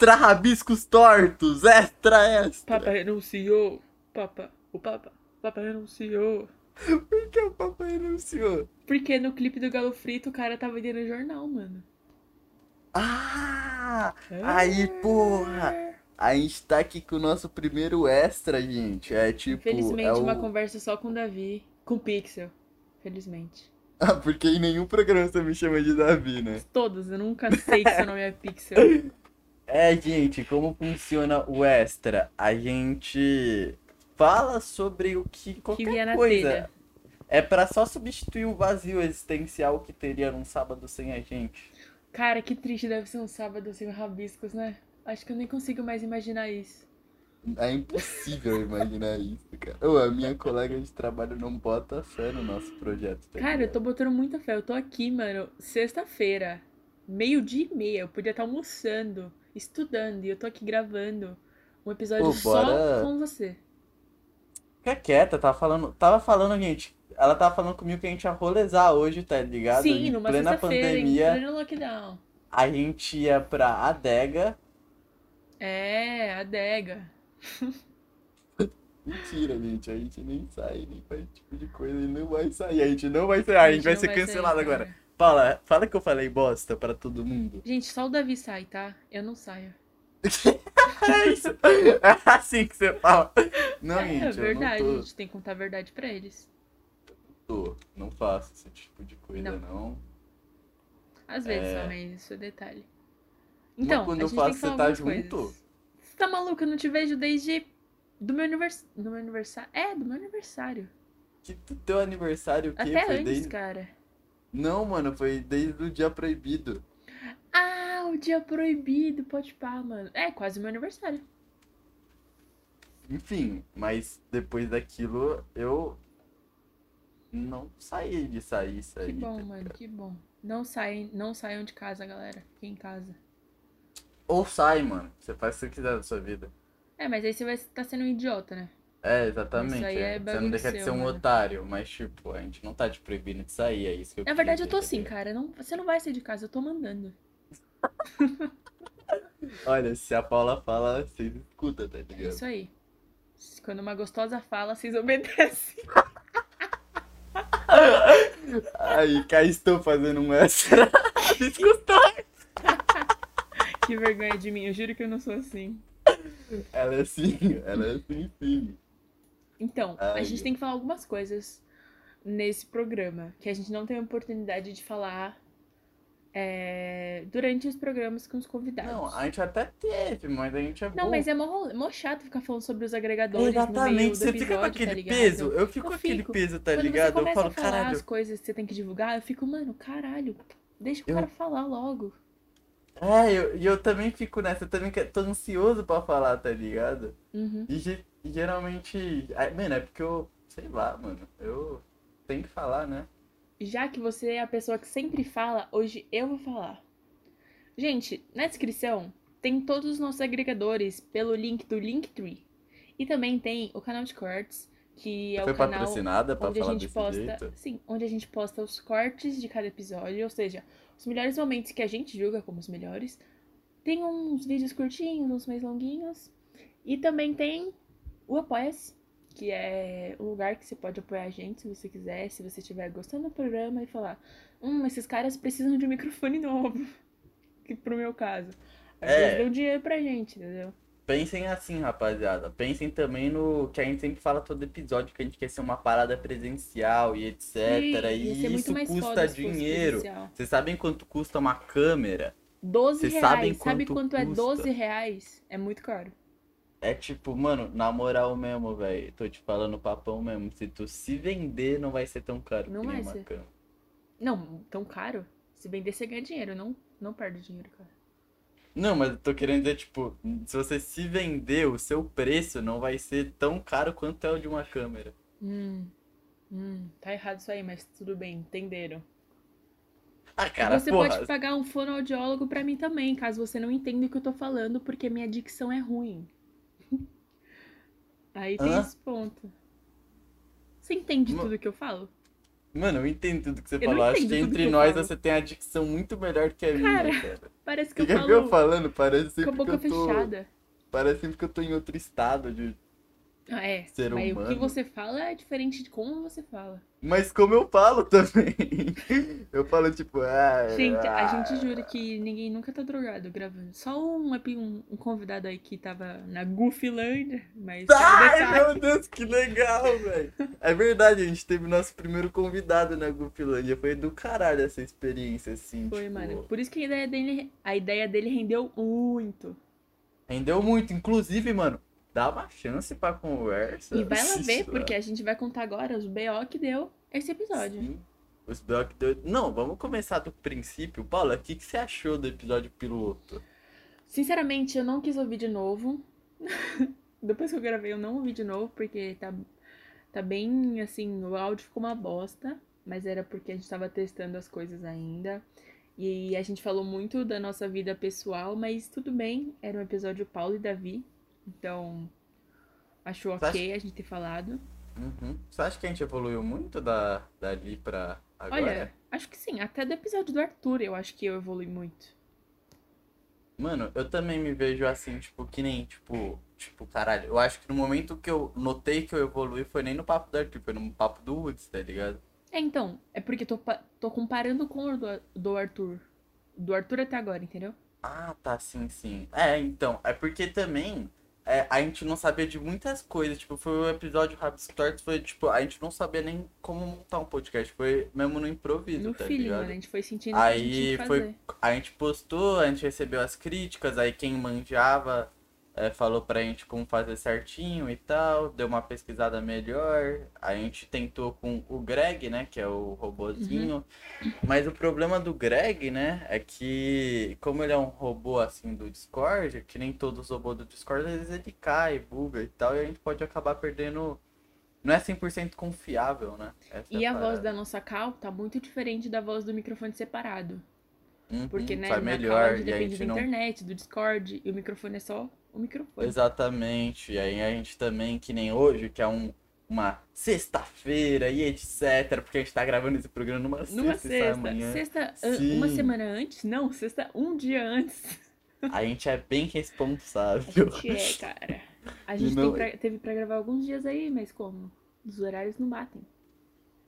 Extra, rabiscos tortos! Extra, extra! Papa renunciou. Papa, o Papa, o Papa renunciou. Por que o papai renunciou? Porque no clipe do Galo Frito o cara tava vendendo jornal, mano. Ah! Aí, porra! A gente tá aqui com o nosso primeiro extra, gente. É tipo. Infelizmente, é o... uma conversa só com o Davi. Com o Pixel. Felizmente. Ah, porque em nenhum programa você me chama de Davi, né? Todos, eu nunca sei que seu nome é Pixel. É, gente, como funciona o extra? A gente fala sobre o que Que qualquer na coisa. telha. É pra só substituir o vazio existencial que teria num sábado sem a gente. Cara, que triste deve ser um sábado sem rabiscos, né? Acho que eu nem consigo mais imaginar isso. É impossível imaginar isso, cara. Ô, a minha colega de trabalho não bota fé no nosso projeto. tá Cara, eu tô botando muita fé. Eu tô aqui, mano, sexta-feira, meio-dia e meia. Eu podia estar almoçando, estudando, e eu tô aqui gravando um episódio Pô, só bora- com você. Fica quieta, tava falando, tava falando, gente. Ela tava falando comigo que a gente ia rolezar hoje, tá ligado? Sim, em numa plena sexta-feira, em pandemia, pleno lockdown. a gente ia pra adega. É, adega. Mentira, gente, a gente nem sai, nem faz esse tipo de coisa, e não vai sair, a gente não vai sair, a gente vai não ser sair, cancelado agora. cara. Fala, fala que eu falei bosta pra todo mundo. Gente, só o Davi sai, tá? Eu não saio. É isso. É assim que você fala. Não, é, gente, verdade, eu a gente tem que contar a verdade pra eles. tô, tô. Não faço esse tipo de coisa, Não. não. Às vezes É. mas isso é detalhe. Então, quando eu faço, você tá junto? coisas. Você tá maluco? Eu não te vejo desde do meu aniversário. Do meu aniversário? É, do meu aniversário. Que teu aniversário o quê? Até Foi antes, desde... cara. Não, mano, foi desde o dia proibido. Ah, o dia proibido, pode pá, mano. É, quase meu aniversário. Enfim, mas depois daquilo eu não saí de sair, sair. Que bom, tá mano, ligado? que bom. Não saem, não saiam de casa, galera. Fiquem em casa. Ou sai, mano. Você faz o que você quiser da sua vida. É, mas aí você vai estar sendo um idiota, né? É, exatamente. Isso aí é. é Você não deixa de ser um mano. otário, mas tipo, a gente não tá te proibindo de sair, é isso que eu Na verdade, eu tô assim, cara. Não, você não vai sair de casa, eu tô mandando. Olha, se a Paula fala, vocês escutam, tá É ligado? isso aí. Quando uma gostosa fala, vocês obedecem. Aí, cá estou fazendo um extra. Escutou? Que vergonha de mim, eu juro que eu não sou assim. Ela é assim, ela é assim sim. Então, a Ai, gente eu- tem que falar algumas coisas nesse programa que a gente não tem a oportunidade de falar é, durante os programas com os convidados. Não, a gente até teve, mas a gente é Não, bom. mas é mó, mó chato ficar falando sobre os agregadores no meio Exatamente, do você episódio, fica com tá aquele ligado? peso, eu fico Eu com aquele peso, tá Quando ligado? você Eu falo, a falar caralho. as coisas que você tem que divulgar, eu fico, mano, caralho, deixa o Eu- cara falar logo. É, eu- e eu, também fico nessa, eu também tô ansioso pra falar, tá ligado? Uhum. E, e geralmente, ai, mano, é porque eu, sei lá, mano, eu tenho que falar, né? Já que você é a pessoa que sempre fala, hoje eu vou falar. Gente, na descrição tem todos os nossos agregadores pelo link do Linktree. E também tem o canal de cortes, que é Foi o canal patrocinada pra onde a gente posta, jeito? sim, onde a gente posta os cortes de cada episódio, ou seja, os melhores momentos que a gente julga como os melhores. Tem uns vídeos curtinhos, uns mais longuinhos. E também tem o Apoia-se, que é um lugar que você pode apoiar a gente se você quiser, se você estiver gostando do programa e falar, hum, esses caras precisam de um microfone novo. Que pro meu caso. É. eles dão dinheiro pra gente, entendeu? Pensem assim, rapaziada. Pensem também no que a gente sempre fala todo episódio, que a gente quer ser uma parada presencial e etc. E ser muito isso custa dinheiro. Vocês sabem quanto custa uma câmera? 12 Vocês reais. sabem Sabe quanto é custa? 12 reais? É muito caro. É tipo, mano, na moral mesmo, velho. Tô te falando papão mesmo. Se tu se vender, não vai ser tão caro Não vai uma ser. câmera. Não, tão caro. Se vender, você ganha dinheiro. Não, não perde dinheiro, cara. Não, mas eu tô querendo dizer, tipo, se você se vender, o seu preço não vai ser tão caro quanto é o de uma câmera. Hum, hum, tá errado isso aí, mas tudo bem, entenderam. Ah, cara, você porra. pode pagar um fonoaudiólogo pra mim também, caso você não entenda o que eu tô falando, porque minha dicção é ruim. Aí tem Hã? esse ponto. Você entende Ma- tudo que eu falo? Mano, eu entendo tudo que você Eu falou. Acho que entre que nós falo. você tem a dicção muito melhor que a Cara, minha, cara. Parece que Você eu ver eu falo falando? Parece com a sempre que boca eu tô. fechada. Parece sempre que eu tô em outro estado de. Ah, é. Ser Mas o que humano. você fala é diferente de como você fala. Mas como eu falo também. Eu falo tipo, ah. Gente, a ah. gente jura que ninguém nunca tá drogado gravando. Só um, um, um convidado aí que tava na Goofyland, mas. um Ai, meu Deus, que legal, velho. É verdade, a gente teve nosso primeiro convidado na Gupilândia. Foi do caralho essa experiência, assim. Foi, tipo, mano. Por isso que a ideia dele, a ideia dele rendeu muito. Rendeu muito. Inclusive, mano, dá uma chance pra conversa. E vai lá ver, assiste porque a gente vai contar agora os BO que deu esse episódio. Sim. Os Block deu... Não, vamos começar do princípio. Paula, o que, que você achou do episódio piloto? Sinceramente, eu não quis ouvir de novo. Depois que eu gravei, eu não ouvi de novo, porque tá, tá bem assim, o áudio ficou uma bosta, mas era porque a gente tava testando as coisas ainda. E a gente falou muito da nossa vida pessoal, mas tudo bem, era um episódio Paulo e Davi, então achou Você ok a gente ter falado. Uhum. Você acha que a gente evoluiu muito da, dali pra agora? Olha, acho que sim, até do episódio do Arthur eu acho que eu evolui muito. Mano, eu também me vejo assim, tipo, que nem, tipo, tipo, caralho, eu acho que no momento que eu notei que eu evolui foi nem no papo do Arthur, foi no papo do Woods, tá ligado? É, então, é porque tô, tô comparando com o do, do Arthur. Do Arthur até agora, entendeu? Ah, tá, sim, sim. É, então, é porque também é, a gente não sabia de muitas coisas, tipo, foi o episódio Rabbit Torts, foi, tipo, a gente não sabia nem como montar um podcast, foi mesmo no improviso, No tá feeling, mano. A gente foi sentindo o que a gente Aí tinha que foi, fazer. a gente postou, a gente recebeu as críticas, aí quem manjava é, falou pra gente como fazer certinho e tal, deu uma pesquisada melhor. A gente tentou com o Greg, né, que é o robozinho. Mas o problema do Greg, né, é que como ele é um robô assim do Discord, que nem todos os robôs do Discord, às vezes ele cai, buga e tal, e a gente pode acabar perdendo. Não é 100% confiável, né? Essa é E a voz parada. da nossa cal tá muito diferente da voz do microfone separado. Uhum, Porque, né, cal melhor a gente e a depende gente da não internet, do Discord, e o microfone é só o microfone. Exatamente. E aí a gente também, que nem hoje, que é um, uma sexta-feira e etc. Porque a gente tá gravando esse programa numa, Numa sexta, sai sexta. Sexta, uma semana antes? Não, sexta um dia antes. A gente é bem A responsável. gente é, cara. A gente não- pra- teve pra gravar alguns dias aí, mas como? Os horários não batem.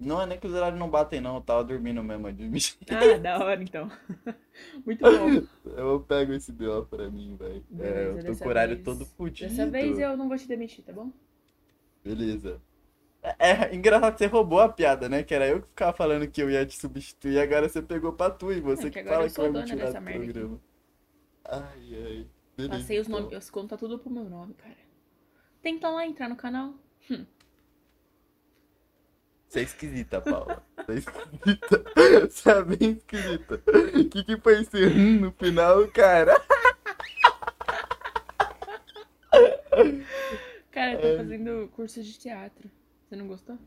Não é nem que os horários não batem, não. Eu tava dormindo mesmo, admito. Ah, da hora então. Muito bom. Eu pego esse BO pra mim, velho. É, eu tô com o horário vez- todo fudido. Dessa vez eu não vou te demitir, tá bom? Beleza. É, é engraçado, você roubou a piada, né? Que era eu que ficava falando que eu ia te substituir, agora você pegou pra tu e você É, que que, fala eu que vai me tirar do aqui. programa. Ai, ai. Beleza, Passei os então. nomes, as contas tudo pro meu nome, cara. Tenta lá entrar no canal. Você é esquisita, Paula. Você é esquisita. Você é bem esquisita. O que, que foi esse hum no final, cara? Cara, eu tô Ai. fazendo curso de teatro. Você não gostou?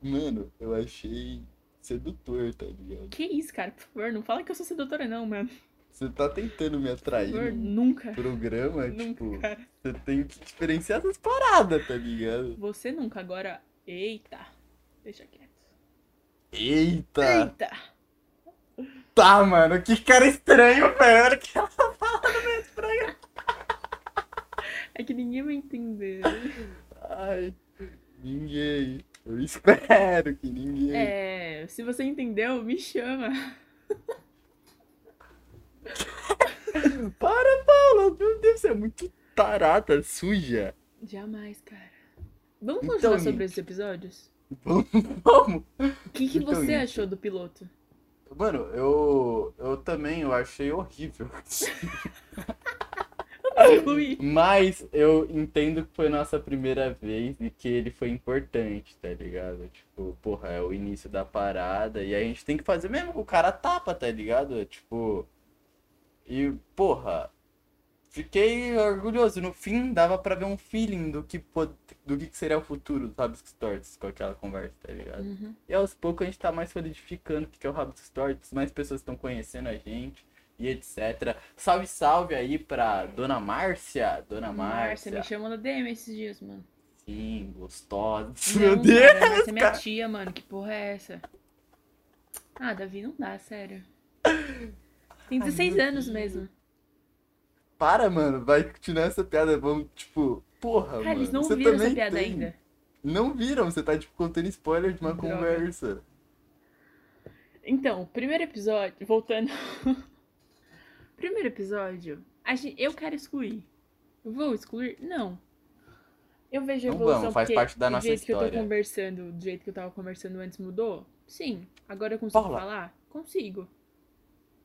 Mano, eu achei sedutor, tá ligado? Que isso, cara? Por favor, não fala que eu sou sedutora, não, mano. Você tá tentando me Por atrair favor, no nunca. programa, Nunca, tipo, cara. você tem que diferenciar essas paradas, tá ligado? Você nunca, agora. Eita. Deixa quieto. Eita! Eita! Tá, mano, que cara estranho, velho. Olha que ela tá falando meio estranho. É que ninguém vai entender. Ai, ninguém. Eu espero que ninguém. É, se você entendeu, me chama. Para, Paula! Meu Deus, você é muito tarada, suja. Jamais, cara. Vamos Então, continuar sobre esses episódios? Vamos, vamos. O que, que Então, você achou do piloto? Mano, eu, eu também eu achei horrível. Mas eu entendo que foi nossa primeira vez e que ele foi importante, tá ligado? Tipo, porra, é o início da parada e a gente tem que fazer mesmo o cara tapa, tá ligado? Tipo. E, porra, fiquei orgulhoso. No fim, dava pra ver um feeling do que, pod- do que seria o futuro do Rabs Stories com aquela conversa, tá ligado? Uhum. E aos poucos a gente tá mais solidificando o que é o Rabs Stories, mais pessoas estão conhecendo a gente e etc. Salve, salve aí pra Dona Márcia. Dona Márcia, Márcia. me chamou na DM esses dias, mano. gostosos. Não, Meu cara, Deus! vai ser minha cara. tia, mano. Que porra é essa? Ah, Davi, não dá, sério. Tem 16 meu anos Deus. mesmo. Para, mano, vai continuar essa piada. Vamos, tipo, porra, Cara, mano. eles não você viram essa piada tem. ainda. Não viram, você tá, tipo, contando spoiler de uma Droga. conversa. Então, primeiro episódio, voltando. primeiro episódio, a gen- eu quero excluir. Vou excluir? Não. Eu vejo a Não evolução vamos, faz parte da do nossa jeito que eu tô história. conversando, do jeito que eu tava conversando antes mudou? Sim. Agora eu consigo Paula. falar? Consigo.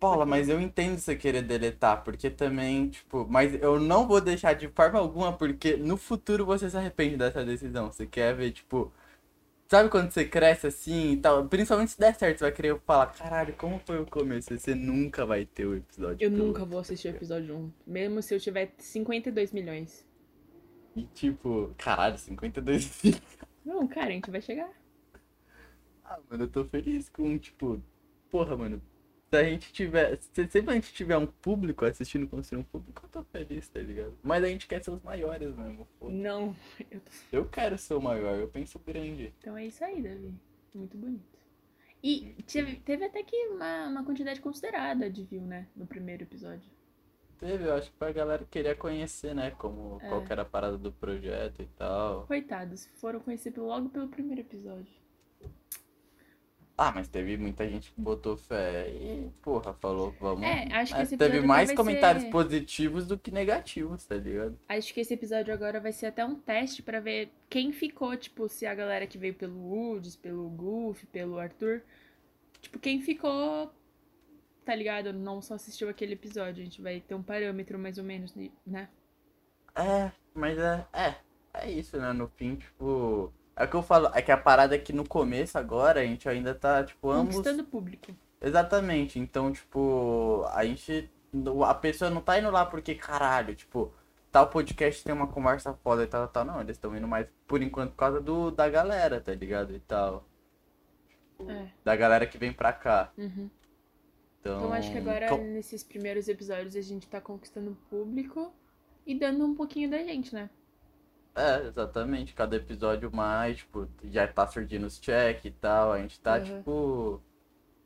Paula, mas eu entendo você querer deletar, porque também, tipo, mas eu não vou deixar de forma alguma, porque no futuro você se arrepende dessa decisão. Você quer ver, tipo, sabe quando você cresce assim e tal? Principalmente se der certo, você vai querer falar, caralho, como foi o começo? Você nunca vai ter o episódio. Eu nunca vou assistir o episódio 1. Mesmo se eu tiver 52 milhões. E tipo, caralho, 52 Não, cara, a gente vai chegar. Ah, mano, eu tô feliz com, tipo, porra, mano. Se a gente tiver. Se sempre a gente tiver um público assistindo construir um público, eu tô feliz, tá ligado? Mas a gente quer ser os maiores mesmo. foda. Não. Eu tô... Eu quero ser o maior, eu penso grande. Então é isso aí, Davi. Muito bonito. E teve, teve até que uma, uma quantidade considerada de view, né? No primeiro episódio. Teve, eu acho que pra galera querer conhecer, né? Como É. qual que era a parada do projeto e tal. Coitados, foram conhecidos logo pelo primeiro episódio. Ah, mas teve muita gente que botou fé e, porra, falou, vamos. É, acho que É, esse teve mais comentários ser- positivos do que negativos, tá ligado? Acho que esse episódio agora vai ser até um teste pra ver quem ficou, tipo, se a galera que veio pelo Woods, pelo Goof, pelo Arthur. Tipo, quem ficou, tá ligado? Não só assistiu aquele episódio. A gente vai ter um parâmetro mais ou menos, né? É, mas é, é, é isso, né? No fim, tipo. É o que eu falo, é que a parada é que no começo agora a gente ainda tá, tipo, ambos. Conquistando o público. Exatamente, então, tipo, a gente. A pessoa não tá indo lá porque, caralho, tipo, tal podcast tem uma conversa foda e tal, tal. Não, eles estão indo mais por enquanto por causa do, da galera, tá ligado? E tal. É. Da galera que vem pra cá. Uhum. Então. Então acho que agora, co- nesses primeiros episódios, a gente tá conquistando o público e dando um pouquinho da gente, né? É, exatamente. Cada episódio mais, tipo, já tá surgindo os check e tal. A gente tá, Uhum. tipo.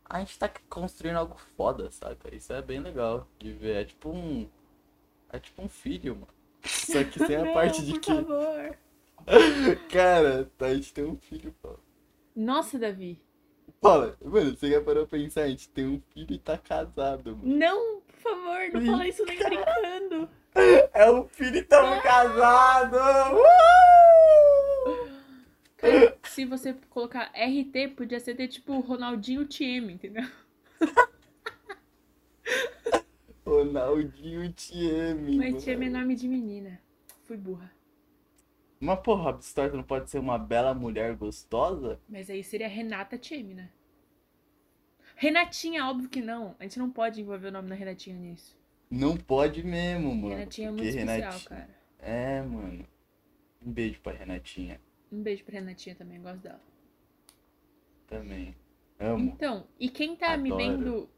A gente tá construindo algo foda, saca? Isso é bem legal de ver. É tipo um. É tipo um filho, mano. Só que sem a Não, parte de por que. favor. Cara, a gente tem um filho, Paula. Nossa, Davi. Paula, mano, você já parou pra pensar? A gente tem um filho e tá casado, mano. Não, por favor, não fala isso nem brincando. É um filho e tamo casado! Uh! Cara, se você colocar RT, podia ser ter tipo Ronaldinho TM, entendeu? Ronaldinho ame. Mas TM é nome de menina. Fui burra. Mas porra, a história não pode ser uma bela mulher gostosa? Mas aí seria Renata TM, né? Renatinha, óbvio que não. A gente não pode envolver o nome da Renatinha nisso. Não pode mesmo, mano. Renatinha é muito especial, Renati- cara. É, mano. Um beijo pra Renatinha Um beijo pra Renatinha também, gosto dela. também. Amo. Então, e quem tá me Adoro. vendo,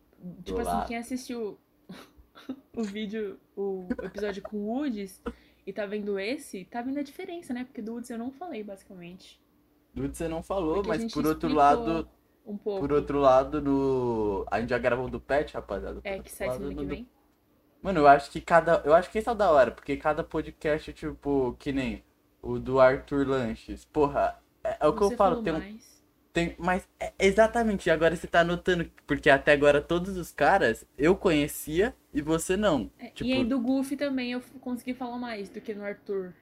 tipo Do assim, lado. quem assistiu o vídeo, o episódio com o Woods e tá vendo esse, tá vendo a diferença, né? Porque do Woods eu não falei, basicamente. Dude, você não falou, Porque mas por outro lado, Um pouco. por outro lado, no. A gente já gravou do pet, rapaziada. É, que sai semana que no do- vem. Mano, eu acho que cada. Eu acho que isso é da hora, porque cada podcast, tipo, que nem o do Arthur Lanches. Porra, é, é o que eu falo, tem um. Tem, mas é exatamente, agora você tá notando, porque até agora todos os caras eu conhecia e você não. É, Tipo, E aí do Goofy também eu consegui falar mais do que no Arthur.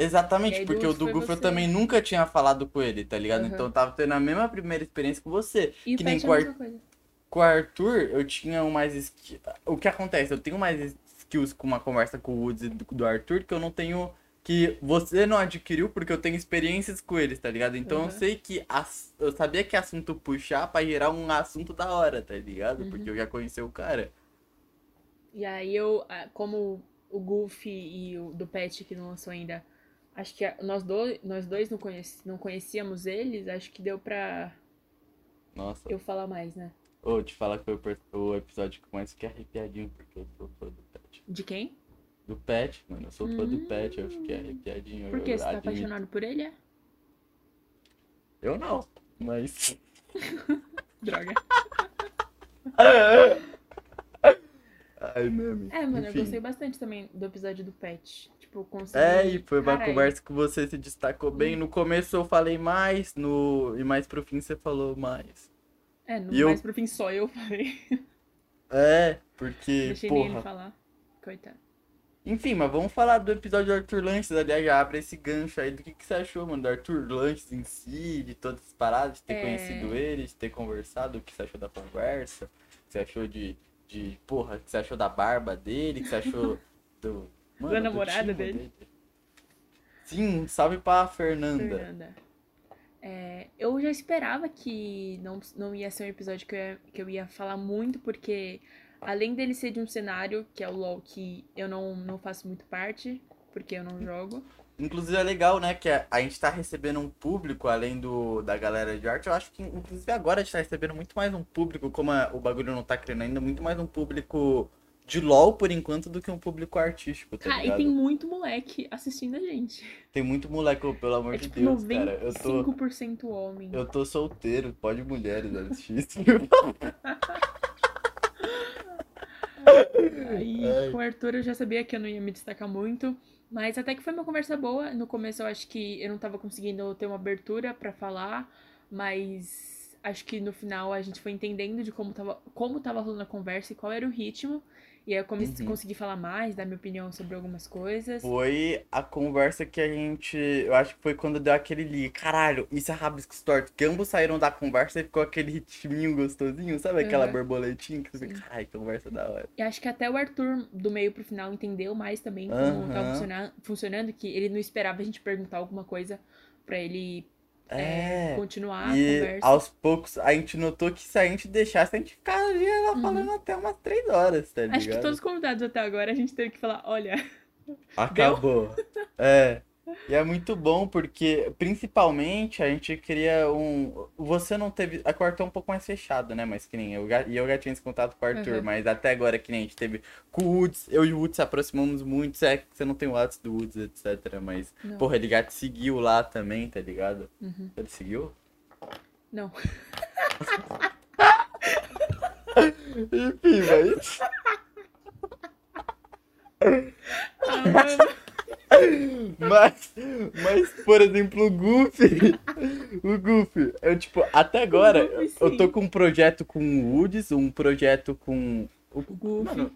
Exatamente, porque o do foi Goof eu também nunca tinha falado com ele, tá ligado? Aham. Então eu tava tendo a mesma primeira experiência com você. E que o nem é com a o mesma coisa. Com o Arthur, eu tinha mais. ski- O que acontece? Eu tenho mais skills com uma conversa com o Woods e do, Arthur que eu não tenho. Que você não adquiriu porque eu tenho experiências com eles, tá ligado? Então eu Uhum. sei que. as- Eu sabia que assunto puxar pra gerar um assunto da hora, tá ligado? Uhum. Porque eu já conheci o cara. E aí eu, como o Goofy e o do Pet que não lançou ainda, acho que nós, dois nós dois não, conheci, não conhecíamos eles, acho que deu pra Nossa. eu falar mais, né? Ô, te falar que foi o, episódio que eu mais fiquei arrepiadinho porque eu sou fã do Pet. De quem? Do Pet, mano. Eu sou fã do Hum. Pet, eu fiquei arrepiadinho. Por eu quê? Você tá admito. apaixonado por ele, é? Eu não, mas. Droga. Ai. É, mano, eu Enfim. gostei bastante também do episódio do Pet. Tipo, consegui... É, e foi uma Cara, conversa que você se destacou bem. No começo eu falei mais, no... e mais pro fim você falou mais. É, no E eu- mais pro fim só eu falei. É, porque, Deixei nem ele porra. falar. Coitado. Enfim, mas vamos falar do episódio do Arthur Lanches, aliás, já abre esse gancho aí do que, que você achou, mano, do Arthur Lanches em si, de todas as paradas, de ter É. conhecido ele, de ter conversado, o que você achou da conversa, o que você achou de, de porra, o que você achou da barba dele, o que você achou do... Mano, Da namorada timo dele. Sim, salve pra Fernanda. Fernanda. É, eu já esperava que não, não ia ser um episódio que eu, ia, que eu ia falar muito, porque além dele ser de um cenário, que é o LoL, que eu não, não faço muito parte, porque eu não jogo. Inclusive é legal, né, que a, a gente tá recebendo um público, além do da galera de arte, eu acho que inclusive agora a gente tá recebendo muito mais um público, como a- o bagulho não tá criando ainda, muito mais um público de LOL por enquanto do que um público artístico, tá Cara, e ligado? tem Tem... muito moleque assistindo a gente. muito moleque, pelo amor É de tipo Deus, cara. Eu tô, 95% homem. eu tô solteiro, pode mulheres assistir isso. Aí Ai. com o Arthur eu já sabia que eu não ia me destacar muito. Mas até que foi uma conversa boa. No começo eu acho que eu não tava conseguindo ter uma abertura pra falar. Mas acho que no final a gente foi entendendo de como tava, como tava rolando a conversa e qual era o ritmo. E aí eu comecei, Uhum. consegui falar mais, dar minha opinião sobre algumas coisas. Foi a conversa que a gente. Eu acho que foi quando deu aquele liga. Caralho, isso é rabiscos tortos. Que ambos saíram da conversa e ficou aquele ritminho gostosinho, sabe? Aquela Uhum. borboletinha que você fica. Ai, conversa da hora. E acho que até o Arthur, do meio pro final, entendeu mais também como Aham. tava funcionando, funcionando, que ele não esperava a gente perguntar alguma coisa pra ele é, É. continuar a E conversa. aos poucos a gente notou que se a gente deixasse, a gente ficaria lá Uhum. falando até umas três horas, tá ligado? Acho que todos os convidados até agora a gente teve que falar, olha, Acabou. É. E é muito bom porque, principalmente, a gente cria um. Você não teve. A quarta é um pouco mais fechado, né? Mas que nem eu. já- E eu já tinha esse contato com o Arthur, Uhum. mas até agora que nem a gente teve com o Woods. Eu e o Woods se aproximamos muito. É que você não tem o WhatsApp do Woods, etc. Mas, Não. porra, ele já te seguiu lá também, tá ligado? Uhum. Ele seguiu? não. Enfim, mas. Ah, mano. Mas, mas, por exemplo, o Goofy. O Goofy, eu, tipo, até agora, Goofy, eu tô com um projeto com o Woods, um projeto com. O, O Goofy. Mano,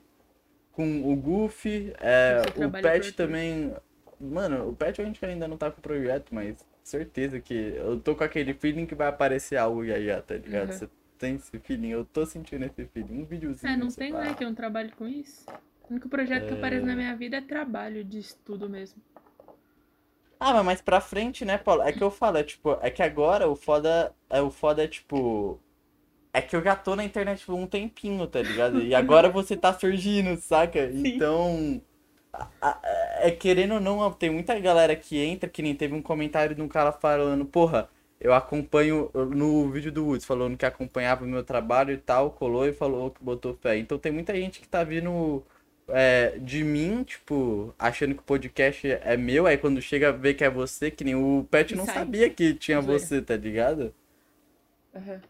com o Goofy, é, o Pet também. Mano, o Pet a gente ainda não tá com o projeto, mas certeza que eu tô com aquele feeling que vai aparecer algo já já, tá ligado? Uhum. Você tem esse feeling, eu tô sentindo esse feeling. Um videozinho. É, não você tem, né, que eu não trabalho com isso. O único projeto que É. aparece na minha vida é trabalho de estudo mesmo. Ah, mas mais pra frente, né, Paulo? É que eu falo, é tipo, é que agora o foda é o foda é tipo é que eu já tô na internet por um tempinho, tá ligado? E agora você tá surgindo, saca? Então, a- a- é querendo ou não, tem muita galera que entra, que nem teve um comentário de um cara falando, porra, eu acompanho no vídeo do Woods, falando que acompanhava o meu trabalho e tal, colou e falou que botou fé. Então tem muita gente que tá vindo é, de mim, tipo, achando que o podcast é meu, aí quando chega a ver que é você, que nem o Pet E não sai. sabia que tinha você, tá ligado? Aham.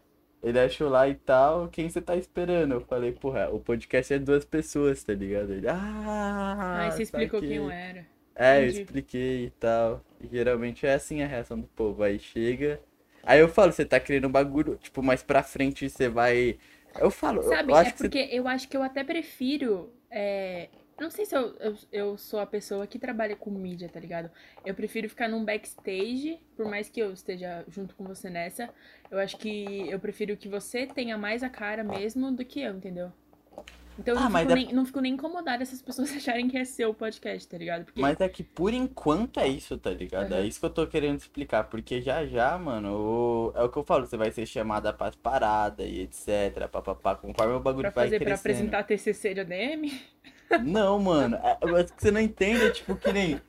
Ele achou lá e tal, quem você tá esperando? Eu falei, porra, o podcast é duas pessoas, tá ligado? Ele, ah, Aí você explicou saquei." quem eu era. É, eu Entendi. expliquei e tal. E geralmente é assim a reação do povo. Aí chega. Aí eu falo, você tá querendo um bagulho, tipo, mais pra frente você vai. Eu falo, eu- Sabe, eu acho é que você. porque eu acho que eu até prefiro. É, Não sei se eu, eu, eu sou a pessoa que trabalha com mídia, tá ligado? Eu prefiro ficar num backstage, por mais que eu esteja junto com você nessa. Eu acho que eu prefiro que você tenha mais a cara mesmo do que eu, entendeu? Então eu Ah, não, mas fico é- nem, não fico nem incomodada essas pessoas acharem que é seu podcast, tá ligado? Porque Mas é que por enquanto é isso, tá ligado? É Aham. isso que eu tô querendo explicar. Porque já já, mano, o- é o que eu falo, você vai ser chamada pras paradas e etc. Papapá, conforme o bagulho pra vai fazer, pra crescendo. apresentar TCC de ADM, Não, mano, é, mas que você não entende é tipo que nem.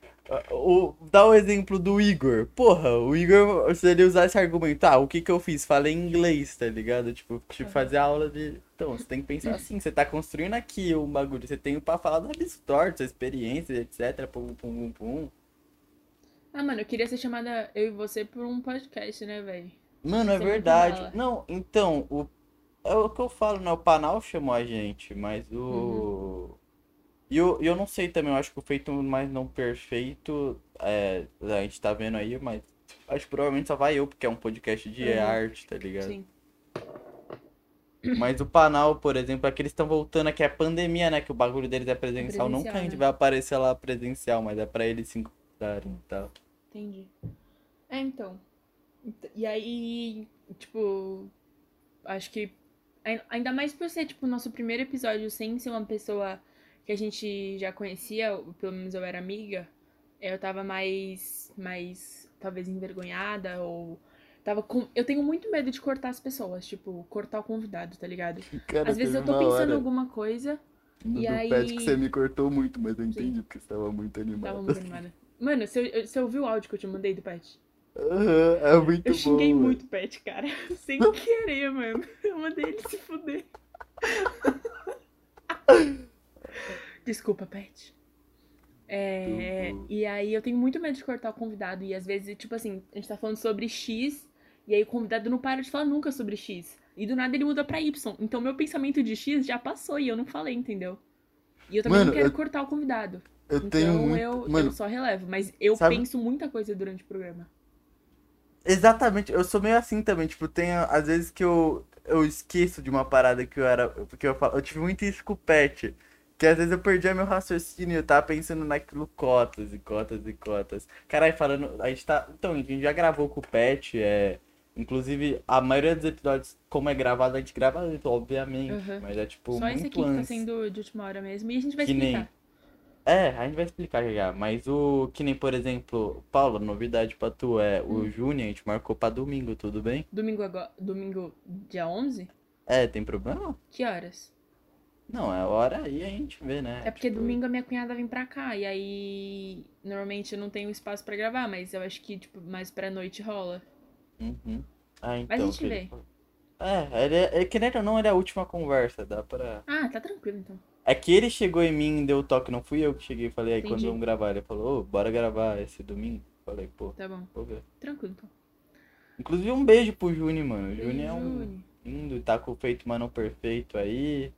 O, dá o exemplo do Igor. Porra, o Igor, se ele usar esse argumento, ah, o que que eu fiz? Falei inglês, tá ligado? Tipo, tipo fazer aula de. Então, você tem que pensar assim, você tá construindo aqui um bagulho, você tem pra falar da história, sua experiência, etc. Pum, pum, pum, pum. Ah, mano, eu queria ser chamada eu e você por um podcast, né, velho? Mano, é verdade. Não, então, o, é o que eu falo, né? O Panal chamou a gente, mas o. Uhum. E eu, eu não sei também, eu acho que o feito mais não perfeito, é, a gente tá vendo aí, mas acho que provavelmente só vai eu, porque é um podcast de Uhum. arte, tá ligado? Sim. Mas o Panal, por exemplo, é que eles estão voltando aqui, é pandemia, né? Que o bagulho deles é presencial. Nunca a Presencial, gente né? vai aparecer lá presencial, mas é pra eles se encontrarem e tal. Entendi. É, então. Ent- E aí, tipo, acho que ai- ainda mais por ser, tipo, o nosso primeiro episódio sem ser uma pessoa que a gente já conhecia, pelo menos eu era amiga, eu tava mais, mais, talvez envergonhada ou tava com... Eu tenho muito medo de cortar as pessoas, tipo, cortar o convidado, tá ligado? Cara, Às vezes eu tô pensando em alguma coisa, e do aí- pet que você me cortou muito, mas eu Sim. entendi porque você tava muito tava animado. muito animada. Mano, você, você ouviu o áudio que eu te mandei do Pet? Aham, é muito Eu bom. xinguei mano. muito o Pet, cara. Sem querer, mano. Eu mandei ele se fuder. Desculpa, Pet. É, e aí eu tenho muito medo de cortar o convidado. E às vezes, tipo assim, a gente tá falando sobre X, e aí o convidado não para de falar nunca sobre X. E do nada ele muda pra Y. Então meu pensamento de X já passou e eu não falei, entendeu? E eu também Mano, não quero eu- cortar o convidado. Eu Então tenho muito. eu, Mano, eu só relevo. Mas eu sabe- penso muita coisa durante o programa. exatamente, eu sou meio assim também. Tipo, tem às vezes que eu, eu esqueço de uma parada que eu era. Porque eu falo. Eu tive muito isso com o pet. Que às vezes eu perdia meu raciocínio e eu tava pensando naquilo cotas e cotas e cotas. Caralho, falando. A gente tá. Então, a gente já gravou com o pet. É. Inclusive, a maioria dos episódios, como é gravado, a gente grava antes, obviamente. Uhum. Mas é tipo, Só esse muito aqui que tá antes. sendo de última hora mesmo. E a gente vai Que nem- explicar. É, a gente vai explicar já mas o que nem, por exemplo, Paulo, novidade pra tu é o Hum. Júnior, a gente marcou pra domingo, tudo bem? Domingo agora. Domingo dia 11? É, tem problema? Que horas? Não, é hora aí a gente vê, né? É porque Tipo, domingo a minha cunhada vem pra cá. E aí. Normalmente eu não tenho espaço pra gravar, mas eu acho que, tipo, mais pra noite rola. Uhum. Ah, Mas então. a gente que ele vê. É, ele é, é, querendo ou não, ele é a última conversa, dá pra. Ah, tá tranquilo então. É que ele chegou em mim e deu o toque, não fui eu que cheguei e falei, aí quando Entendi. vamos gravar, ele falou, ô, bora gravar esse domingo. Falei, pô, Tá bom. vou ver. Tranquilo então. Inclusive um beijo pro Júnior, mano. O Júnior é um. Juni. Lindo, tá com o Feito Mas Não Perfeito aí.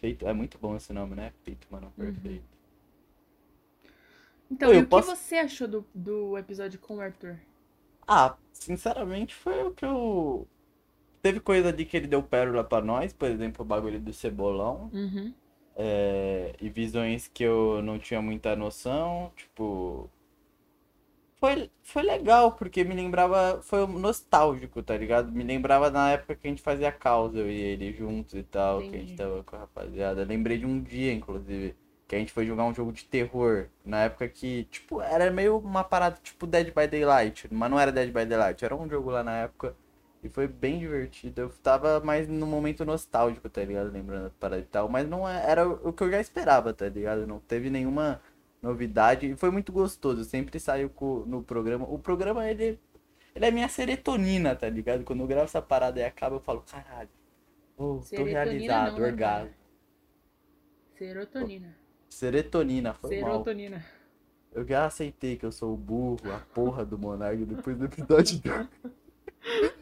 Feito, é muito bom esse nome, né? Feito Mas Não Uhum. Perfeito. Então, Oi, e o que posso- você achou do, do episódio com o Arthur? Ah, sinceramente foi o que eu. Teve coisa ali que ele deu pérola pra nós, por exemplo, o bagulho do cebolão. Uhum. é, e visões que eu não tinha muita noção, tipo. Foi, foi legal, porque me lembrava. Foi nostálgico, tá ligado? Me lembrava na época que a gente fazia causa, eu e ele juntos e tal, que a gente tava com a rapaziada. Lembrei de um dia, inclusive, que a gente foi jogar um jogo de terror. Na época que, tipo, era meio uma parada tipo Dead by Daylight. Mas não era Dead by Daylight, era um jogo lá na época. E foi bem divertido. Eu tava mais no momento nostálgico, tá ligado? Lembrando da parada e tal. Mas não é- era o que eu já esperava, tá ligado? Não teve nenhuma novidade. E foi muito gostoso. Sempre saio co- no programa. O programa, ele, ele é minha serotonina, tá ligado? Quando eu gravo essa parada e acaba, eu falo, caralho. Ô, tô realizado, não, né, orgasmo. Serotonina. Serotonina, foi mal. Serotonina. Eu já aceitei que eu sou o burro, a porra do Monark depois do episódio 2.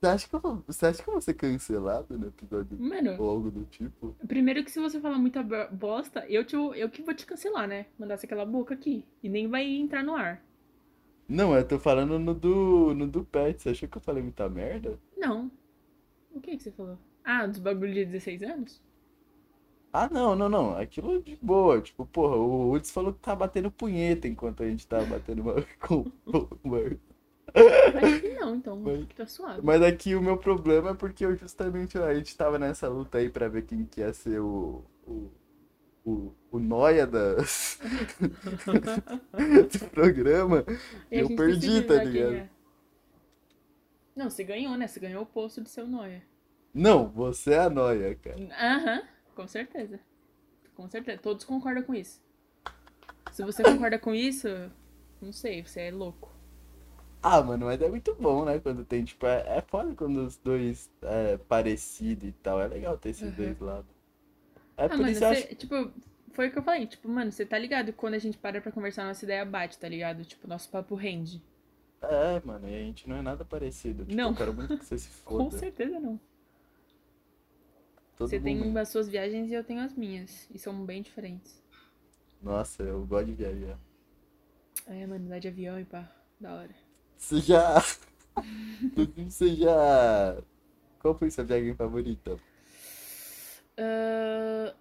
Você acha, que eu, vou- você acha que eu vou ser cancelado no episódio Mano, ou algo do tipo? primeiro que se você falar muita bo- bosta, eu, te, eu que vou te cancelar, né? Mandasse aquela boca aqui. E nem vai entrar no ar. Não, eu tô falando no do, no do Pet. Você achou que eu falei muita merda? Não. O que que você falou? Ah, dos bagulho de 16 anos? Ah, não, não, não. Aquilo de boa. Tipo, porra, o Woods falou que tá batendo punheta enquanto a gente tava batendo uma conversa. Acho que não, então. Mas- Tá suave. Mas aqui o meu problema é porque eu justamente a gente tava nessa luta aí pra ver quem que ia ser o. o, o, o noia das, do programa. E eu perdi, tá ligado? é. Não, você ganhou, né? Você ganhou o posto de seu noia. Não, você é a noia, cara. Aham, com certeza. Com certeza. Todos concordam com isso. Se você concorda com isso, não sei, você é louco. Ah, mano, mas é muito bom, né? Quando tem, tipo, é, é foda quando os dois é parecido e tal. É legal ter esses Uhum. dois lados. É ah, por mano, isso acho. tipo, foi o que eu falei. Tipo, mano, você tá ligado quando a gente para pra conversar, nossa ideia bate, tá ligado? Tipo, nosso papo rende. É, mano, e a gente não é nada parecido. Tipo, Não. eu quero muito que você se Com foda. certeza não. Todo você tem mundo. as suas viagens e eu tenho as minhas. E são bem diferentes. Nossa, eu gosto de viajar. É, mano, andar de avião e pá. Da hora. Você já. você já. Qual foi sua viagem favorita? Ah,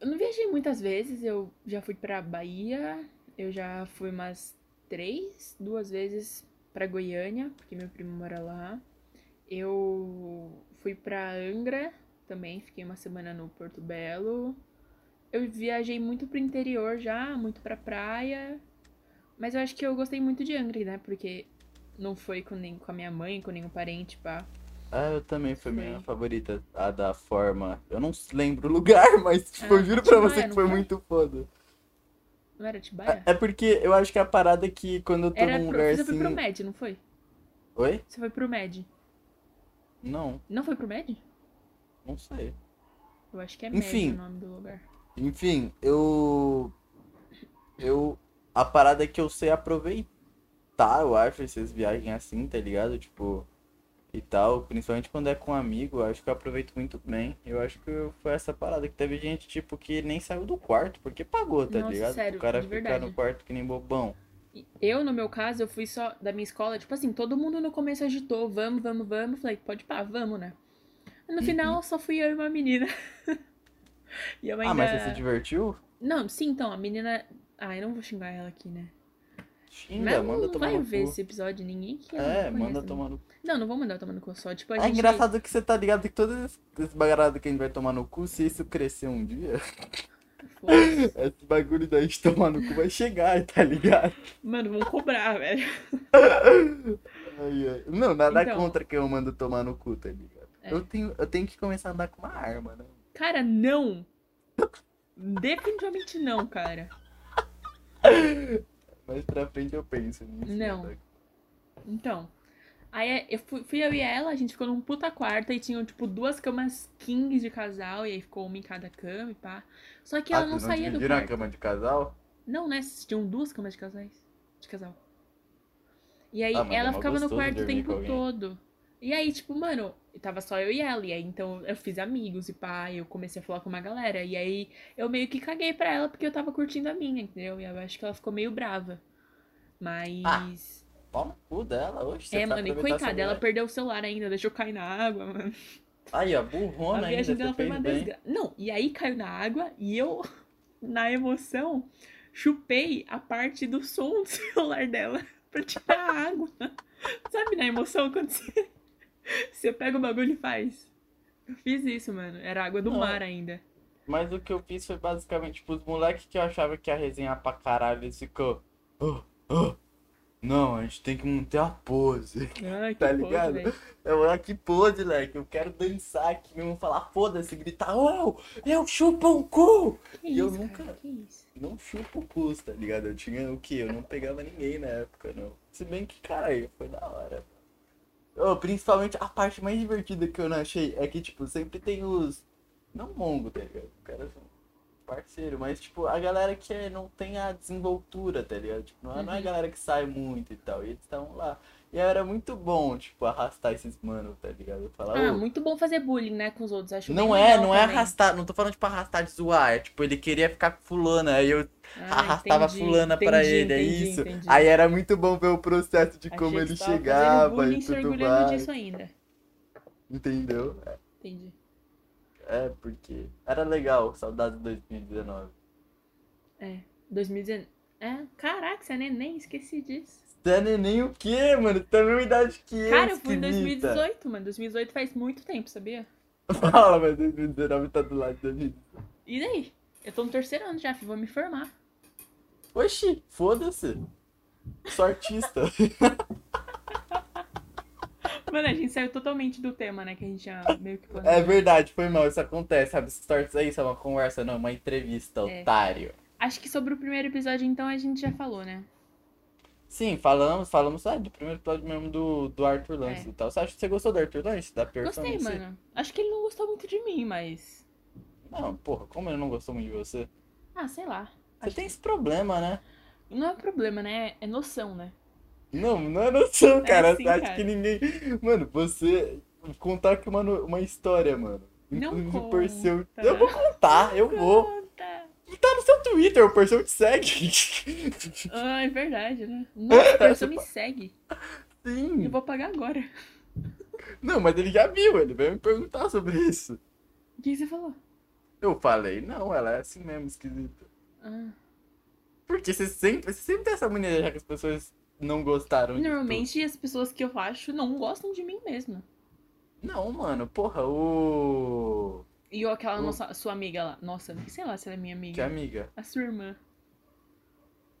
eu não viajei muitas vezes, eu já fui pra Bahia, eu já fui umas três, duas vezes pra Goiânia, porque meu primo mora lá. Eu fui pra Angra também, fiquei uma semana no Porto Belo. Eu viajei muito pro interior já, muito pra praia. Mas eu acho que eu gostei muito de Angra, né? Porque não foi com, nem, com a minha mãe, com nenhum parente, pá. Ah, eu também foi minha favorita. A da forma. Eu não lembro o lugar, mas tipo, eu Ah, juro pra você que foi foi? muito foda. Não era Tibaia? É, é porque eu acho que a parada é que quando eu tô Era num pro, lugar você foi pro assim. Med, não foi? Oi? Você foi pro Med. Não, Não foi pro Med? não sei. Eu acho que é Enfim. Med o nome do lugar. Enfim, eu. Eu. A parada é que eu sei aproveitar, eu acho, essas viagens assim, tá ligado? Tipo. E tal. Principalmente quando é com amigo, eu acho que eu aproveito muito bem. Eu acho que foi essa parada que teve gente, tipo, que nem saiu do quarto, porque pagou, tá Nossa, ligado? sério, o cara ficar no quarto que nem bobão. Eu, no meu caso, eu fui só da minha escola, tipo assim, todo mundo no começo agitou, vamos, vamos, vamos. Falei, pode pá, vamos, né? Uhum. No final, só fui eu e uma menina. e eu ainda... Ah, mas você se divertiu? Não, sim, então, a menina... Ah, eu não vou xingar ela aqui, né? Xinga, Mas manda não tomar vai no ver cu. esse episódio, ninguém que É, manda tomar no cu. Não, não vou mandar tomar no cu só. Tipo, a É gente... engraçado que você tá ligado que todo esse esse bagarado que a gente vai tomar no cu, se isso crescer um dia, Foda-se. esse bagulho da gente tomar no cu vai chegar, tá ligado? Mano, vão cobrar, velho. Ai, ai. Não, nada Então. contra que eu mando tomar no cu, tá ligado? É. Eu, tenho, eu tenho que começar a andar com uma arma, né? Cara, não. Definitivamente não, cara. Mais pra frente eu penso nisso. Não. né? Então. Aí eu fui, fui eu e ela, a gente ficou num puta quarto e tinham, tipo, duas camas kings de casal, e aí ficou uma em cada cama e pá. Só que ela Ah, não vocês saía do dividiram a quarto. cama de casal? Não, né? Tinham duas camas de casais. De casal. E aí Ah, é ela ficava no quarto o tempo todo. E aí, tipo, mano, tava só eu e ela. E aí, então, eu fiz amigos e pá, eu comecei a falar com uma galera. E aí, eu meio que caguei pra ela porque eu tava curtindo a minha, entendeu? E eu acho que ela ficou meio brava. Mas. Pau no cu dela, oxe. é, mano, e coitada, ela perdeu o celular ainda, deixou cair na água, mano. Aí, ó, A burrona ainda, viagem você dela foi uma desgraça. Não, e aí caiu na água e eu, na emoção, chupei a parte do som do celular dela pra tirar a água. Sabe, na emoção, quando você, você pega o bagulho e faz. Eu fiz isso, mano. Era água do Não. mar ainda. Mas o que eu fiz foi basicamente, tipo, os moleques que eu achava que ia resenhar pra caralho, eles ficou. "Oh, oh, Não, a gente tem que manter a pose. Que Tá ligado? Eu, ah, que pose, moleque. Eu quero dançar aqui mesmo, falar foda-se, gritar, oh, eu chupo um cu! Que E eu isso, nunca- cara, que. Não chupo cu, tá ligado? Eu tinha o quê? Eu não pegava ninguém na época, não. Se bem que, cara, foi da hora. Ô, principalmente a parte mais divertida que eu não achei é que, tipo, sempre tem os. Não mongo, tá ligado? Os caras são parceiro, mas, tipo, a galera que é- não tem a desenvoltura, tá ligado? Tipo, não é, não é a Uhum. galera que sai muito e tal. E eles estavam lá. E era muito bom, tipo, arrastar esses mano, tá ligado? Falar, Ah, "Ô, muito bom fazer bullying, né, com os outros. Acho não é, não é também. arrastar, não tô falando tipo arrastar de zoar, é tipo, ele queria ficar com fulana, aí eu Ah, arrastava entendi, fulana pra entendi, ele, é entendi, isso. entendi. Aí era muito bom ver o processo de Achei como ele chegava bullying e tudo mais. disso ainda. Entendeu? Entendi. É, porque era legal, saudade de 2019. É, 2019. É, caraca, você é neném, esqueci disso. É neném o quê, mano? Você tem a mesma idade que eu, Cara, eu fui em esquisita. 2018, mano. 2018 faz muito tempo, sabia? Fala, mas 2019 tá do lado de 2018. E daí? Eu tô no terceiro ano já, filho, vou me formar. Oxi, foda-se. Sou artista. Mano, a gente saiu totalmente do tema, né? Que a gente já meio que É planejou. verdade, foi mal, isso acontece, sabe? Esses tortos aí, isso é uma conversa, não, uma entrevista, É. otário. Acho que sobre o primeiro episódio, então, a gente já falou, né? Sim, falamos, falamos ah, do primeiro episódio mesmo do, do Arthur Lance É. e tal. Você acha que você gostou do Arthur Lance? Da persona Gostei, mano. Acho que ele não gostou muito de mim, mas. Não, porra, como ele não gostou muito de você? Ah, sei lá. Você Acho tem esse problema, né? que Não é problema, né? É noção, né? Não, não é noção, cara. assim, você acha cara. que ninguém. Mano, você. Contar aqui uma, uma história, mano. Não Inclusive, conta. Perseu. Eu vou contar, eu vou. Tá no seu Twitter, o Perseu te segue. Ah, é verdade, né? Nossa, a pessoa me segue. Sim. Eu vou pagar agora. Não, mas ele já viu, ele veio me perguntar sobre isso. O que você falou? Eu falei, não, ela é assim mesmo, esquisita. Ah. Porque você sempre, você sempre tem essa mania de achar que as pessoas não gostaram de Normalmente as pessoas que eu acho não gostam de mim mesmo. tu. Não, mano, porra, o. E aquela nossa, sua amiga lá. Nossa, sei lá se ela é minha Que amiga. amiga? A sua irmã.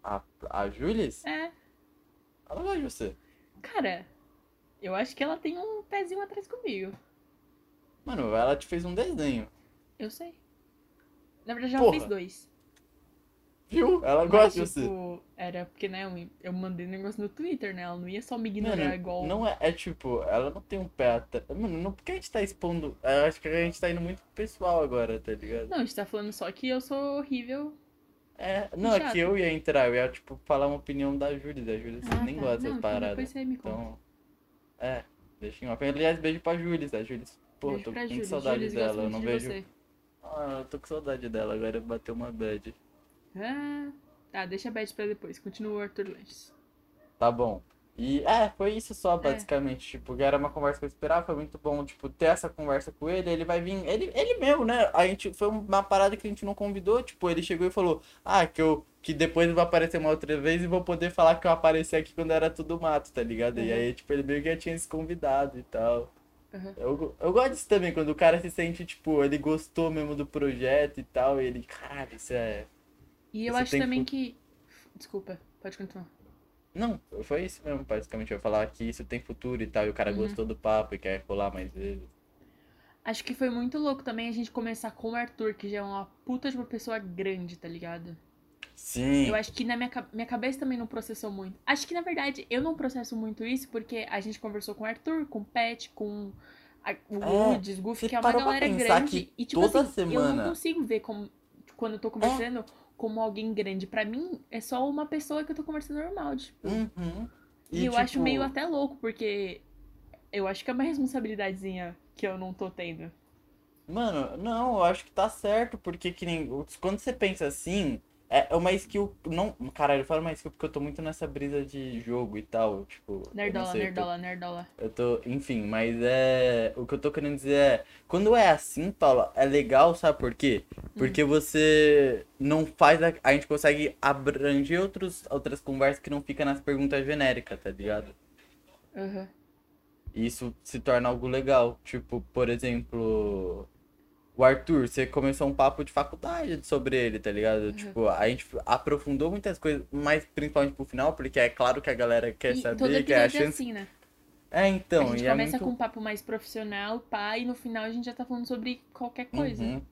A, a Julius? É. Ela gosta de você. Cara, eu acho que ela tem um pezinho atrás comigo. Mano, ela te fez um desenho. Eu sei. Na verdade, ela Porra. fez dois. Viu? Ela Mas, gosta de você. tipo, era porque, né, eu, eu mandei um negócio no Twitter, né? Ela não ia só me ignorar Mano, igual. não é, é tipo, ela não tem um pé atrás. Mano, não, porque a gente tá expondo. Eu acho que a gente tá indo muito pro pessoal agora, tá ligado? Não, a gente tá falando só que eu sou horrível. É, não, é que eu ia entrar, eu ia, tipo, falar uma opinião da Júlia. Da Júlia Ah, nem tá. gosta dessas então paradas. depois você me conta. Então, é, deixa em off. Aliás, beijo pra Júlia, a Júlia. Beijo tô com saudade dela, eu não de vejo. você. Ah, eu tô com saudade dela, agora bateu uma bad. Ah, tá, deixa a bad pra depois. Continua o Arthur Lanches. Tá bom. E é, foi isso só, basicamente. Tipo, que era uma conversa que eu esperava, foi muito bom, tipo, ter essa conversa com ele, ele vai vir. Ele, ele mesmo, né? A gente foi uma parada que a gente não convidou, tipo, ele chegou e falou, ah, que eu. Que depois eu vou aparecer uma outra vez e vou poder falar que eu apareci aqui quando era tudo mato, tá ligado? E Uhum. aí, tipo, ele meio que já tinha se convidado e tal. Uhum. Eu, eu gosto disso também, quando o cara se sente, tipo, ele gostou mesmo do projeto e tal, e ele, caralho, isso é. E eu Você acho também que. Desculpa, pode continuar. Não, foi isso mesmo, basicamente. Eu ia falar que isso tem futuro e tal, e o cara Uhum. gostou do papo e quer rolar mais vezes. Acho que foi muito louco também a gente começar com o Arthur, que já é uma puta de uma pessoa grande, tá ligado? Sim. Eu acho que na minha, minha cabeça também não processou muito. Acho que, na verdade, eu não processo muito isso porque a gente conversou com o Arthur, com o Pet, com a, o É, Woods, Goofy, você que é uma galera grande. E, tipo toda assim, eu semana- É. não consigo ver como, quando eu tô conversando como alguém grande. Pra mim, é só uma pessoa que eu tô conversando normal, tipo. Uhum. E, eu tipo, acho meio até louco, porque eu acho que é uma responsabilidadezinha que eu não tô tendo. Mano, não, eu acho que tá certo, porque que nem. Quando você pensa assim, é uma skill. Não, caralho, eu falo uma skill porque eu tô muito nessa brisa de jogo e tal. Tipo. Nerdola, sei, eu tô- nerdola, nerdola. Eu tô, enfim, mas é. O que eu tô querendo dizer é. Quando é assim, Paulo, é legal, sabe por quê? Porque você não faz. A, a gente consegue abranger outros, outras conversas que não fica nas perguntas genéricas, tá ligado? Aham. E isso se torna algo legal. Tipo, por exemplo. O Arthur, você começou um papo de faculdade sobre ele, tá ligado? Tipo, a gente aprofundou muitas coisas, mas principalmente pro final, porque é claro que a galera quer E saber, quer a é chance. assim, né? É, então, a gente é começa muito. com um papo mais profissional, pá, e no final a gente já tá falando sobre qualquer coisa. Uhum.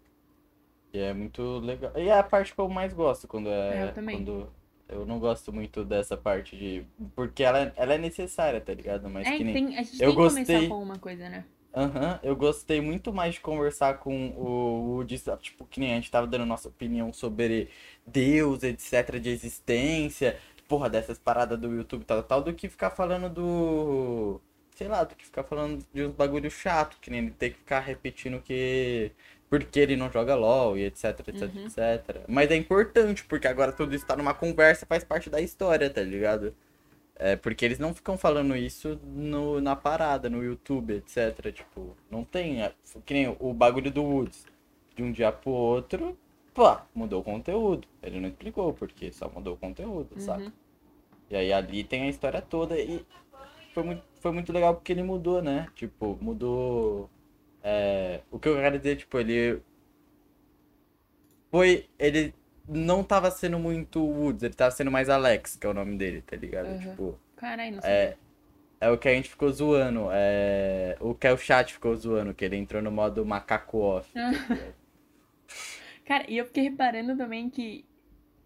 E é muito legal. E é a parte que eu mais gosto quando é. É, eu também. Quando eu não gosto muito dessa parte de. Porque ela, ela é necessária, tá ligado? Mas é, que nem. tem, a gente eu tem que começar gostei- com alguma coisa, né? Aham, eu gostei muito mais de conversar com o Woody, sabe? tipo, que nem a gente tava dando nossa opinião sobre Deus, etc, de existência, porra, dessas paradas do YouTube e tal, tal, do que ficar falando do, sei lá, do que ficar falando de uns bagulho chato, que nem ele ter que ficar repetindo que, porque ele não joga LOL e etc, etc, Uhum. etc. Mas é importante, porque agora tudo isso tá numa conversa, faz parte da história, tá ligado? É, porque eles não ficam falando isso no, na parada, no YouTube, etc. Tipo, não tem. é, Que nem o bagulho do Woods. De um dia pro outro, pô, mudou o conteúdo. Ele não explicou porque só mudou o conteúdo, Uhum. saca? E aí ali tem a história toda e foi muito, foi muito legal porque ele mudou, né? Tipo, mudou. é, o que eu quero dizer, tipo, ele. Foi. Ele não tava sendo muito Woods, ele tava sendo mais Alex, que é o nome dele, tá ligado? Uhum. Tipo. Caralho, não É, sei. é o que a gente ficou zoando. É, o que o chat ficou zoando, que ele entrou no modo macaco off. tá? Cara, e eu fiquei reparando também que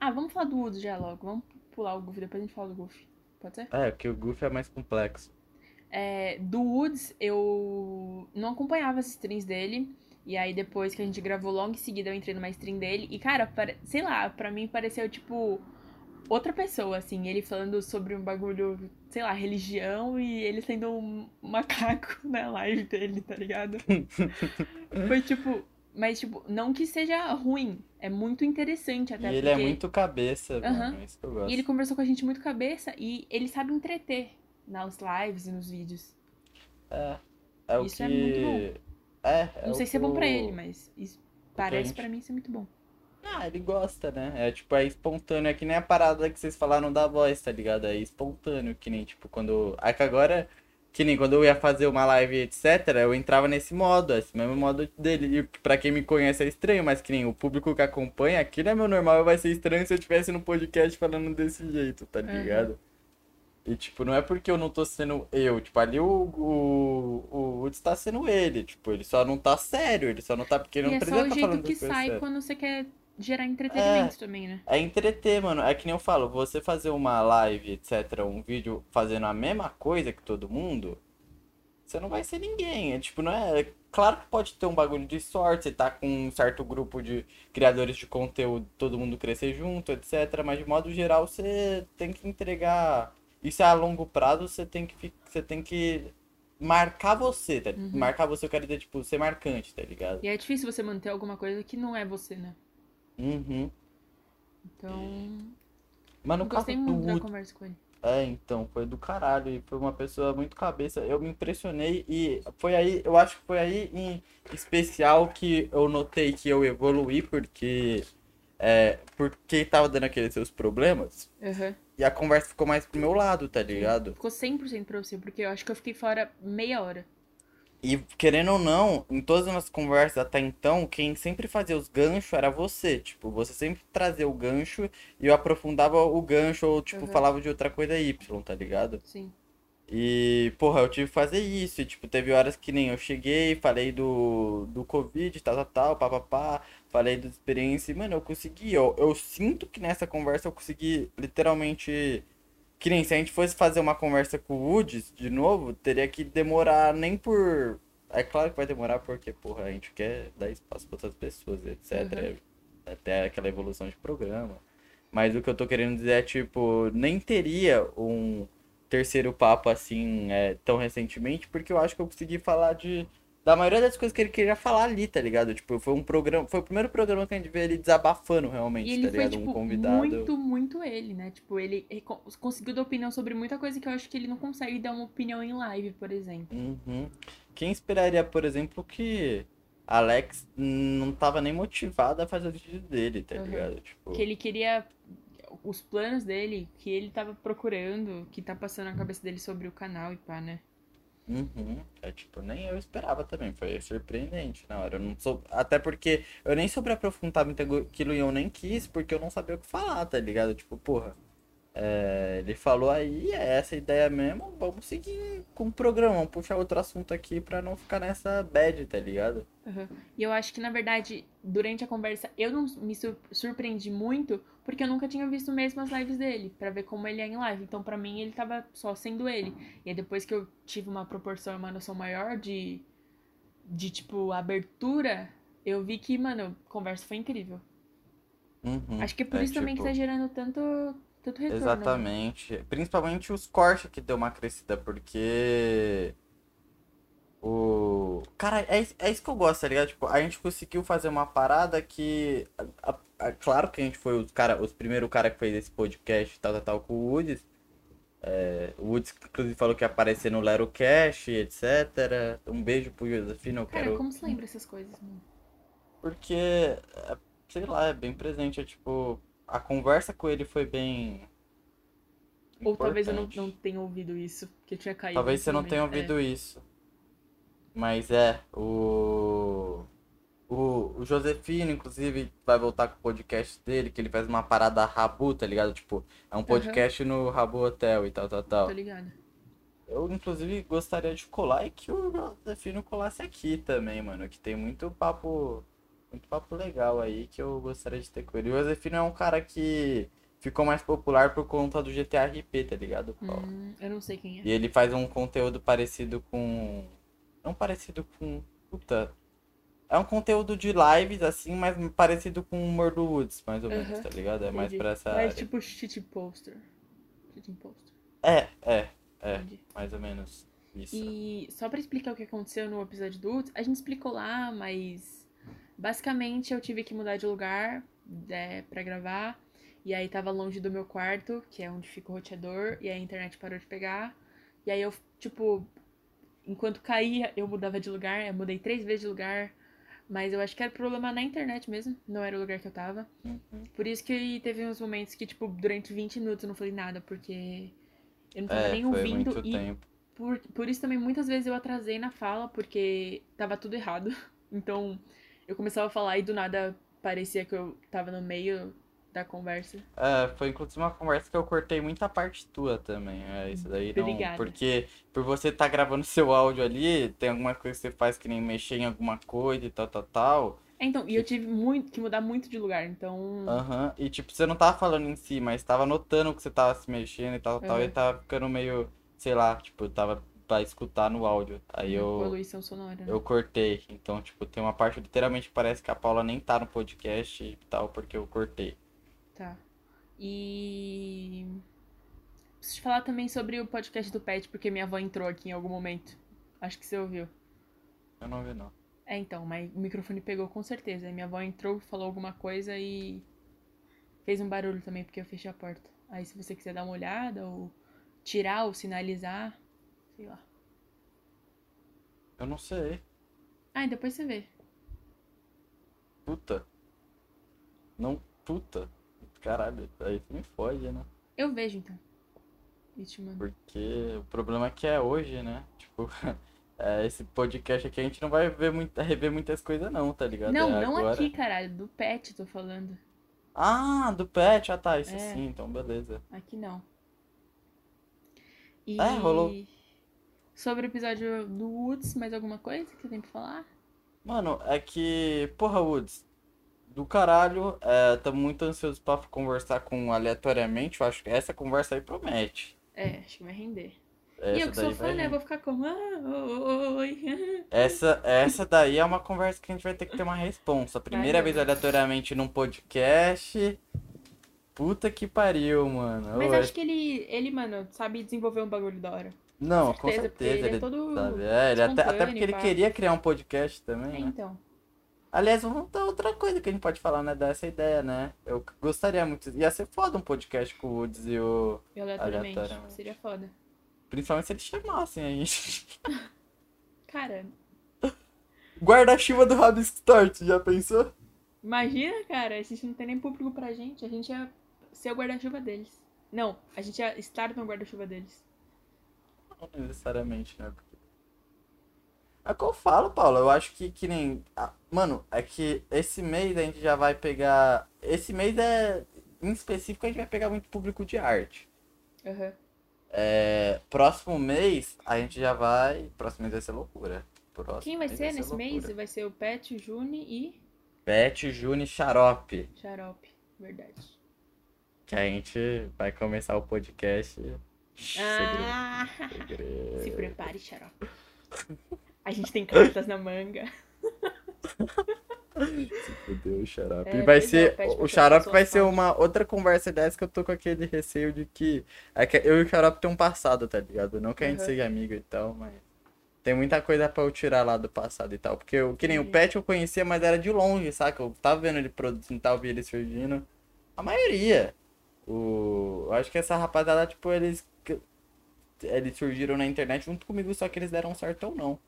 Ah, vamos falar do Woods já logo. Vamos pular o Goofy, depois a gente fala do Goofy. Pode ser? É, que o Goofy é mais complexo. É, do Woods, eu não acompanhava as streams dele. E aí, depois que a gente gravou logo em seguida, eu entrei numa stream dele. E, cara, sei lá, pra mim pareceu, tipo, outra pessoa, assim. Ele falando sobre um bagulho, sei lá, religião e ele sendo um macaco na live dele, tá ligado? Foi, tipo... Mas, tipo, não que seja ruim. É muito interessante até e ele porque... é muito cabeça, Aham. mano. É isso que eu gosto. E ele conversou com a gente muito cabeça e ele sabe entreter nas lives e nos vídeos. É. É o Isso que. é muito bom. É, é Não sei se é bom pra o- ele, mas parece gente- pra mim ser muito bom. Ah, ele gosta, né? É tipo, é espontâneo. É que nem a parada que vocês falaram da voz, tá ligado? É espontâneo, que nem, tipo, quando. É que agora, que nem quando eu ia fazer uma live, etc., eu entrava nesse modo, esse mesmo modo dele. E pra quem me conhece é estranho, mas que nem o público que acompanha, aquilo é meu normal, vai ser estranho se eu estivesse no podcast falando desse jeito, tá Uhum. E, tipo, não é porque eu não tô sendo eu. Tipo, ali o, o, o Woods tá sendo ele. Tipo, ele só não tá sério. Ele só não tá porque ele E não é precisa só o jeito que sai sérias. quando você quer gerar entretenimento também, né? É entreter, mano. É que nem eu falo, você fazer uma live, etc., um vídeo fazendo a mesma coisa que todo mundo, você não vai ser ninguém. É tipo, não é. é Claro que pode ter um bagulho de sorte, você tá com um certo grupo de criadores de conteúdo, todo mundo crescer junto, etc. Mas de modo geral, você tem que entregar. Isso é a longo prazo, você tem que, você tem que marcar você, tá? Uhum. Marcar você, eu quero dizer, tipo, ser marcante, tá ligado? E é difícil você manter alguma coisa que não é você, né? Uhum. Então, Mas no caso gostei do muito da Wood- conversa com ele. É, então, foi do caralho. E foi uma pessoa muito cabeça. Eu me impressionei e foi aí, eu acho que foi aí em especial que eu notei que eu evoluí, porque. É, porque tava dando aqueles seus problemas. Aham. E a conversa ficou mais pro meu lado, tá ligado? Ficou 100% pra você, porque eu acho que eu fiquei fora meia hora. E querendo ou não, em todas as nossas conversas até então, quem sempre fazia os ganchos era você. Tipo, você sempre trazia o gancho e eu aprofundava o gancho ou, tipo, Uhum. falava de outra coisa Y, tá ligado? Sim. E, porra, eu tive que fazer isso. E, tipo, teve horas que nem eu cheguei, falei do, do Covid, tal, tal, tal, papapá. Falei da experiência e, mano, eu consegui. Eu, eu sinto que nessa conversa eu consegui literalmente. Que nem se a gente fosse fazer uma conversa com o Woods de novo, teria que demorar nem por. É claro que vai demorar porque, porra, a gente quer dar espaço para outras pessoas, etc. Até aquela evolução de programa. Mas o que eu tô querendo dizer é, tipo, nem teria um terceiro papo assim é, tão recentemente, porque eu acho que eu consegui falar de da maioria das coisas que ele queria falar ali, tá ligado? Tipo, foi um programa, foi o primeiro programa que a gente vê ele desabafando realmente, E ele tá foi, ligado? tipo, um convidado. muito, muito ele, né? Tipo, ele conseguiu dar opinião sobre muita coisa que eu acho que ele não consegue dar uma opinião em live, por exemplo. Uhum. Quem esperaria, por exemplo, que Alex não tava nem motivado a fazer o vídeo dele, tá Uhum. ligado? Tipo, Que ele queria os planos dele, que ele tava procurando, que tá passando na cabeça dele sobre o canal e pá, né? Uhum. É tipo, nem eu esperava também, foi surpreendente na hora. Eu não sou... Até porque eu nem sobre aprofundar muito aquilo e eu nem quis, porque eu não sabia o que falar, tá ligado? Tipo, porra. é, Ele falou aí, é essa a ideia mesmo, vamos seguir com o programa, vamos puxar outro assunto aqui pra não ficar nessa bad, tá ligado? Uhum. E eu acho que, na verdade, durante a conversa, eu não me sur- surpreendi muito, porque eu nunca tinha visto mesmo as lives dele, pra ver como ele é em live. Então, pra mim, ele tava só sendo ele. E aí, depois que eu tive uma proporção, uma noção maior de, de tipo, abertura, eu vi que, mano, a conversa foi incrível. Uhum. Acho que é por É, isso também que tipo, tá gerando tanto, tanto retorno. Exatamente. Principalmente os cortes que deu uma crescida, porque. O. Cara, é, é isso que eu gosto, tá ligado? Tipo, a gente conseguiu fazer uma parada que. a- a- claro que a gente foi os, cara, os primeiros cara que fez esse podcast tal, tal, tal com o Woods. É, o Woods, inclusive, falou que ia aparecer no Lero Cash, etc. Um beijo pro Josefino, eu Cara, quero. como se lembra essas coisas, mano? Porque, é, sei lá, é bem presente. É tipo, a conversa com ele foi bem. Ou talvez eu não, importante. não tenha ouvido isso, porque eu tinha caído. Talvez você não tenha. É. ouvido isso. Mas é, o. O, o Josefino, inclusive, vai voltar com o podcast dele, que ele faz uma parada Rabu, tá ligado? Tipo, é um podcast no Rabu Hotel e tal, tal, tal. Tô ligada. Eu, inclusive, gostaria de colar e que o Josefino colasse aqui também, mano. Que tem muito papo muito papo legal aí que eu gostaria de ter com ele. O Josefino é um cara que ficou mais popular por conta do GTA RP, tá ligado, Paulo? Hum, eu não sei quem é. E ele faz um conteúdo parecido com. Não parecido com. Puta. É um conteúdo de lives, assim, mas parecido com o humor do Woods, mais ou menos, tá ligado? É mais Entendi. pra essa Mas área. tipo shit poster. Shit poster. É, é, é. Entendi. Mais ou menos isso. E só pra explicar o que aconteceu no episódio do Woods, a gente explicou lá, mas basicamente eu tive que mudar de lugar é, para gravar. E aí tava longe do meu quarto, que é onde fica o roteador, e aí a internet parou de pegar. E aí eu, tipo, enquanto caía, eu mudava de lugar, eu mudei três vezes de lugar. Mas eu acho que era problema na internet mesmo, não era o lugar que eu tava. Uhum. Por isso que teve uns momentos que, tipo, durante 20 minutos eu não falei nada, porque eu não tava É, nem ouvindo e tempo. por, por isso também muitas vezes eu atrasei na fala, porque tava tudo errado. Então eu começava a falar e do nada parecia que eu tava no meio da conversa. É, foi inclusive uma conversa que eu cortei muita parte tua também. É, isso daí não. Obrigada. Porque por você estar gravando seu áudio ali, tem alguma coisa que você faz que nem mexer em alguma coisa e tal, tal, tal. É, Então, e eu tive muito que mudar muito de lugar, então. Aham. E tipo, você não tava falando em si, mas tava notando que você tava se mexendo e tal, tal, Aham. e tava ficando meio, sei lá, tipo, tava pra escutar no áudio. Aí eu. Poluição sonora. né? Eu cortei. Então, tipo, tem uma parte literalmente parece que a Paula nem tá no podcast e tal, porque eu cortei. Tá. E. Preciso te falar também sobre o podcast do Pet, porque minha avó entrou aqui em algum momento. Acho que você ouviu. Eu não vi, não. É, então, mas o microfone pegou com certeza. Minha avó entrou, falou alguma coisa e fez um barulho também, porque eu fechei a porta. Aí se você quiser dar uma olhada, ou tirar, ou sinalizar, sei lá. Eu não sei. Ah, e depois você vê. Puta. Não, puta. Caralho, aí tu me fode, né? Eu vejo então. E te mando. Porque o problema é que é hoje, né? Tipo, é, esse podcast aqui a gente não vai ver muito, rever muitas coisas não, tá ligado? Não, É não agora. aqui, caralho. Do Pet, tô falando. Ah, do pet, ah tá, isso É. sim, então beleza. Aqui não. E É, rolou. sobre o episódio do Woods, mais alguma coisa que você tem pra falar? Mano, é que, porra, Woods, do caralho, é, tamo muito ansioso pra conversar com aleatoriamente, eu acho que essa conversa aí promete. É, acho que vai render. Essa e eu que sou fã, né? Vou ficar como. Ah, oi. Essa, essa daí é uma conversa que a gente vai ter que ter uma responsa. Primeira Vai, vez aleatoriamente num podcast. Puta que pariu, mano. Mas acho que ele, ele, mano, sabe desenvolver um bagulho da hora. Não, com com certeza, porque certeza. ele é todo sabe. É, ele até, até porque ele pá. queria criar um podcast É, também, né? então. Aliás, vamos dar outra coisa que a gente pode falar, né? Dessa ideia, né? Eu gostaria muito. Ia ser foda um podcast com o Woods e o. Aleatoriamente. Aleatoriamente. Seria foda. Principalmente se eles chamassem a gente. Cara, Guarda-chuva do Rabisco Torto, já pensou? imagina, cara, a gente não tem nem público pra gente. A gente ia ser o guarda-chuva deles. Não, a gente ia estar no guarda-chuva deles. Não necessariamente, né? É o que eu falo, Paulo. Eu acho que, que nem. ah, Mano, é que esse mês a gente já vai pegar. Esse mês é. Em específico, a gente vai pegar muito público de arte. Aham. É, próximo mês, a gente já vai. Próximo mês vai ser loucura. Próximo Quem vai mês ser nesse mês? loucura. Vai ser o Pet, Juni e Pet, Juni Xarope. Xarope. Verdade. Que a gente vai começar o podcast. Ah! Segredo, segredo. Se prepare, Xarope. A gente tem cartas na manga. Fudeu o xarope. É, vai é, ser. pra o xarope vai ser uma outra conversa dessa que eu tô com aquele receio de que. É que eu e o xarope tem um passado, tá ligado? Não que a gente Uhum. seja amigo e tal, mas. Tem muita coisa pra eu tirar lá do passado e tal. Porque eu, que nem o Entendi. Pet eu conhecia, mas era de longe, saca? Eu tava vendo ele produzindo, tava vendo ele surgindo. A maioria. O... Eu acho que essa rapaziada, tipo, eles. Eles surgiram na internet junto comigo, só que eles deram certo ou não.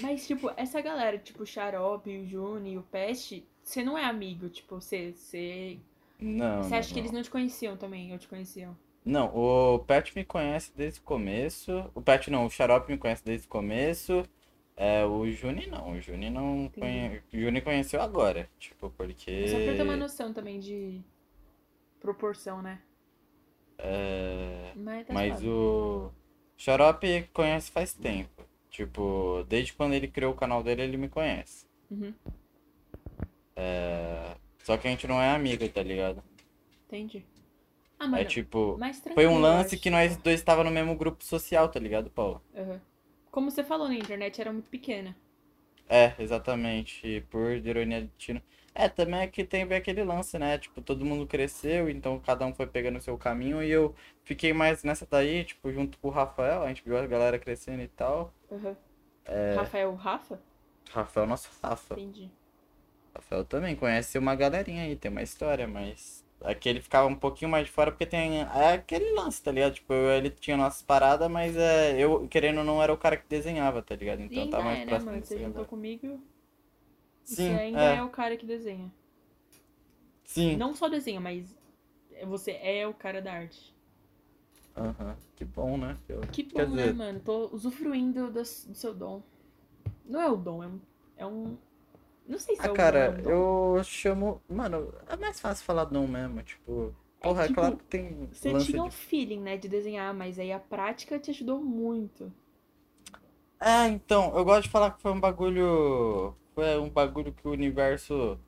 Mas, tipo, essa galera, tipo, o Xarope, o Juni, o Pest, você não é amigo, tipo, você. Você, Não. você não, acha que não. eles não te conheciam também, ou te conheciam? Não, o Pet me conhece desde o começo. O Pet não, o Xarope me conhece desde o começo. É, o Juni não, o Juni não conhe... O Juni conheceu agora, tipo, porque Só pra ter uma noção também de proporção, né? é, Mas tá mas o Xarope conhece faz tempo. Tipo, desde quando ele criou o canal dele, ele me conhece. Uhum. É... Só que a gente não é amigo, tá ligado? Entendi. Ah, mano, É tipo. Foi um lance que nós dois estava no mesmo grupo social, tá ligado, Paulo? Aham. Como você falou, na internet era muito pequena. É, exatamente. Por ironia de destino. É, também é que tem aquele lance, né? Tipo, todo mundo cresceu, então cada um foi pegando o seu caminho e eu fiquei mais nessa daí, tipo, junto com o Rafael, a gente viu a galera crescendo e tal. Aham. É. Rafael Rafa? Rafael, nosso Rafa. Entendi. Rafael também conhece uma galerinha aí, tem uma história, mas aqui ele ficava um pouquinho mais de fora porque tem é aquele lance, tá ligado? Tipo, eu- ele tinha nossas paradas, mas é, eu, querendo ou não, era o cara que desenhava, tá ligado? Então ainda tá mais é, né, próximo mano? disso Você juntou comigo, Sim, você ainda é. é o cara que desenha. Sim. Não só desenha, mas você é o cara da arte. Aham, que bom, né? Eu- Que bom, Quer né, dizer, mano? Tô usufruindo do, do seu dom. Não é o dom, é um. É um... Não sei se é ah, o cara, dom, é um dom. eu chamo. Mano, é mais fácil falar não mesmo, tipo. Porra, é, tipo, claro que tem Você tinha de um feeling, né, de desenhar, mas aí a prática te ajudou muito. É, então, eu gosto de falar que foi um bagulho. Foi um bagulho que o universo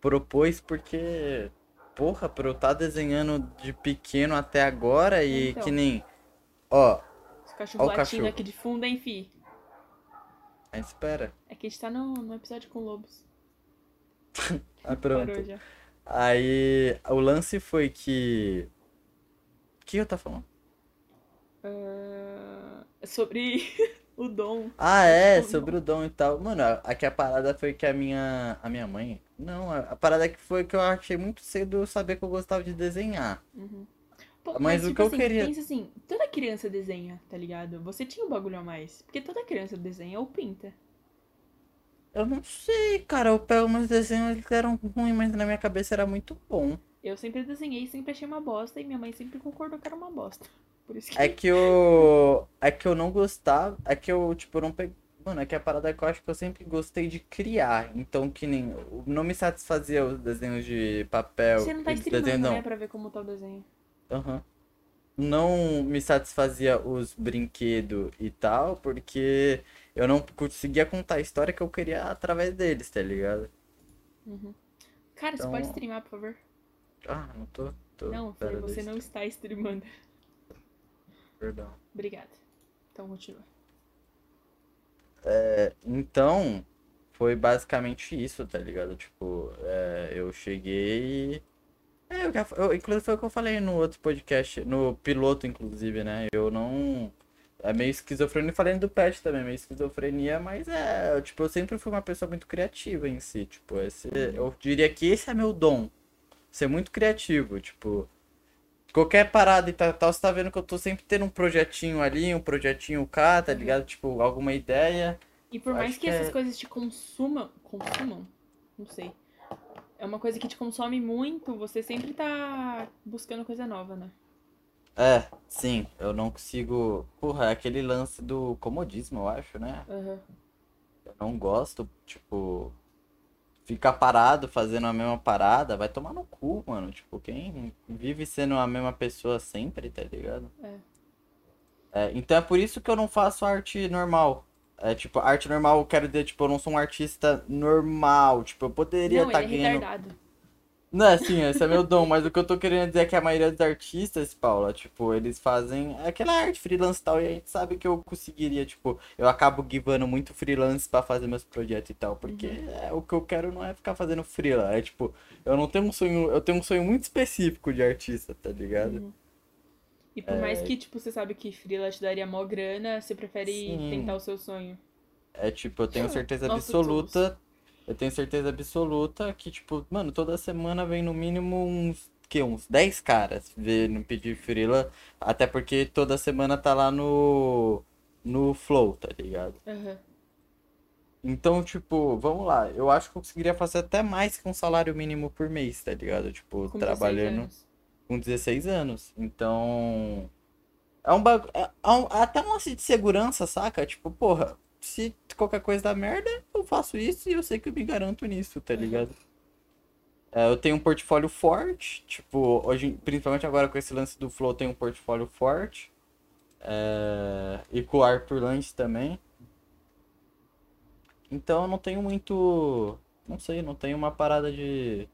propôs, porque. Porra, pra eu estar desenhando de pequeno até agora e Então. que nem. Ó, Os cachorros o latindo aqui de fundo, hein, fi? espera. É que a gente tá no, no episódio com lobos. Ah, pronto. Aí, o lance foi que. O que eu tava falando? Ah, sobre o dom. Ah, é, O dom. sobre o dom e tal. Mano, a- aqui a parada foi que a minha. A minha mãe. Não, a, a parada que foi que eu achei muito cedo saber que eu gostava de desenhar. Uhum. Pô, Mas mas, o tipo que eu assim, queria- pensa assim, toda criança desenha, tá ligado? Você tinha um bagulho a mais. Porque toda criança desenha ou pinta. Eu não sei, cara. Eu pego meus desenhos, eles eram ruins, mas na minha cabeça era muito bom. Eu sempre desenhei sempre achei uma bosta, e minha mãe sempre concordou que era uma bosta. Por isso que. É que eu. É que eu não gostava. É que eu, tipo, não peguei. Mano, é que a parada é que eu acho que eu sempre gostei de criar. Então, que nem. Não me satisfazia os desenhos de papel. Você não tá streamando, desenhos, né, pra ver como tá o desenho. Aham. Não me satisfazia os brinquedos e tal, porque eu não conseguia contar a história que eu queria através deles, tá ligado? Uhum. Cara, Então- você pode streamar, por favor? Ah, não tô. tô Não, você não está streamando. Perdão. Obrigada. Então continua. Então, foi basicamente isso, tá ligado? Tipo, é, eu cheguei. É, eu, eu- inclusive foi o que eu falei no outro podcast, no piloto, inclusive, né? Eu não. É meio esquizofrenia, falando do pet também, meio esquizofrenia, mas é, tipo, eu sempre fui uma pessoa muito criativa em si, tipo, esse, eu diria que esse é meu dom, ser muito criativo, tipo, qualquer parada e tal, tal, você tá vendo que eu tô sempre tendo um projetinho ali, um projetinho cá, tá Uhum. ligado? Tipo, alguma ideia, E por mais que que essas é- coisas te consumam. Consumam? Não sei. É uma coisa que te consome muito, você sempre tá buscando coisa nova, né? É, sim, eu não consigo. Porra, é aquele lance do comodismo, eu acho, né? Aham. Eu não gosto, tipo, ficar parado fazendo a mesma parada, vai tomar no cu, mano. Tipo, quem vive sendo a mesma pessoa sempre, tá ligado? É. É, então é por isso que eu não faço arte normal. É, tipo, arte normal, eu quero dizer, tipo, eu não sou um artista normal. Tipo, eu poderia estar ele é ganhando. retardado. Não, assim, esse é meu dom, mas o que eu tô querendo dizer é que a maioria dos artistas, Paula, tipo, eles fazem aquela arte freelance e tal, e a gente sabe que eu conseguiria, tipo, eu acabo givando muito freelance pra fazer meus projetos e tal, porque é, o que eu quero não é ficar fazendo freela, é tipo, eu não tenho um sonho, eu tenho um sonho muito específico de artista, tá ligado? Uhum. E É. por mais que, tipo, você sabe que freela te daria mó grana, você prefere Sim. tentar o seu sonho. É tipo, eu tenho certeza Nossa, absoluta, eu tenho certeza absoluta que, tipo, mano, toda semana vem no mínimo uns, que, uns 10 caras vendo pedir freela, até porque toda semana tá lá no, no Flow, tá ligado? Aham. Então, tipo, vamos lá, eu acho que eu conseguiria fazer até mais que um salário mínimo por mês, tá ligado? Tipo, Com 16 trabalhando anos. com 16 anos. Então. É um bagulho. É é um- até um lance de segurança, saca? Tipo, porra, se qualquer coisa dá merda, eu faço isso e eu sei que eu me garanto nisso, tá ligado? É, eu tenho um portfólio forte, tipo, hoje, principalmente agora com esse lance do Flow, eu tenho um portfólio forte. É, e com o Arthur Lange também. Então eu não tenho muito. Não sei, não tenho uma parada de.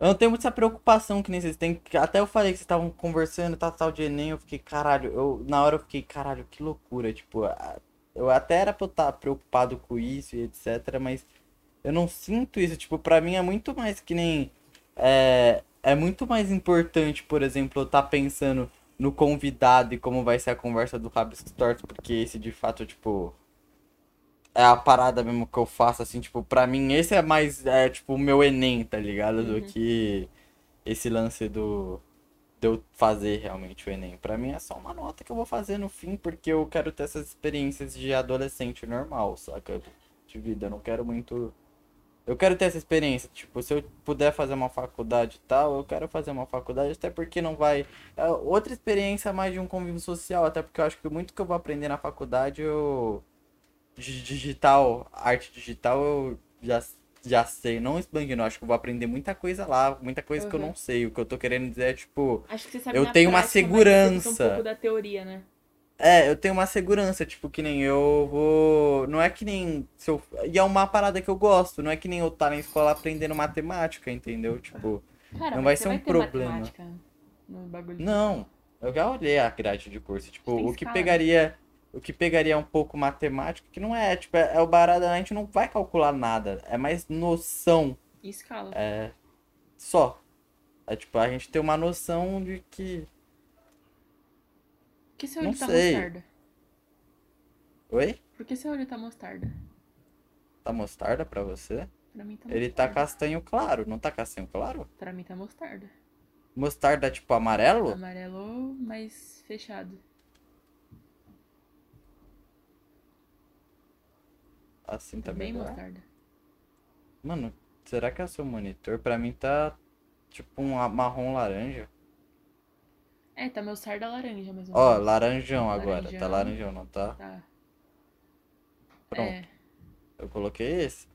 Eu não tenho muita preocupação que nem vocês têm. Até eu falei que vocês estavam conversando, tal, tal de Enem, eu fiquei, caralho, eu, na hora eu fiquei, caralho, que loucura. Tipo, eu até era pra eu estar preocupado com isso e etc, mas eu não sinto isso. Tipo, pra mim é muito mais que nem. É, é muito mais importante, por exemplo, eu estar tá pensando no convidado e como vai ser a conversa do Rabis Tortos, porque esse de fato, tipo é a parada mesmo que eu faço, assim, tipo, pra mim esse é mais, é, tipo, o meu Enem, tá ligado? Uhum. Do que esse lance do. De eu fazer realmente o Enem. Pra mim é só uma nota que eu vou fazer no fim, porque eu quero ter essas experiências de adolescente normal, saca? De vida. Eu não quero muito. Eu quero ter essa experiência, tipo, se eu puder fazer uma faculdade e tal, eu quero fazer uma faculdade, até porque não vai. É outra experiência mais de um convívio social, até porque eu acho que muito que eu vou aprender na faculdade eu digital, arte digital, eu já, já sei. Não expandindo, acho que eu vou aprender muita coisa lá, muita coisa uhum. que eu não sei. O que eu tô querendo dizer é, tipo, eu tenho uma segurança. Um pouco da teoria, né? É, eu tenho uma segurança, tipo, que nem eu vou. Não é que nem. Se eu... E é uma parada que eu gosto, não é que nem eu estar tá na escola aprendendo matemática, entendeu? Tipo, Cara, não vai ser um problema. Não, eu já olhei a grade de curso. Tipo, o que pegaria o que pegaria um pouco matemático, que não é, tipo, é, é o barato, a gente não vai calcular nada, é mais noção. E escala. É, só. É tipo, a gente tem uma noção de que... Por que seu olho tá sei. mostarda? Oi? Por que seu olho tá mostarda? Tá mostarda pra você? Pra mim tá Ele tá castanho claro, não tá castanho claro? Pra mim tá mostarda. Mostarda tipo amarelo? Amarelo, mas fechado. Assim tá, tá bem mostarda. Mano, será que é o seu monitor? Pra mim tá tipo um marrom laranja. É, tá meu sarda laranja mesmo. Ó, laranjão agora. Tá laranjão. Tá laranjão, não tá? Tá. Pronto. É. Eu coloquei esse.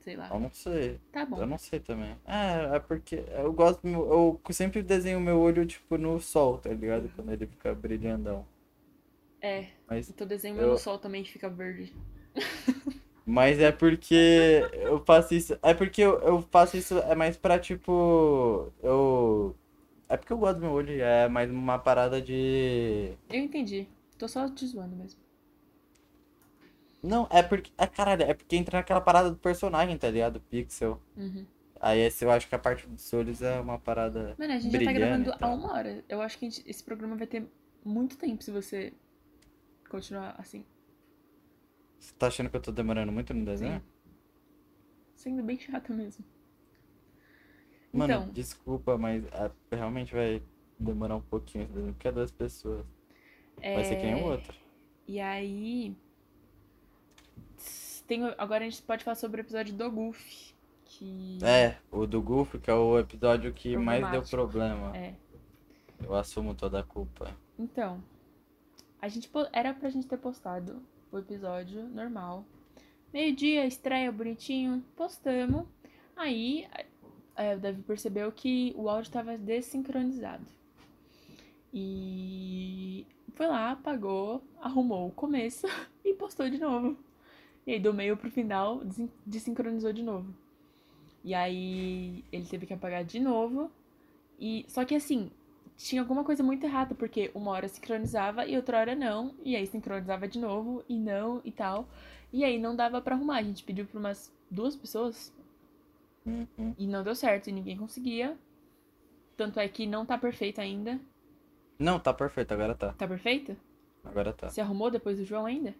Sei lá. Eu não sei. Tá bom. Eu não sei também. É, é porque eu gosto. Eu sempre desenho meu olho, tipo, no sol, tá ligado? Quando ele fica brilhandão. É. Mas eu tô desenhando eu... no sol também fica verde. Mas é porque eu faço isso. É porque eu, eu faço isso. É mais pra tipo. Eu. É porque eu gosto do meu olho. É mais uma parada de. Eu entendi. Tô só te zoando mesmo. Não, é porque. É caralho, é porque entra naquela parada do personagem, tá ligado? Pixel. Uhum. Aí esse eu acho que a parte dos olhos é uma parada. Mano, a gente já tá gravando há uma hora. Eu acho que gente, esse programa vai ter muito tempo se você continuar assim. Você tá achando que eu tô demorando muito no desenho? Sim. Sendo bem chato mesmo. Mano, então, desculpa, mas é, realmente vai demorar um pouquinho porque é duas pessoas. É... Vai ser quem o outro. E aí. Tem, agora a gente pode falar sobre o episódio do Goofy. Que... É, o do Goofy, que é o episódio que mais deu problema. É. Eu assumo toda a culpa. Então, a gente era pra gente ter postado o episódio normal. Meio-dia, estreia bonitinho, postamos. Aí é, o Davi percebeu que o áudio estava desincronizado. E foi lá, apagou, arrumou o começo e postou de novo. E aí do meio pro final desincronizou de novo. E aí ele teve que apagar de novo. E só que assim, tinha alguma coisa muito errada, porque uma hora sincronizava e outra hora não, e aí sincronizava de novo e não e tal. E aí não dava para arrumar. A gente pediu pra umas duas pessoas uhum. e não deu certo, e ninguém conseguia. Tanto é que não tá perfeito ainda. Não, tá perfeito, agora tá. Tá perfeito? Agora tá. Você arrumou depois do João ainda?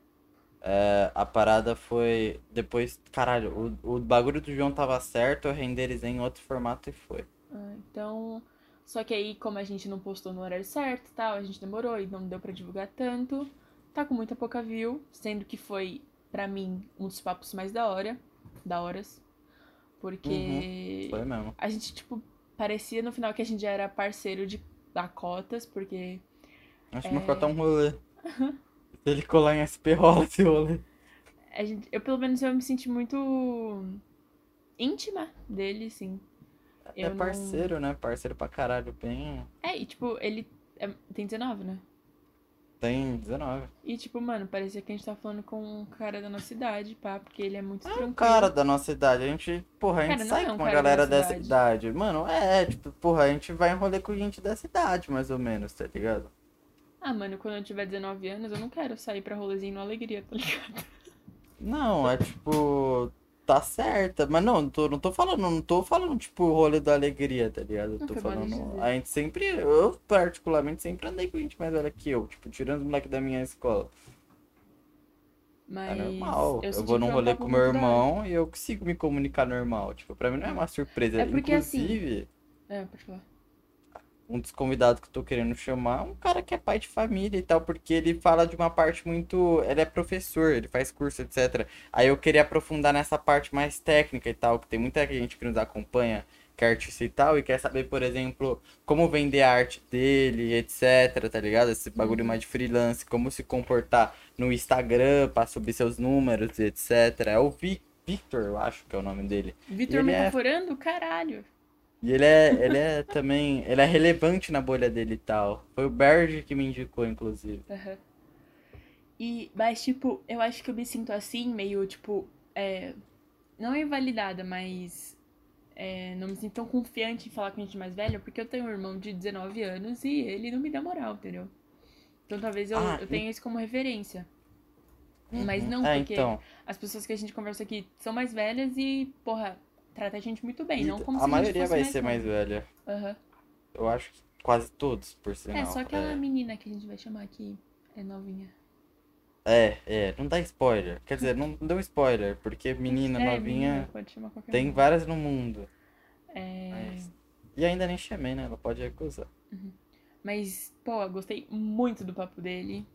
É, a parada foi. Depois. Caralho, o, o bagulho do João tava certo, eu renderizei em outro formato e foi. Ah, então. Só que aí, como a gente não postou no horário certo tal, a gente demorou e não deu para divulgar tanto. Tá com muita pouca view, sendo que foi, para mim, um dos papos mais da hora. Da horas. Porque. Uhum, foi mesmo. A gente, tipo, parecia no final que a gente já era parceiro de da cotas, porque. Acho que é... não um rolê. Ele colar em SP, rola esse rolê. A gente, eu, pelo menos, eu me senti muito íntima dele, sim. É parceiro, não... né? Parceiro pra caralho, bem. É, e tipo, ele é... tem 19, né? Tem 19. E, tipo, mano, parecia que a gente tá falando com um cara da nossa idade, pá, porque ele é muito É um tranquilo. cara da nossa idade. A gente, porra, a gente Cara, sai é um com a galera dessa cidade. idade. Mano, é, tipo, porra, a gente vai em rolê com gente dessa idade, mais ou menos, tá ligado? Ah, mano, quando eu tiver 19 anos, eu não quero sair pra rolezinho no Alegria, tá ligado? Não, é tipo. Tá certa. Mas não, não tô, não tô falando, não tô falando, tipo, rolê da alegria, tá ligado? Eu Não tô falando. A gente sempre. Eu, particularmente, sempre andei com gente mais velha que eu. Tipo, tirando os moleques da minha escola. Mas. É normal. Eu, senti vou num é um rolê com meu irmão e eu consigo me comunicar normal. Tipo, pra mim não é uma surpresa. É porque, assim, Inclusive, É, pode falar. Um dos convidados que eu tô querendo chamar é um cara que é pai de família e tal, porque ele fala de uma parte muito. Ele é professor, ele faz curso, etc. Aí eu queria aprofundar nessa parte mais técnica e tal, que tem muita gente que nos acompanha, que é artista e tal, e quer saber, por exemplo, como vender a arte dele, etc, tá ligado? Esse bagulho Uhum. mais de freelance, como se comportar no Instagram pra subir seus números, etc. É o Vi- Victor, eu acho que é o nome dele. Vitor ele é-? Caralho. E ele é, ele é também, ele é relevante na bolha dele e tal. Foi o Berge que me indicou, inclusive. Aham. E, mas, tipo, eu acho que eu me sinto assim, meio, tipo, é, não invalidada, mas é, não me sinto tão confiante em falar com gente mais velha, porque eu tenho um irmão de 19 anos e ele não me dá moral, entendeu? Então talvez eu, Ah, eu tenha isso como referência. Mas não, é, porque então. as pessoas que a gente conversa aqui são mais velhas e, porra, trata a gente muito bem, e não como a se maioria vai mais ser mais velha. Aham. Eu acho que quase todos, por sinal. É, só aquela É, menina que a gente vai chamar aqui é novinha. é, é, não dá spoiler. Quer dizer, não deu spoiler, porque menina é, novinha menina, tem várias no mundo. É... Mas- E ainda nem chamei, né? Ela pode recusar. Mas, pô, eu gostei muito do papo dele.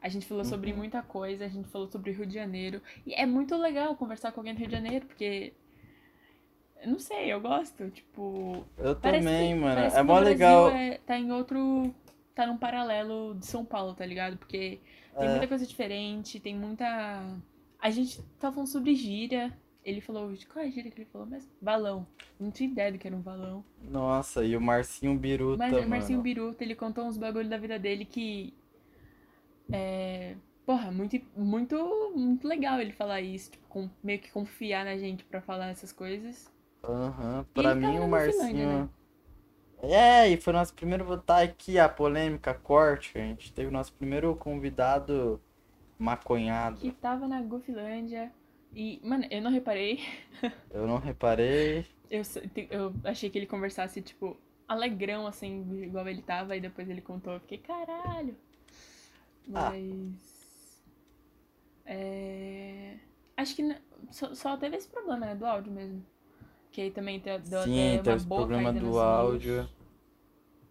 A gente falou sobre Uhum. muita coisa, a gente falou sobre Rio de Janeiro. E é muito legal conversar com alguém do Rio de Janeiro, porque. Não sei, eu gosto. Tipo. Eu também, que, mano. É mó legal. é- tá em outro. Tá num paralelo de São Paulo, tá ligado? Porque tem É. muita coisa diferente, tem muita. A gente tá falando sobre gíria. Ele falou. Qual é a gíria que ele falou mesmo? Balão. Não tinha ideia do que era um balão. Nossa, e o Marcinho Biruta, Mas o mano. Marcinho Biruta, ele contou uns bagulho da vida dele que. É. Porra, muito, muito, muito legal ele falar isso. Tipo, com- meio que confiar na gente pra falar essas coisas. Aham, E pra ele mim o Finlândia, Marcinho. né? É, e foi nosso primeiro votar aqui, a polêmica corte. A gente teve o nosso primeiro convidado maconhado. Que tava na Gofilândia. E, mano, eu não reparei. Eu não reparei. Eu, eu achei que ele conversasse, tipo, alegrão, assim, igual ele tava. E depois ele contou. Eu fiquei, caralho. Ah. Mas. É. Acho que só, só teve esse problema, né? Do áudio mesmo. Que aí também deu Sim, até teve problema do áudio. views.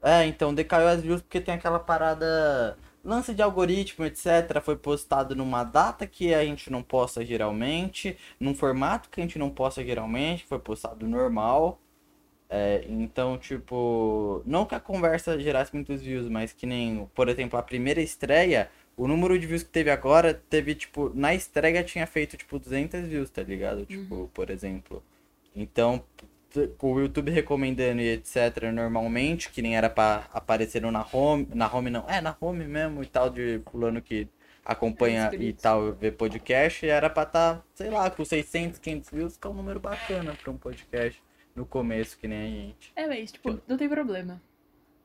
É, então decaiu as views porque tem aquela parada. Lance de algoritmo, etc. Foi postado numa data que a gente não posta geralmente, num formato que a gente não posta geralmente, foi postado normal. É, então, tipo, não que a conversa gerasse muitos views, mas que nem, por exemplo, a primeira estreia, o número de views que teve agora, teve, tipo, na estreia tinha feito, tipo, 200 views, tá ligado? Tipo, por exemplo. Então, o YouTube recomendando e etc, normalmente, que nem era pra aparecer na home, na home não, é, na home mesmo e tal, de fulano que acompanha e inscritos. tal, vê podcast, era pra tá, sei lá, com 600, 500 views, que é um número bacana pra um podcast no começo, que nem a gente. É, mas, tipo, não tem problema.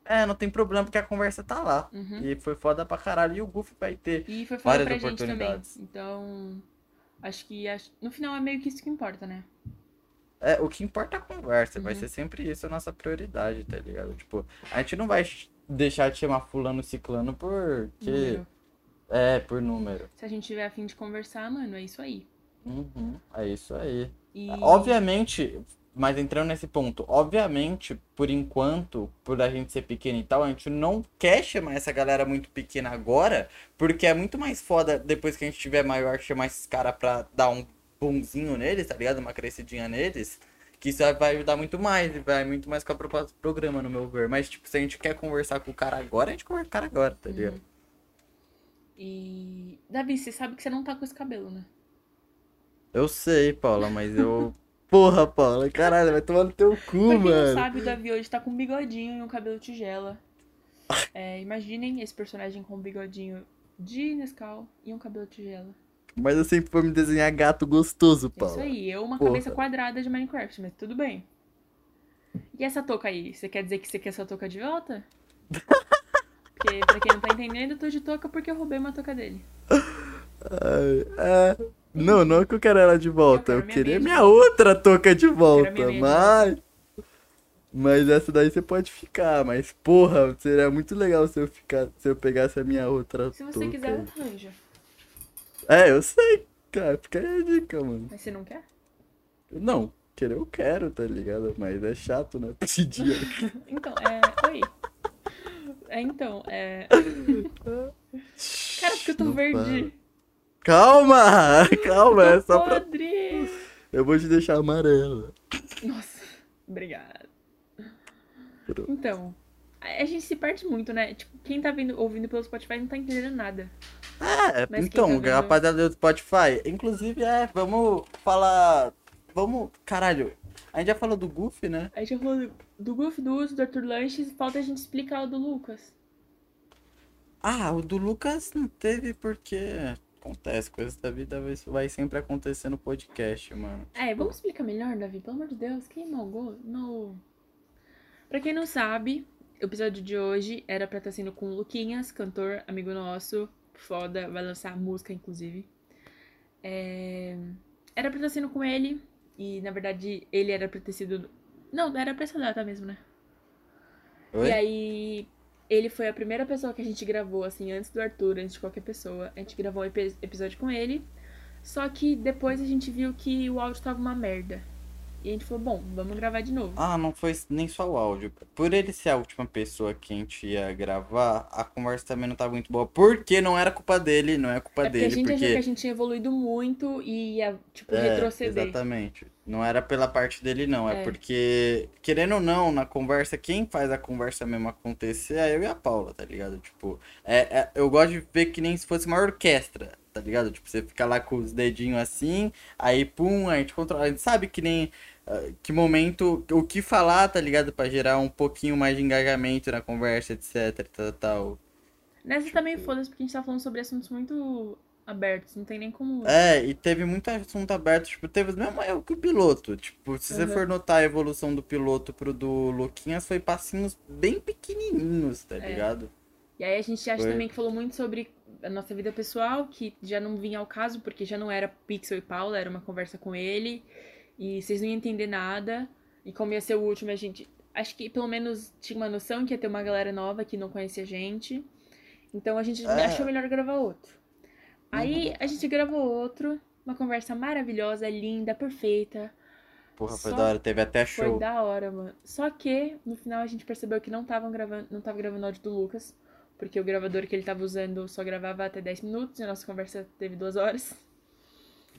É, não tem problema porque a conversa tá lá. Uhum. E foi foda pra caralho. E o Goofy vai ter. E foi foda Várias pra gente também. oportunidades. Então, acho que acho- no final é meio que isso que importa, né? É, o que importa é a conversa. Vai Uhum. ser sempre isso a nossa prioridade, tá ligado? Tipo, a gente não vai deixar de chamar fulano ciclano porque. Número. É, por número. Se a gente tiver afim de conversar, mano, é isso aí. Uhum, é isso aí. E... Obviamente, mas entrando nesse ponto, obviamente, por enquanto, por a gente ser pequeno e tal, a gente não quer chamar essa galera muito pequena agora, porque é muito mais foda depois que a gente tiver maior chamar esses caras pra dar um bonzinho neles, tá ligado? Uma crescidinha neles. Que isso vai ajudar muito mais, e vai muito mais com a proposta do programa, no meu ver. Mas, tipo, se a gente quer conversar com o cara agora, a gente conversa com o cara agora, tá ligado? E. Davi, você sabe que você não tá com esse cabelo, né? Eu sei, Paula, mas eu. Porra, Paula, caralho, vai tomar no teu cu, pra quem não mano. sabe, o Davi hoje tá com um bigodinho e um cabelo tigela. É, imaginem esse personagem com um bigodinho de Nescau e um cabelo tigela. Mas eu sempre vou me desenhar gato gostoso, Paulo. Isso aí, eu uma Porra. cabeça quadrada de Minecraft, mas tudo bem. E essa touca aí? Você quer dizer que você quer essa touca de volta? Porque, pra quem não tá entendendo, eu tô de touca porque eu roubei uma touca dele. Ai, é. Não, não é que eu quero ela de volta. Eu Eu, minha queria meia minha outra touca de volta. minha Mas. Mas essa daí você pode ficar. Mas, porra, seria muito legal se eu ficar, se eu pegasse a minha outra Se você touca. quiser, arranja. É, eu sei, cara. Fica aí a dica, mano. Mas você não quer? Não, querer eu quero, tá ligado? Mas é chato, né? Pedir. Então, é. Oi. É, então, é. Cara, porque eu tô Não verde. Calma! Calma, é só pra. podre. Eu vou te deixar amarela. Nossa, obrigada. Pronto. Então, a a gente se perde muito, né? Tipo, quem tá vendo, ouvindo pelo Spotify não tá entendendo nada. É, Mas então, tá rapaziada do Spotify. Inclusive, é, vamos falar. Vamos. Caralho, a gente já falou do Goofy, né? A gente já falou do Goof, do Uso, do Arthur Lanches, falta a gente explicar o do Lucas. Ah, o do Lucas não teve porque. Acontece, coisas da vida vai, vai sempre acontecer no podcast, mano. É, vamos explicar melhor, Davi? Pelo amor de Deus, quem malgou? No... Pra quem não sabe, o episódio de hoje era pra estar sendo com o Luquinhas, cantor, amigo nosso, foda, vai lançar música, inclusive. É, Era pra estar sendo com ele, e na verdade ele era pra ter sido. Não, era pra essa data mesmo, né? Oi? E aí, ele foi a primeira pessoa que a gente gravou, assim, antes do Arthur, antes de qualquer pessoa. A gente gravou um epi- episódio com ele. Só que depois a gente viu que o áudio tava uma merda. E a gente falou, bom, vamos gravar de novo. Ah, não foi nem só o áudio. Por ele ser a última pessoa que a gente ia gravar, a conversa também não tá muito boa. Porque não era culpa dele, não é culpa é porque dele. a gente achou porque... que a gente tinha evoluído muito e ia, tipo, É, retroceder. Exatamente. Não era pela parte dele, não. É, É. porque, querendo ou não, na conversa, quem faz a conversa mesmo acontecer é eu e a Paula, tá ligado? Tipo, é, é- eu gosto de ver que nem se fosse uma orquestra, tá ligado? Tipo, você fica lá com os dedinhos assim, aí pum, a gente controla. A gente sabe que nem. Ah, que momento, o que falar, tá ligado? Pra gerar um pouquinho mais de engajamento na conversa, etc, tal, tal. Nessa também foda-se, porque a gente tá falando sobre assuntos muito abertos. Não tem nem como. É, e teve muito assunto aberto, tipo, teve o mesmo erro que o piloto. Tipo, se você Uhum. for notar a evolução do piloto pro do Luquinhas, foi passinhos bem pequenininhos, tá É. ligado? E aí a gente acha Foi. também que falou muito sobre a nossa vida pessoal, que já não vinha ao caso, porque já não era Pixel e Paula, era uma conversa com ele. E vocês não iam entender nada. E como ia ser o último, a gente. Acho que pelo menos tinha uma noção que ia ter uma galera nova que não conhecia a gente. Então a gente É. achou melhor gravar outro. Aí Uhum. a gente gravou outro, uma conversa maravilhosa, linda, perfeita. Porra, foi Só da hora, teve até Foi show. da hora, mano. Só que no final a gente percebeu que não estavam gravando, não tava gravando áudio do Lucas, porque o gravador que ele tava usando só gravava até 10 minutos, e a nossa conversa teve duas horas.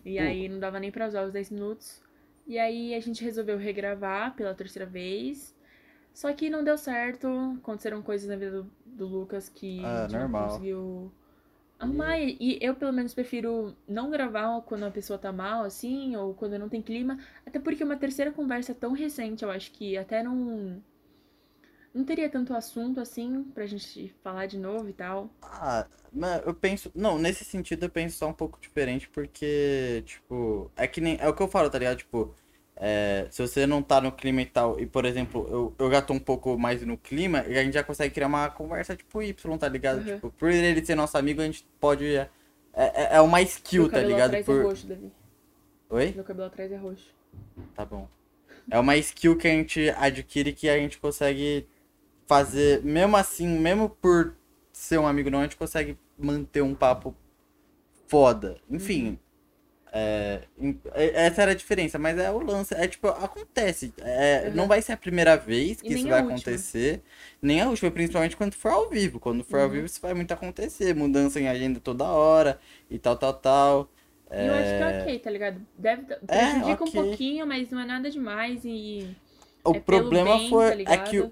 E aí não dava nem pra usar os 10 minutos. E aí a gente resolveu regravar pela terceira vez. Só que não deu certo. Aconteceram coisas na vida do, do Lucas que Ah, a gente normal. não conseguiu arrumar. E e eu, pelo menos, prefiro não gravar quando a pessoa tá mal, assim, ou quando não tem clima. Até porque uma terceira conversa tão recente, eu acho que até não. Não teria tanto assunto assim pra gente falar de novo e tal. Ah, mas eu penso. Não, nesse sentido eu penso só um pouco diferente, porque, tipo, é que nem. É o que eu falo, tá ligado? Tipo, é, se você não tá no clima e tal, e por exemplo, eu, eu já tô um pouco mais no clima, e a gente já consegue criar uma conversa tipo Y, tá ligado? Uhum. Tipo, por ele ser nosso amigo, a gente pode. É, é, é uma skill, tá ligado? atrás Por... é roxo, Davi. Oi? Meu cabelo atrás é roxo. Tá bom. É uma skill que a gente adquire que a gente consegue fazer, mesmo assim, mesmo por ser um amigo não, a gente consegue manter um papo foda. Enfim. é, em- é- essa era a diferença, mas é o lance. É tipo, acontece. É, Uhum. Não vai ser a primeira vez que E isso vai última. acontecer. Nem a última, principalmente quando for ao vivo. Quando for ao Uhum. vivo, isso vai muito acontecer. Mudança em agenda toda hora e tal, tal, tal. E eu acho que é ok, tá ligado? Deve prejudica ok. um pouquinho, mas não é nada demais e. O é problema bem, foi tá é que?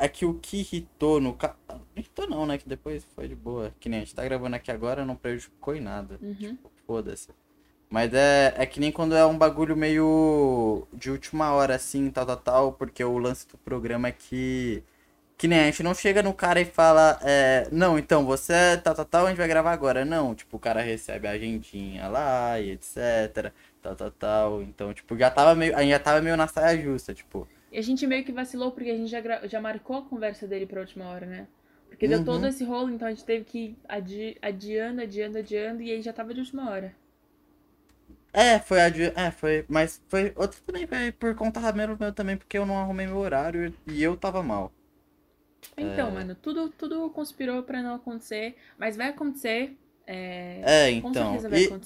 É que o que irritou no ca... Não irritou não, né? Que depois foi de boa. Que nem a gente tá gravando aqui agora, não prejudicou em nada. Uhum. Tipo, foda-se. Mas é, é que nem quando é um bagulho meio de última hora, assim, tal, tal, tal, porque o lance do programa é que Que nem a gente não chega no cara e fala, é, não, então você é tal, tal, tal, a gente vai gravar agora. Não, tipo, o cara recebe a agendinha lá e etc. Tal, tal, tal. Então, tipo, já tava meio. A gente já tava meio na saia justa, tipo. E a gente meio que vacilou porque a gente já, gra- já marcou a conversa dele pra última hora, né? Porque deu Uhum. todo esse rolo, então a gente teve que ir adi adiando, adiando, adiando, e aí já tava de última hora. É, foi a de- É, foi. Mas foi. Outro também foi por conta mesmo meu também, porque eu não arrumei meu horário e eu tava mal. Então, É. mano, tudo, tudo conspirou pra não acontecer, mas vai acontecer. É, É, então.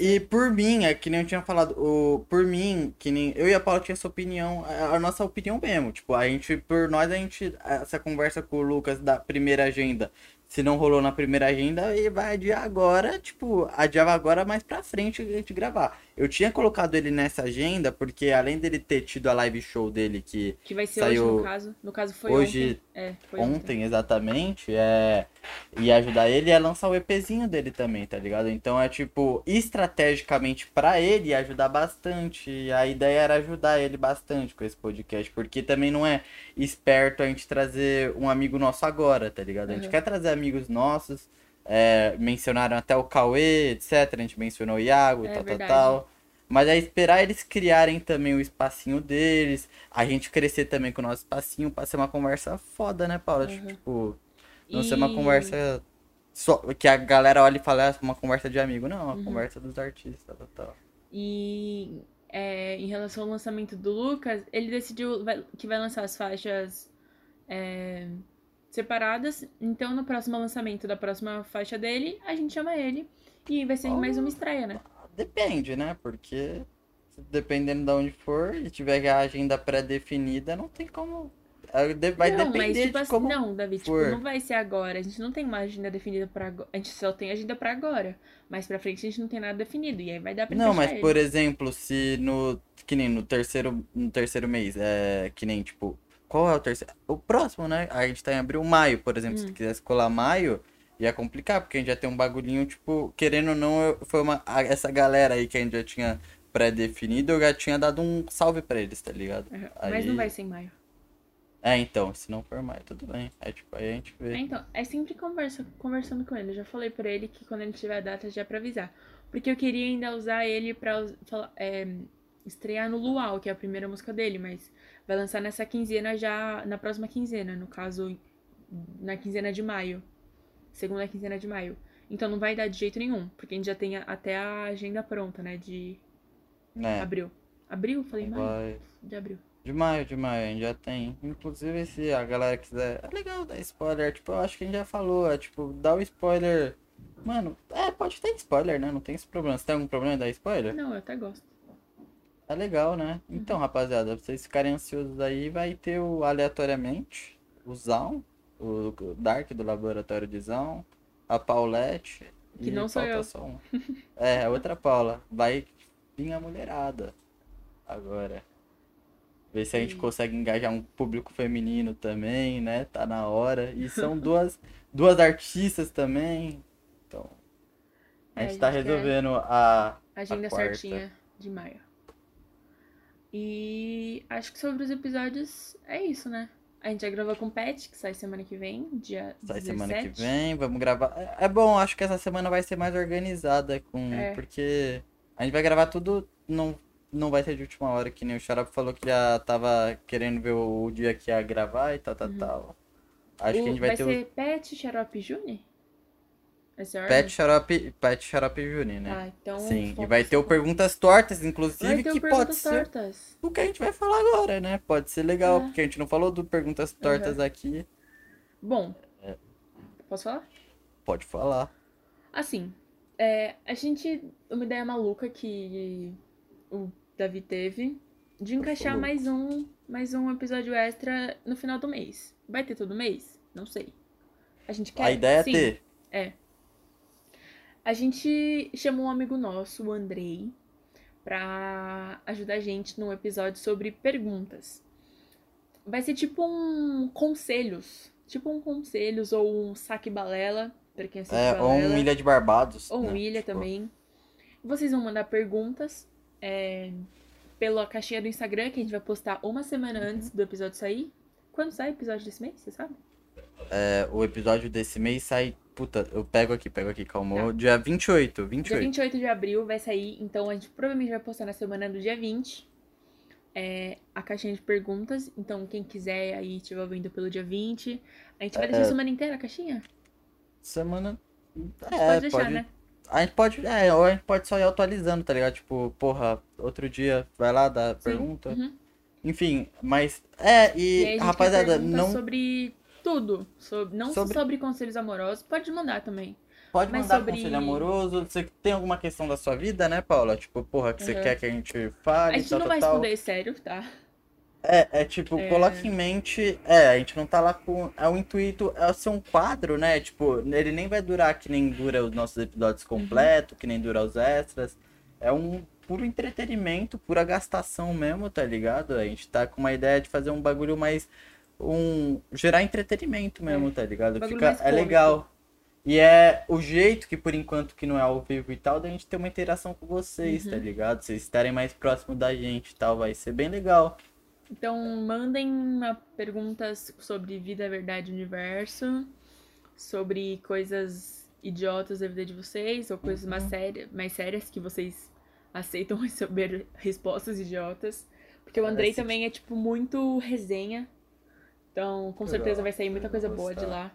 E, e por mim, é que nem eu tinha falado, o, por mim, que nem eu e a Paula tinha essa opinião, a, a nossa opinião mesmo. Tipo, a gente, por nós, a gente, essa conversa com o Lucas da primeira agenda, se não rolou na primeira agenda, ele vai adiar agora, tipo, adiava agora mais pra frente a gente gravar. Eu tinha colocado ele nessa agenda, porque além dele ter tido a live show dele, que que vai ser Saiu hoje, no caso. No caso foi hoje- ontem. É, ontem exatamente, é ia ajudar ele a lançar o EPzinho dele também, tá ligado? Então é tipo, estrategicamente pra ele ia ajudar bastante. E a ideia era ajudar ele bastante com esse podcast, porque também não é esperto a gente trazer um amigo nosso agora, tá ligado? A gente Uhum. quer trazer amigos nossos. é, mencionaram até o Cauê, etc. A gente mencionou o Iago, É tal, tal, tal. Mas é esperar eles criarem também o espacinho deles, a gente crescer também com o nosso espacinho pra ser uma conversa foda, né, Paula? Uhum. Tipo, não ser uma E- conversa só que a galera olha e fala, ah, uma conversa de amigo. Não, uma Uhum. conversa dos artistas, tal, tal. E é, em relação ao lançamento do Lucas, ele decidiu que vai lançar as faixas é, separadas. Então, no próximo lançamento da próxima faixa dele, a gente chama ele. E vai ser mais uma estreia, né? Depende, né? Porque dependendo de onde for e tiver a agenda pré-definida, não tem como. Vai não, depender mas tipo de assim, como. não, Davi, tipo, não vai ser agora. A gente não tem uma agenda definida pra agora. A gente só tem agenda pra agora. Mas pra frente a gente não tem nada definido. E aí vai dar pra Não, mas ele. por exemplo, se no. Que nem no terceiro, no terceiro mês, é. Que nem, tipo. Qual é o terceiro? O próximo, né? A gente tá em abril, maio, por exemplo. Se Hum. quisesse colar maio, ia complicar, porque a gente já tem um bagulhinho, tipo, querendo ou não, foi uma. Essa galera aí que a gente já tinha pré-definido, eu já tinha dado um salve pra eles, tá ligado? Uhum. Aí- Mas não vai ser em maio. É, então, se não for maio, tudo bem. É tipo, aí a gente É, vê. então, é sempre conversa, conversando com ele. Eu já falei pra ele que quando ele tiver a data já pra avisar. Porque eu queria ainda usar ele pra é, estrear no Luau, que é a primeira música dele, mas vai lançar nessa quinzena já, na próxima quinzena, no caso, na quinzena de maio. Segunda quinzena de maio. Então não vai dar de jeito nenhum, porque a gente já tem a- até a agenda pronta, né, de Né? abril. Abril? Falei maio? Vai. De abril. De maio, de maio, a gente já tem. Inclusive, se a galera quiser. É legal dar spoiler. Tipo, eu acho que a gente já falou. É tipo, dar o spoiler. Mano, é, pode ter spoiler, né? Não tem esse problema. Você tem algum problema em dar spoiler? Não, eu até gosto. É legal, né? Então, rapaziada, pra vocês ficarem ansiosos aí, vai ter o aleatoriamente, o Zão, o Dark do Laboratório de Zão, a Paulette. Que e não sou eu. só um. É, a outra Paula. Vai vir a mulherada agora. Ver se a gente consegue engajar um público feminino também, né? Tá na hora. E são duas, duas artistas também. Então, a É, gente a tá gente resolvendo a. Agenda quarta. certinha de maio. E acho que sobre os episódios é isso, né? A gente já gravou com o Pet, que sai semana que vem, dia Sai 17. semana que vem, vamos gravar. É- É bom, acho que essa semana vai ser mais organizada com. É. Porque a gente vai gravar tudo, não, não vai ser de última hora, que nem o Xarap falou que já tava querendo ver o, o dia que ia gravar e tal, tal, tal. Acho que a Uhum. O- gente vai, ter ser Pet, Xarope e Juni? A ordem? Pet Xarap, Pet Xarap Juni, né? Ah, então... Sim, e vai ter o Perguntas Tortas, inclusive, que o pode ser Tortas. o que a gente vai falar agora, né? Pode ser legal, É. porque a gente não falou do Perguntas Tortas aqui. Bom, É. posso falar? Pode falar. Assim, é, a gente. Uma ideia maluca que o Davi teve de encaixar mais um, mais um episódio extra no final do mês. Vai ter todo mês? Não sei. A gente quer. A ideia Sim. é ter. A gente chamou um amigo nosso, o Andrei, pra ajudar a gente num episódio sobre perguntas. Vai ser tipo um conselhos. Tipo um conselhos ou um saque balela, pra quem assiste É, ou balela. um Ilha de Barbados. Ou um né? Ilha Tipo, também. Vocês vão mandar perguntas é, pela caixinha do Instagram, que a gente vai postar uma semana antes do episódio sair. Quando sai o episódio desse mês, você sabe? É, o episódio desse mês sai. Puta, eu pego aqui, pego aqui, calma. Tá. Dia 28, Dia 28. 28 de abril vai sair, então a gente provavelmente vai postar na semana do dia 20 é, a caixinha de perguntas. Então, quem quiser aí estiver ouvindo pelo dia 20, a gente vai deixar a semana inteira a caixinha? Semana. A gente É, pode deixar, pode. né? A gente pode. É, ou a gente pode só ir atualizando, tá ligado? Tipo, porra, outro dia vai lá, Sim, pergunta. uhum. Enfim, mas. É, E e, rapaziada, não. sobre tudo. Sobre, não Sobre- sobre conselhos amorosos, pode mandar também. Pode mas mandar sobre- conselho amoroso. Você tem alguma questão da sua vida, né, Paula? Tipo, porra, que você Uhum. quer que a gente A fale, gente tal, não tal, vai tal. responder sério, tá? É, é tipo, É. coloque em mente. É, a gente não tá lá com. É o intuito, é ser um quadro, né? Tipo, ele nem vai durar que nem dura os nossos episódios Uhum. completos, que nem dura os extras. É um puro entretenimento, pura gastação mesmo, tá ligado? A gente tá com uma ideia de fazer um bagulho mais. Um. gerar entretenimento mesmo, tá ligado? É. Fica, é cômico. legal. E é o jeito que, por enquanto, que não é ao vivo e tal, da gente ter uma interação com vocês, Uhum. tá ligado? Vocês estarem mais próximos da gente e tal, vai ser bem legal. Então, mandem perguntas sobre vida, verdade universo, sobre coisas idiotas da vida de vocês, ou coisas mais, séria, mais sérias que vocês aceitam receber respostas idiotas. Porque o Andrei também é, tipo, muito resenha. Então, com certeza vai sair muita coisa boa de lá.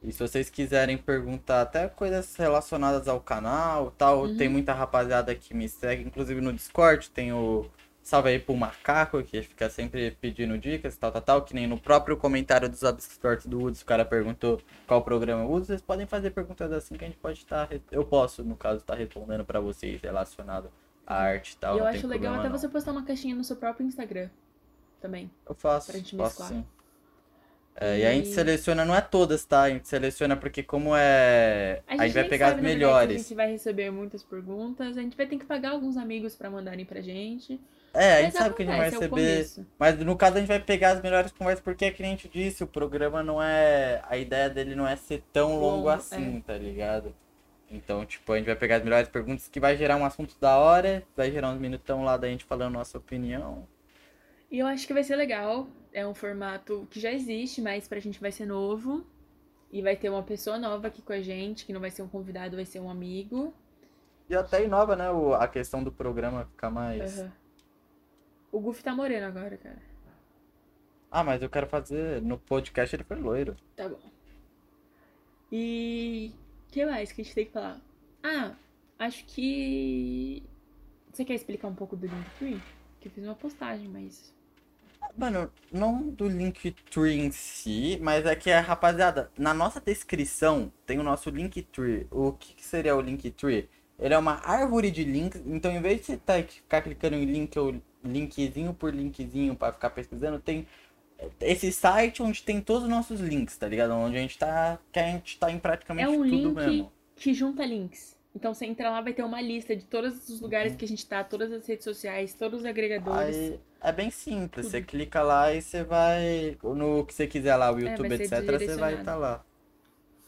E se vocês quiserem perguntar até coisas relacionadas ao canal tal, Uhum. tem muita rapaziada que me segue, inclusive no Discord, tem o salve aí pro Macaco, que fica sempre pedindo dicas, tal, tal, tal, que nem no próprio comentário dos Abstract do Woods, o cara perguntou qual programa eu uso, vocês podem fazer perguntas assim que a gente pode estar, eu posso, no caso, estar respondendo pra vocês relacionado à arte e tal, e eu acho legal até não. você postar uma caixinha no seu próprio Instagram também. Eu faço, pra gente faço mesclar. sim. É, e a gente E- seleciona, não é todas, tá? A gente seleciona porque como é... A gente, vai nem pegar as sabe, verdade, se melhores. A gente vai receber muitas perguntas, a gente vai ter que pagar alguns amigos pra mandarem pra gente. É, a gente sabe que a gente vai é receber. começo. Mas no caso a gente vai pegar as melhores conversas, porque é que nem a gente disse, o programa não é. A ideia dele não é ser tão longo, Longo, assim, tá ligado? Então, tipo, a gente vai pegar as melhores perguntas que vai gerar um assunto da hora, vai gerar uns minutão lá da gente falando nossa opinião. E eu acho que vai ser legal. É um formato que já existe, mas pra gente vai ser novo. E vai ter uma pessoa nova aqui com a gente, que não vai ser um convidado, vai ser um amigo. E até inova, né? o- a questão do programa ficar mais. Aham. O Goofy tá moreno agora, cara. Ah, mas eu quero fazer. No podcast ele foi loiro. Tá bom. E o que mais que a gente tem que falar? Ah, acho que. Você quer explicar um pouco do Linktree? Que eu fiz uma postagem, mas. Mano, não do Linktree em si, mas é que, rapaziada, na nossa descrição tem o nosso Linktree. O que, que seria o Linktree? Ele é uma árvore de links, então em vez de você tá, ficar clicando em link ou linkzinho por linkzinho pra ficar pesquisando, tem esse site onde tem todos os nossos links, tá ligado? Onde a gente tá, que a gente tá em praticamente É um tudo link mesmo. que junta links. Então você entra lá, vai ter uma lista de todos os Uhum. lugares que a gente tá, todas as redes sociais, todos os agregadores. Aí é bem simples, Tudo. você clica lá e você vai. No que você quiser lá, o É, YouTube, ser etc., você vai estar lá.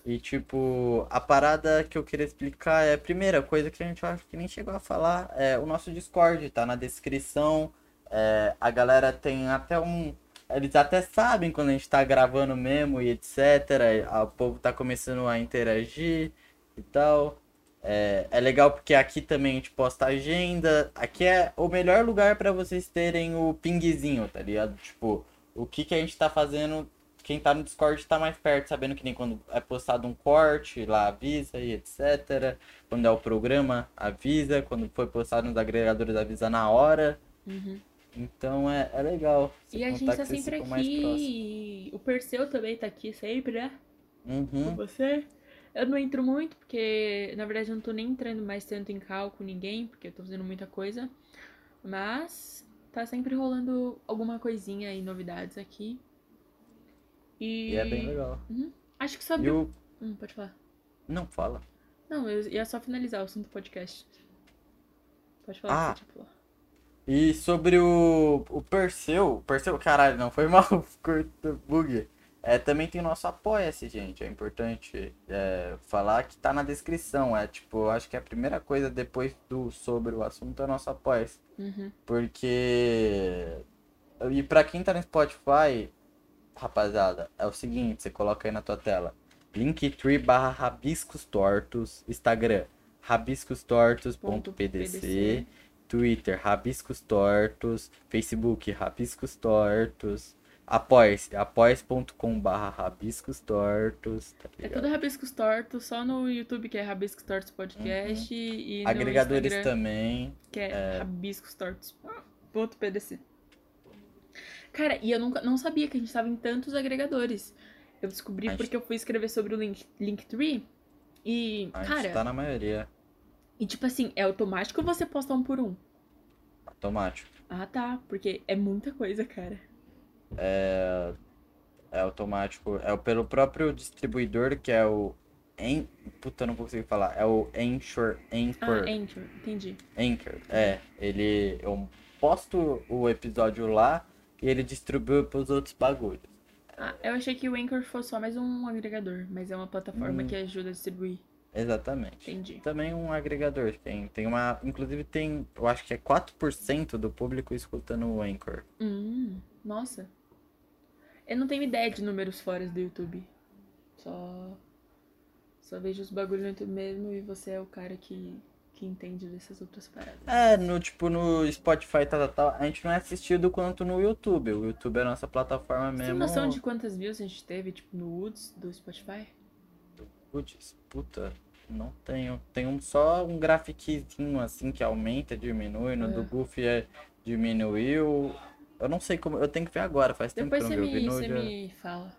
E tipo, a parada que eu queria explicar é, primeira coisa que a gente acho que nem chegou a falar, é o nosso Discord, tá na descrição. É, a galera tem até um. Eles até sabem quando a gente tá gravando mesmo e etc. O povo tá começando a interagir e tal. É, é legal porque aqui também a gente posta agenda. Aqui é o melhor lugar pra vocês terem o pingzinho, tá ligado? Tipo, o que que a gente tá fazendo. Quem tá no Discord tá mais perto, sabendo que nem quando é postado um corte, lá avisa e etc. Quando é o programa, avisa. Quando foi postado nos agregadores, avisa na hora. Uhum. Então é, é legal. E a gente tá sempre aqui. O Perseu também tá aqui sempre, né? Com Uhum. você. Eu não entro muito, porque na verdade eu não tô nem entrando mais tanto em cal com ninguém, porque eu tô fazendo muita coisa. Mas tá sempre rolando alguma coisinha e novidades aqui. E, E é bem legal. Acho que sobre E o. o. Hum, pode falar. Não, fala. Não, eu ia só finalizar o assunto do podcast. Pode falar Ah. o que você tinha falado. E sobre o, o Perseu, Perseu, caralho, não foi mal, bug. É, também tem o nosso Apoia-se, gente. É importante é, falar que tá na descrição. É tipo, eu acho que a primeira coisa depois do sobre o assunto é o nosso Apoia-se. Uhum. Porque. E pra quem tá no Spotify, rapaziada, é o seguinte, você coloca aí na tua tela. Linktree barra rabiscos tortos, Instagram, rabiscostortos.pdc, Twitter, rabiscos tortos, Facebook, rabiscos tortos, apoie-se, apoie.com barra rabiscos tortos, tá É tudo Rabiscos Tortos, só no YouTube que é Rabiscos Tortos Podcast e no Agregadores também. que é, Rabiscos Tortos.pdc. Cara, e eu nunca, não sabia que a gente tava em tantos agregadores. Eu descobri A gente- porque eu fui escrever sobre o Link, Linktree e, A cara, gente tá na maioria. e tipo assim, é automático ou você posta um por um? Automático. Ah, tá, porque é muita coisa, cara. É, é automático. É o- pelo próprio distribuidor, que é o. En... Puta, eu não conseguir falar. É o Anchor. Ah, Anchor. Anchor, entendi. Anchor. É. Ele. Eu posto o episódio lá e ele distribui pros outros bagulhos. Ah, eu achei que o Anchor fosse só mais um agregador, mas é uma plataforma Hum. que ajuda a distribuir. Exatamente. Entendi. Também um agregador. Tem, tem uma. Inclusive tem. Eu acho que é 4% do público escutando o Anchor. Hum, nossa. Eu não tenho ideia de números fora do YouTube. Só. Só vejo os bagulhos no YouTube mesmo e você é o cara que, que entende dessas outras paradas. É, no tipo no Spotify tal, tal, tal, a gente não é assistido quanto no YouTube. O YouTube é a nossa plataforma Você tem mesmo. noção de quantas views a gente teve, tipo, no Woods do Spotify? Putz, puta, não tenho. Tem um, só um grafiquezinho assim que aumenta, diminui. No É. do Goofy é, diminuiu. Eu não sei como. Eu tenho que ver agora, faz tempo Depois que você eu não vi Vinu. você me fala.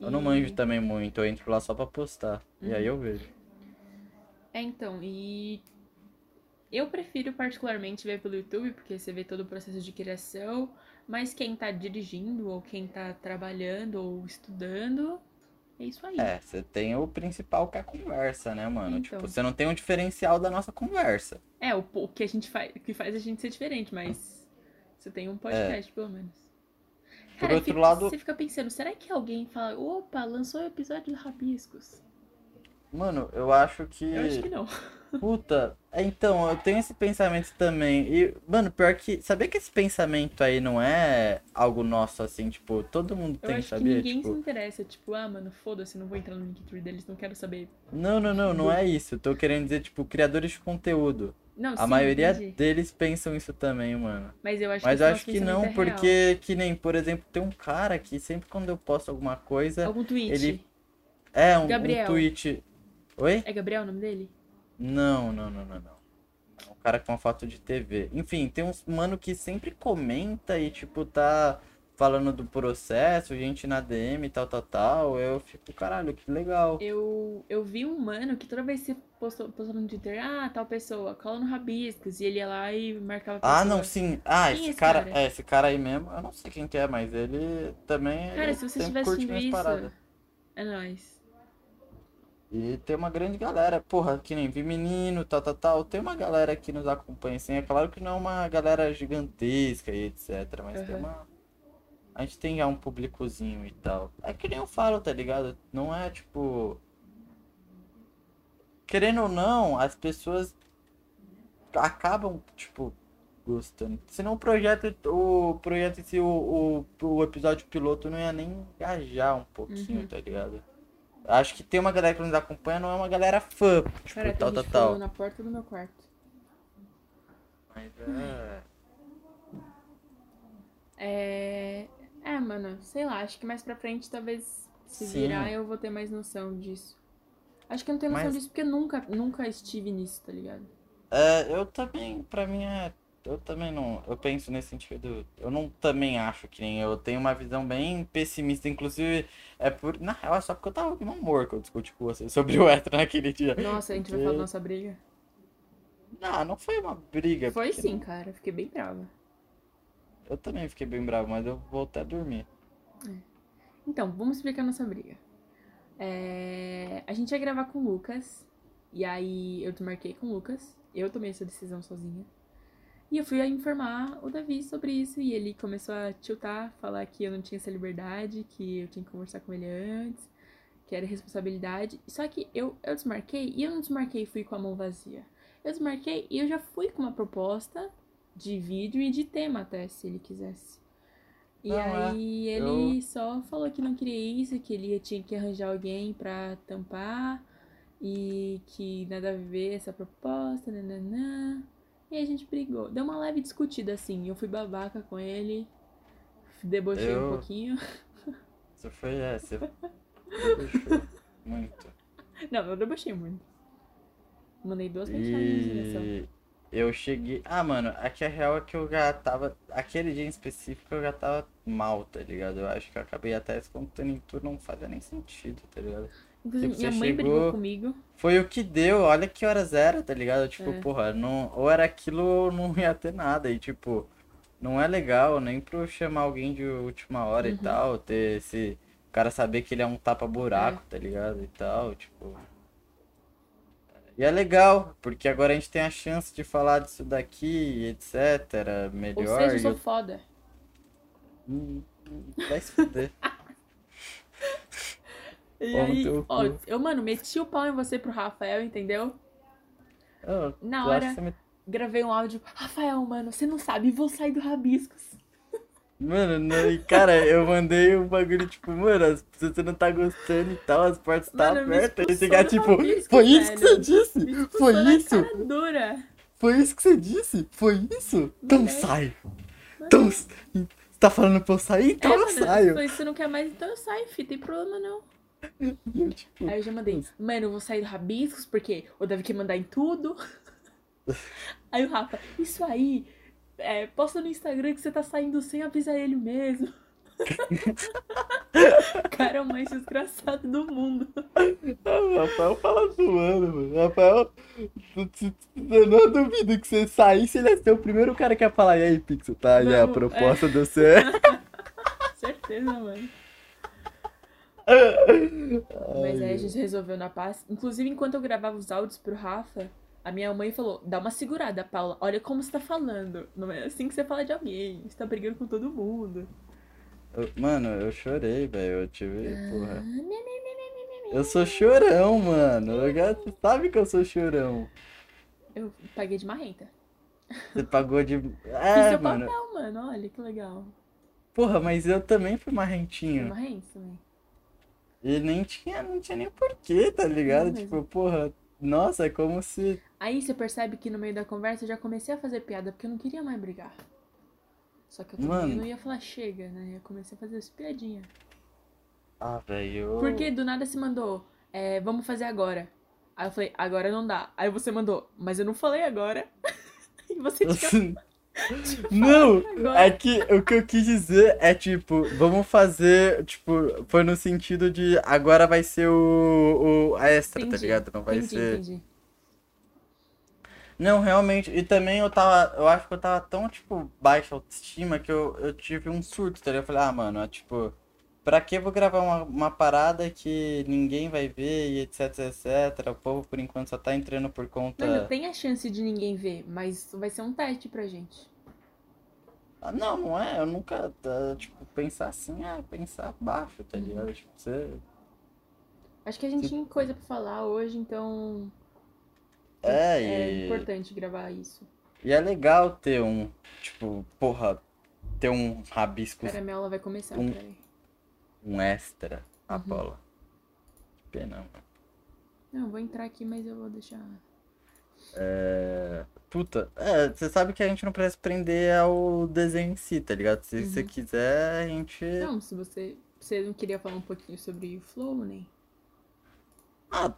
Eu não E- manjo também muito, eu entro lá só pra postar. E Uhum. aí eu vejo. É, então, e eu prefiro particularmente ver pelo YouTube, porque você vê todo o processo de criação, mas quem tá dirigindo, ou quem tá trabalhando, ou estudando, é isso aí. É, você tem o principal que é a conversa, né, mano? Então. Tipo, você não tem um diferencial da nossa conversa. É, o, o que a gente faz, o que faz a gente ser diferente, mas você tem um podcast, pelo menos. Por Cara, outro fica- lado- você fica pensando, será que alguém fala, opa, lançou o episódio do Rabiscos? Mano, eu acho que. Eu acho que não. Puta, é, então, eu tenho esse pensamento também. E, mano, pior que. Sabia que esse pensamento aí não é algo nosso, assim, tipo, todo mundo Eu tem, acho sabia? que ninguém Tipo, se interessa, tipo, ah, mano, foda-se, não vou entrar no Linktree deles, não quero saber. não, não, não, não é isso. Eu tô querendo dizer, tipo, criadores de conteúdo. Não, A sim, maioria entendi. deles pensam isso também, mano. Mas eu acho Mas que eu esse acho que não, é real. porque, que nem, por exemplo, tem um cara que sempre quando eu posto alguma coisa, Algum tweet. ele- é um, um Gabriel. tweet. Oi? É Gabriel o nome dele? Não, não, não, não, não. É um cara com uma foto de TV. Enfim, tem uns mano que sempre comenta e, tipo, tá falando do processo, gente na DM, tal, tal, tal. Eu fico, caralho, que legal. Eu, eu vi um mano que toda vez que você postou, postou no Twitter, ah, tal pessoa, cola no Rabiscos, e ele ia lá e marcava Ah, não, sim. Ah, Quem é esse esse cara, cara? é, esse cara aí mesmo, eu não sei quem que é, mas ele também Cara, ele se você curte assistindo isso, paradas. é nóis. E tem uma grande galera, porra, que nem vi menino, tal, tal, tal. Tem uma galera que nos acompanha, assim. É claro que não é uma galera gigantesca e etc. Mas tem Aham. uma. A gente tem já um públicozinho e tal. É que nem eu falo, tá ligado? Não é tipo. Querendo ou não, as pessoas acabam, tipo, gostando. Senão o projeto, o projeto em si, o, o, o episódio piloto não ia nem engajar um pouquinho, Uhum. tá ligado? Acho que tem uma galera que nos acompanha, não é uma galera fã, tipo, Cara, tal, tal, tal. na porta do meu quarto. Mas é. É. É, mano, sei lá, acho que mais pra frente talvez se Sim. virar eu vou ter mais noção disso. Acho que eu não tenho noção Mas- disso porque eu nunca, nunca estive nisso, tá ligado? É, eu também, pra mim é. Eu também não. Eu penso nesse sentido. Eu não também acho que nem eu tenho uma visão bem pessimista. Inclusive, é por. Na real, é só porque eu tava de mau humor que eu discuti com você sobre o hétero naquele dia. Nossa, a gente vai falar da nossa briga? Não, não foi uma briga. Foi porque sim, cara. Fiquei bem brava. Eu também fiquei bem bravo, mas eu voltei a dormir. Então, vamos explicar a nossa briga. É, A gente ia gravar com o Lucas. E aí eu desmarquei com o Lucas. Eu tomei essa decisão sozinha. E eu fui a informar o Davi sobre isso. E ele começou a tiltar, falar que eu não tinha essa liberdade, que eu tinha que conversar com ele antes, que era responsabilidade. Só que eu, eu desmarquei e eu não desmarquei e fui com a mão vazia. Eu desmarquei e eu já fui com uma proposta de vídeo e de tema até, se ele quisesse. E Não, é. aí ele só falou que não queria isso, que ele tinha que arranjar alguém pra tampar e que nada a ver essa proposta, nananã. E a gente brigou. Deu uma leve discutida assim. Eu fui babaca com ele, debochei um Eu- pouquinho. Você foi, é, você puxou muito. Não, eu debochei muito. Mandei duas mensagens de direção. E eu cheguei. Ah, mano, aqui a real é que eu já tava. Aquele dia em específico eu já tava mal, tá ligado? Eu acho que eu acabei até espontâneo em tudo, não fazia nem sentido, tá ligado? Inclusive, Tipo, minha mãe chegou- brigou comigo. Foi o que deu, olha que horas era, tá ligado? Tipo, É. porra, não, ou era aquilo ou não ia ter nada. E tipo, não é legal nem pra chamar alguém de última hora e Uhum. tal, ter esse. Cara saber que ele é um tapa-buraco, É. tá ligado? E tal, tipo. E é legal, porque agora a gente tem a chance de falar disso daqui, etc. Ou Melhor. seja, eu e sou foda. Hum, Vai se fuder. E aí, ó, cu. eu, mano, meti o pau em você pro Rafael, entendeu? Eu- Na hora, me- gravei um áudio. Rafael, mano, você não sabe, vou sair do Rabiscos. Mano, não, e cara, eu mandei um bagulho tipo, mano, se você não tá gostando e tal, as portas tá abertas. E do tipo, Rabiscos, foi isso que você velho. disse? Foi isso? Foi isso que você disse? Foi isso? Então sai. Então, você tá falando pra eu sair? Então é, eu mano, saio. foi, você não quer mais, então eu saio, fi, tem problema não. Eu, Aí eu já mandei, mano, eu vou sair do Rabiscos porque o Davi quer mandar em tudo. Aí o Rafa, isso aí, é, posta no Instagram que você tá saindo sem avisar ele mesmo. Cara, é o mais desgraçado do mundo. o Rafael fala zoando, mano. Rafael, eu não duvido que você saísse, ele ia ser o primeiro cara que ia falar, e aí, Pixel, tá? E a Não, proposta deu certo. Certeza, mano. Mas aí a gente resolveu na paz. Inclusive, enquanto eu gravava os áudios pro Rafa, a minha mãe falou: dá uma segurada, Paula. Olha como você tá falando. Não é assim que você fala de alguém. Você tá brigando com todo mundo. Eu- Mano, eu chorei, velho. Eu tive, Ah, porra. Eu sou chorão, mano. Eu Você sabe que eu sou chorão. Eu paguei de marrenta. Você pagou de. Fiz É, seu mano. papel, mano. Olha que legal. Porra, mas eu também fui marrentinho. marrenta também. E nem tinha, não tinha nem porquê, tá ligado? Não Tipo, porra, nossa, é como se. Aí você percebe que no meio da conversa eu já comecei a fazer piada porque eu não queria mais brigar. Só que eu também Mano. não ia falar chega, né? Eu comecei a fazer as piadinhas. Ah, velho. Porque do nada se mandou, é, vamos fazer agora. Aí eu falei, agora não dá. Aí você mandou, mas eu não falei agora. e você tinha Não, é que o que eu quis dizer é tipo, vamos fazer, tipo, foi no sentido de agora vai ser o, o a extra, tá Entendi, ligado? Não vai entendi, ser. entendi. Não, realmente, e também eu tava, eu acho que eu tava tão, tipo, baixa autoestima que eu, eu tive um surto, tá ligado? Eu falei, ah, mano, é, tipo, pra que eu vou gravar uma, uma parada que ninguém vai ver e etc, etc, o povo por enquanto só tá entrando por conta... Mano, tem a chance de ninguém ver, mas vai ser um teste pra gente. Ah, não, não é, eu nunca, tá, tipo, pensar assim, é pensar baixo, tá ligado? Tipo, você... Acho que a gente tinha coisa pra falar hoje, então É, é e... importante gravar isso. E é legal ter um, tipo, porra, ter um rabisco, aula vai começar, Um- peraí. Um extra, a Uhum. Paula. Que pena, mano. Não, vou entrar aqui, mas eu vou deixar. É... Puta, é, você sabe que a gente não precisa prender ao desenho em si, tá ligado? Se você Uhum. quiser, a gente. Não, se você. Você não queria falar um pouquinho sobre o Flow, nem? Ah,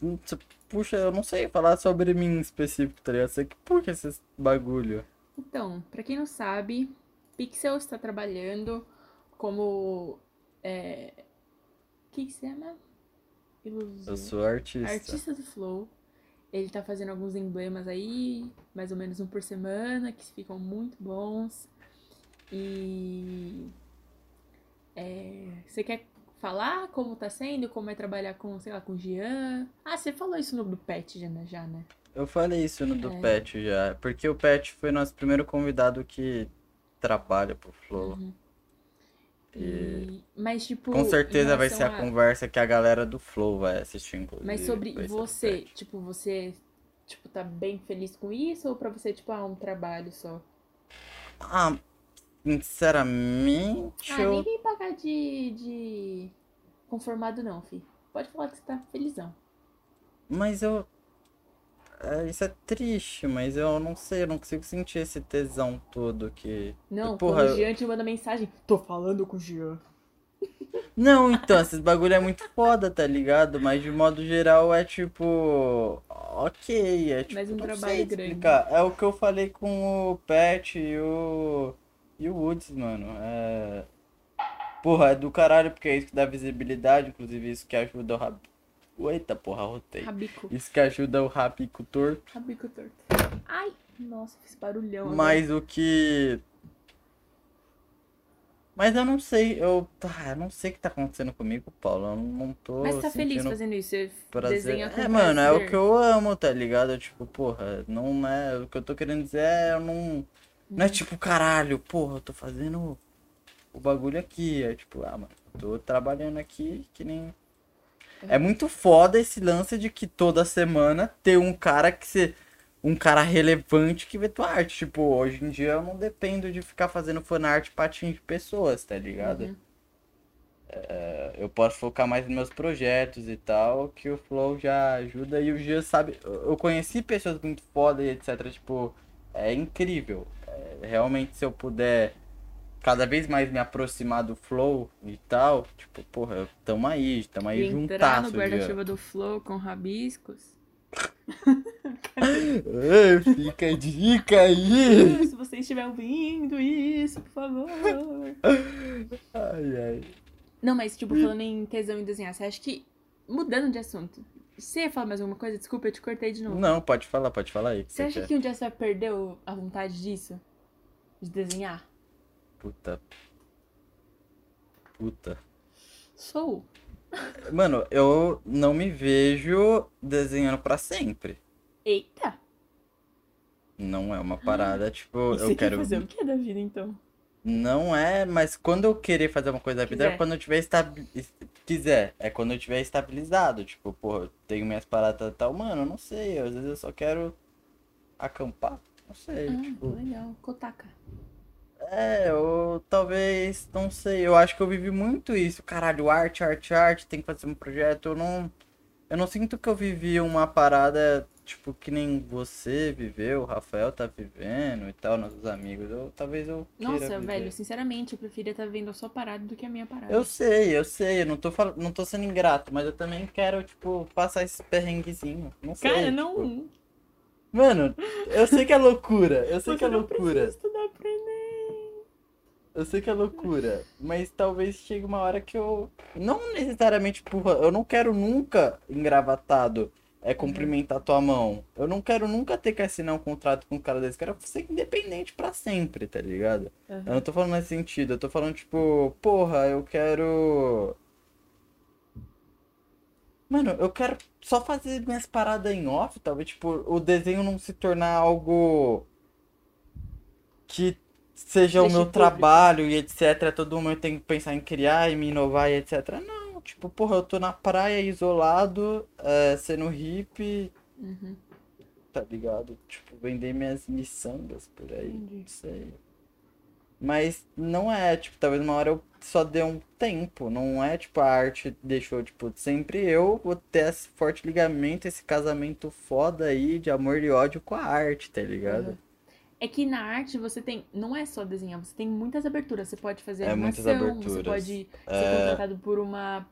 você puxa, eu não sei falar sobre mim em específico, tá ligado? Você que puxa esses bagulho. Então, pra quem não sabe, Pixel está trabalhando como. É... O que que se chama? Ilusão. Eu sou artista. Artista do Flow. Ele tá fazendo alguns emblemas aí, mais ou menos um por semana, que ficam muito bons. E. é, você quer falar como tá sendo? Como é trabalhar com, sei lá, com o Jean? Ah, você falou isso no do Pet já, né? Já, né? Eu falei isso no do É. Pet já. Porque o Pet foi nosso primeiro convidado que trabalha pro Flow. Uhum. E Mas, tipo. com certeza vai ser a a- conversa que a galera do Flow vai assistir, inclusive. Mas sobre você, tipo, você, tipo, tá bem feliz com isso? Ou pra você, tipo, ah, um trabalho só? Ah, sinceramente, Ah, eu... ninguém pagar de, de conformado não, fi. Pode falar que você tá felizão. Mas eu. É, isso é triste, mas eu não sei, eu não consigo sentir esse tesão todo que. Não, Porra, eu- o Jean te manda mensagem, tô falando com o Jean. Não, então, esses bagulho é muito foda, tá ligado? Mas de modo geral é tipo. Ok, é tipo. Mais um trabalho grande. É o que eu falei com o Pet e o. E o Woods, mano. É. Porra, é do caralho, porque é isso que dá visibilidade, inclusive isso que ajuda o rap. Eita, porra, rotei. Rabico. Isso que ajuda o rapicultor. Rabico torto. Ai, nossa, fiz barulhão. agora. Mas o que. Mas eu não sei, eu. Ah, eu não sei o que tá acontecendo comigo, Paulo. Eu não tô. Mas você tá feliz fazendo isso? Você prazer. desenha com É, mano, é o que eu amo, tá ligado? Tipo, porra, não é. O que eu tô querendo dizer é, eu não. Não é tipo, caralho, porra, eu tô fazendo o bagulho aqui. É tipo, ah, mano, eu tô trabalhando aqui que nem. É muito foda esse lance de que toda semana tem um cara que você. Um cara relevante que vê tua arte. Tipo, hoje em dia eu não dependo de ficar fazendo fanart pra atingir pessoas, tá ligado? Uhum. É, eu posso focar mais nos meus projetos e tal, que o Flow já ajuda e o Gia sabe. Eu eu conheci pessoas muito foda e etc. Tipo, é incrível. É, realmente, se eu puder cada vez mais me aproximar do Flow e tal, tipo, porra, tamo aí, tamo aí E entrar juntasso, no Gia. guarda-chuva do Flow com rabiscos. Ei, Fica a dica aí! Se você estiver ouvindo isso, por favor. Ai, ai. Não, mas tipo, falando em tesão em desenhar, você acha que. Mudando de assunto. Você ia falar mais alguma coisa? Desculpa, eu te cortei de novo. Não, pode falar, pode falar aí. Você acha quer. que um dia você vai perder a vontade disso? De desenhar? Puta. Puta. Sou. Mano, eu não me vejo desenhando pra sempre. Eita! Não é uma parada, tipo, E você eu quer quero. fazer o que da vida então? Não é, mas quando eu querer fazer uma coisa da vida é Quiser. quando eu tiver estabi... quiser, é quando eu tiver estabilizado, tipo, porra, eu tenho minhas paradas e tal, mano, eu não sei, às vezes eu só quero acampar, não sei, Ah, tipo, legal. Kotaka. É, eu talvez, não sei, eu acho que eu vivi muito isso, caralho, arte, arte, arte, tem que fazer um projeto, eu não, eu não sinto que eu vivi uma parada, tipo, que nem você viveu, o Rafael tá vivendo e tal, nossos amigos, eu, talvez eu Nossa, viver. velho, sinceramente, eu preferia estar vendo a sua parada do que a minha parada. Eu sei, eu sei, eu não tô, fal... não tô sendo ingrato, mas eu também quero, tipo, passar esse perrenguezinho. Não sei. Cara, tipo, não. Mano, eu sei que é loucura, eu sei Você que é loucura, precisa estudar. Eu sei que é loucura, mas talvez chegue uma hora que eu. Não necessariamente, porra, eu não quero nunca engravatado é cumprimentar tua mão. Eu não quero nunca ter que assinar um contrato com um cara desse. Quero ser independente pra sempre, tá ligado? Aham. Eu não tô falando nesse sentido, eu tô falando tipo, porra, eu quero. Mano, eu quero só fazer minhas paradas em off, talvez, tipo, o desenho não se tornar algo que seja o meu trabalho e etc. Todo momento tem que pensar em criar e me inovar e etc. Não, tipo, porra, eu tô na praia isolado, é, sendo hippie, Uhum. tá ligado? Tipo, vender minhas miçangas por aí, Entendi. não sei. Mas não é, tipo, talvez uma hora eu só dê um tempo, não é tipo a arte deixou, tipo, sempre eu vou ter esse forte ligamento, esse casamento foda aí de amor e ódio com a arte, tá ligado? Uhum. É que na arte você tem. Não é só desenhar, você tem muitas aberturas. Você pode fazer É, animação, você pode ser É. contratado por uma.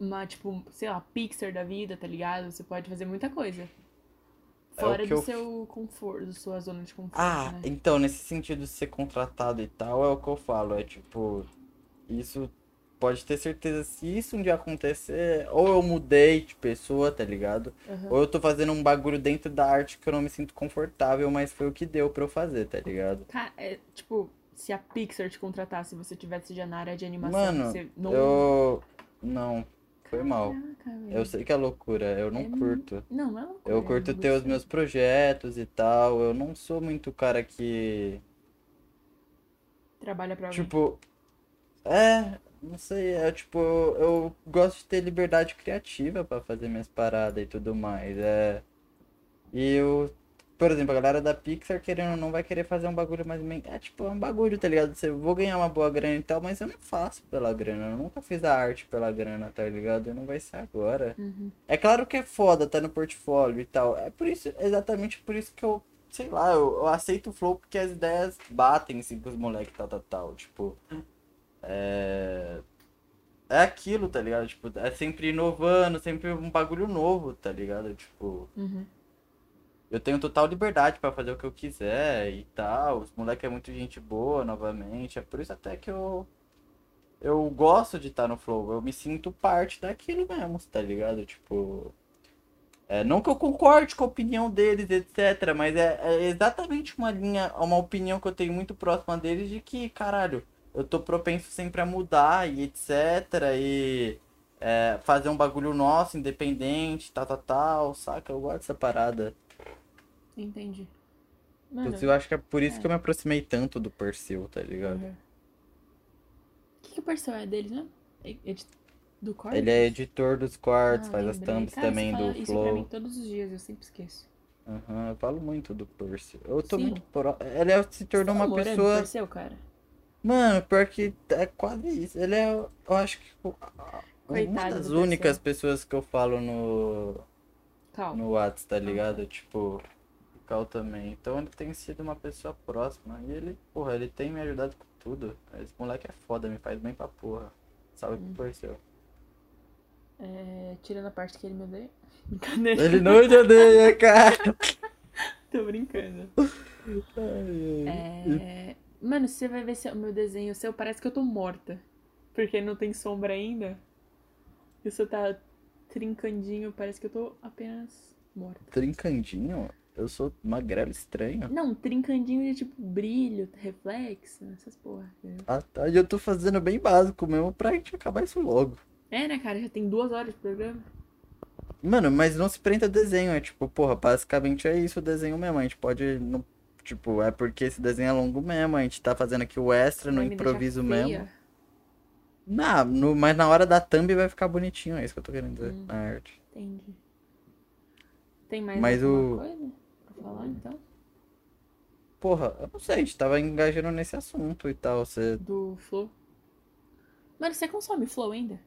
Uma, tipo, sei lá, Pixar da vida, tá ligado? Você pode fazer muita coisa. É Fora que do eu- seu conforto, da sua zona de conforto, Ah, né? então, nesse sentido de ser contratado e tal, é o que eu falo, é tipo, isso pode ter certeza, se isso um dia acontecer, ou eu mudei de pessoa, tá ligado? Aham. Ou eu tô fazendo um bagulho dentro da arte que eu não me sinto confortável, mas foi o que deu pra eu fazer, tá ligado? Cara, é, tipo, se a Pixar te contratasse você tivesse já na área de animação, Mano, você não. eu. Não, foi mal. Caraca. Eu sei que é loucura, eu não É curto. Não, não é loucura, Eu é curto ter os meus projetos e tal. Eu não sou muito cara que. Trabalha pra alguém. Tipo. É, não sei, é tipo, eu gosto de ter liberdade criativa pra fazer minhas paradas e tudo mais. É. E eu por exemplo, a galera da Pixar querendo ou não vai querer fazer um bagulho mais. É tipo, é um bagulho, tá ligado? Você vou ganhar uma boa grana e tal, mas eu não faço pela grana. Eu nunca fiz a arte pela grana, tá ligado? E não vai ser agora. Uhum. É claro que é foda, tá no portfólio e tal. É por isso, exatamente por isso que eu, sei lá, eu, eu aceito o flow porque as ideias batem assim pros moleques, tal, tal, tal. Tipo, é. É aquilo, tá ligado? Tipo, é sempre inovando, sempre um bagulho novo, tá ligado? Tipo, Uhum. eu tenho total liberdade pra fazer o que eu quiser e tal. Os moleques é muito gente boa, novamente. É por isso até que eu. Eu gosto de estar no flow. Eu me sinto parte daquilo mesmo, tá ligado? Tipo. É, não que eu concorde com a opinião deles, etc. Mas é, é exatamente uma linha, uma opinião que eu tenho muito próxima deles de que, caralho, eu tô propenso sempre a mudar e etc. E é, fazer um bagulho nosso, independente, tal, tal, tal, saca? Eu gosto dessa parada. Entendi. Mano, eu acho que é por isso é. que eu me aproximei tanto do Persil, tá ligado? uhum. O que, que o Persil é deles, né? É- é do corte? Ele é editor dos quartos, Ah, faz as lembrei. thumbs Cara, também do isso pra mim Flow. todos os dias, eu sempre esqueço. Aham, eu falo muito do Persil. Eu tô Sim. muito pro... Ele é- se tornou Você tá uma pessoa. o Perseu, cara? Mano, pior que é quase isso. Ele é, eu acho que o- uma Coitado das do únicas Perseu. pessoas que eu falo no, no Whats, tá ligado? Tipo, o Cal também. Então ele tem sido uma pessoa próxima. E ele, porra, ele tem me ajudado com tudo. Esse moleque é foda, me faz bem pra porra. Salve Hum. pro Persil. É, tirando a parte que ele me odeia. Brincadeira. Ele não te odeia, cara. Tô brincando. É... Mano, você vai ver o meu desenho seu, parece que eu tô morta. Porque não tem sombra ainda. E o seu tá trincandinho, parece que eu tô apenas morta. Trincandinho? Eu sou magrelo estranho. Não, trincandinho de tipo brilho, reflexo, essas porra. Ah, tá. E eu tô fazendo bem básico mesmo pra gente acabar isso logo. É, né, cara? Já tem duas horas de programa. Mano, mas não se prenda a desenho. É tipo, porra, basicamente é isso o desenho mesmo. A gente pode. Não, tipo, é porque esse desenho é longo mesmo. A gente tá fazendo aqui o extra no improviso mesmo. Não, no, mas na hora da thumb vai ficar bonitinho. É isso que eu tô querendo dizer. Hum. Na arte. Entendi. Tem mais Mas alguma o- coisa pra falar, então? Porra, eu não sei. A gente tava engajando nesse assunto e tal. Você Do Flow? Mano, você consome Flow ainda?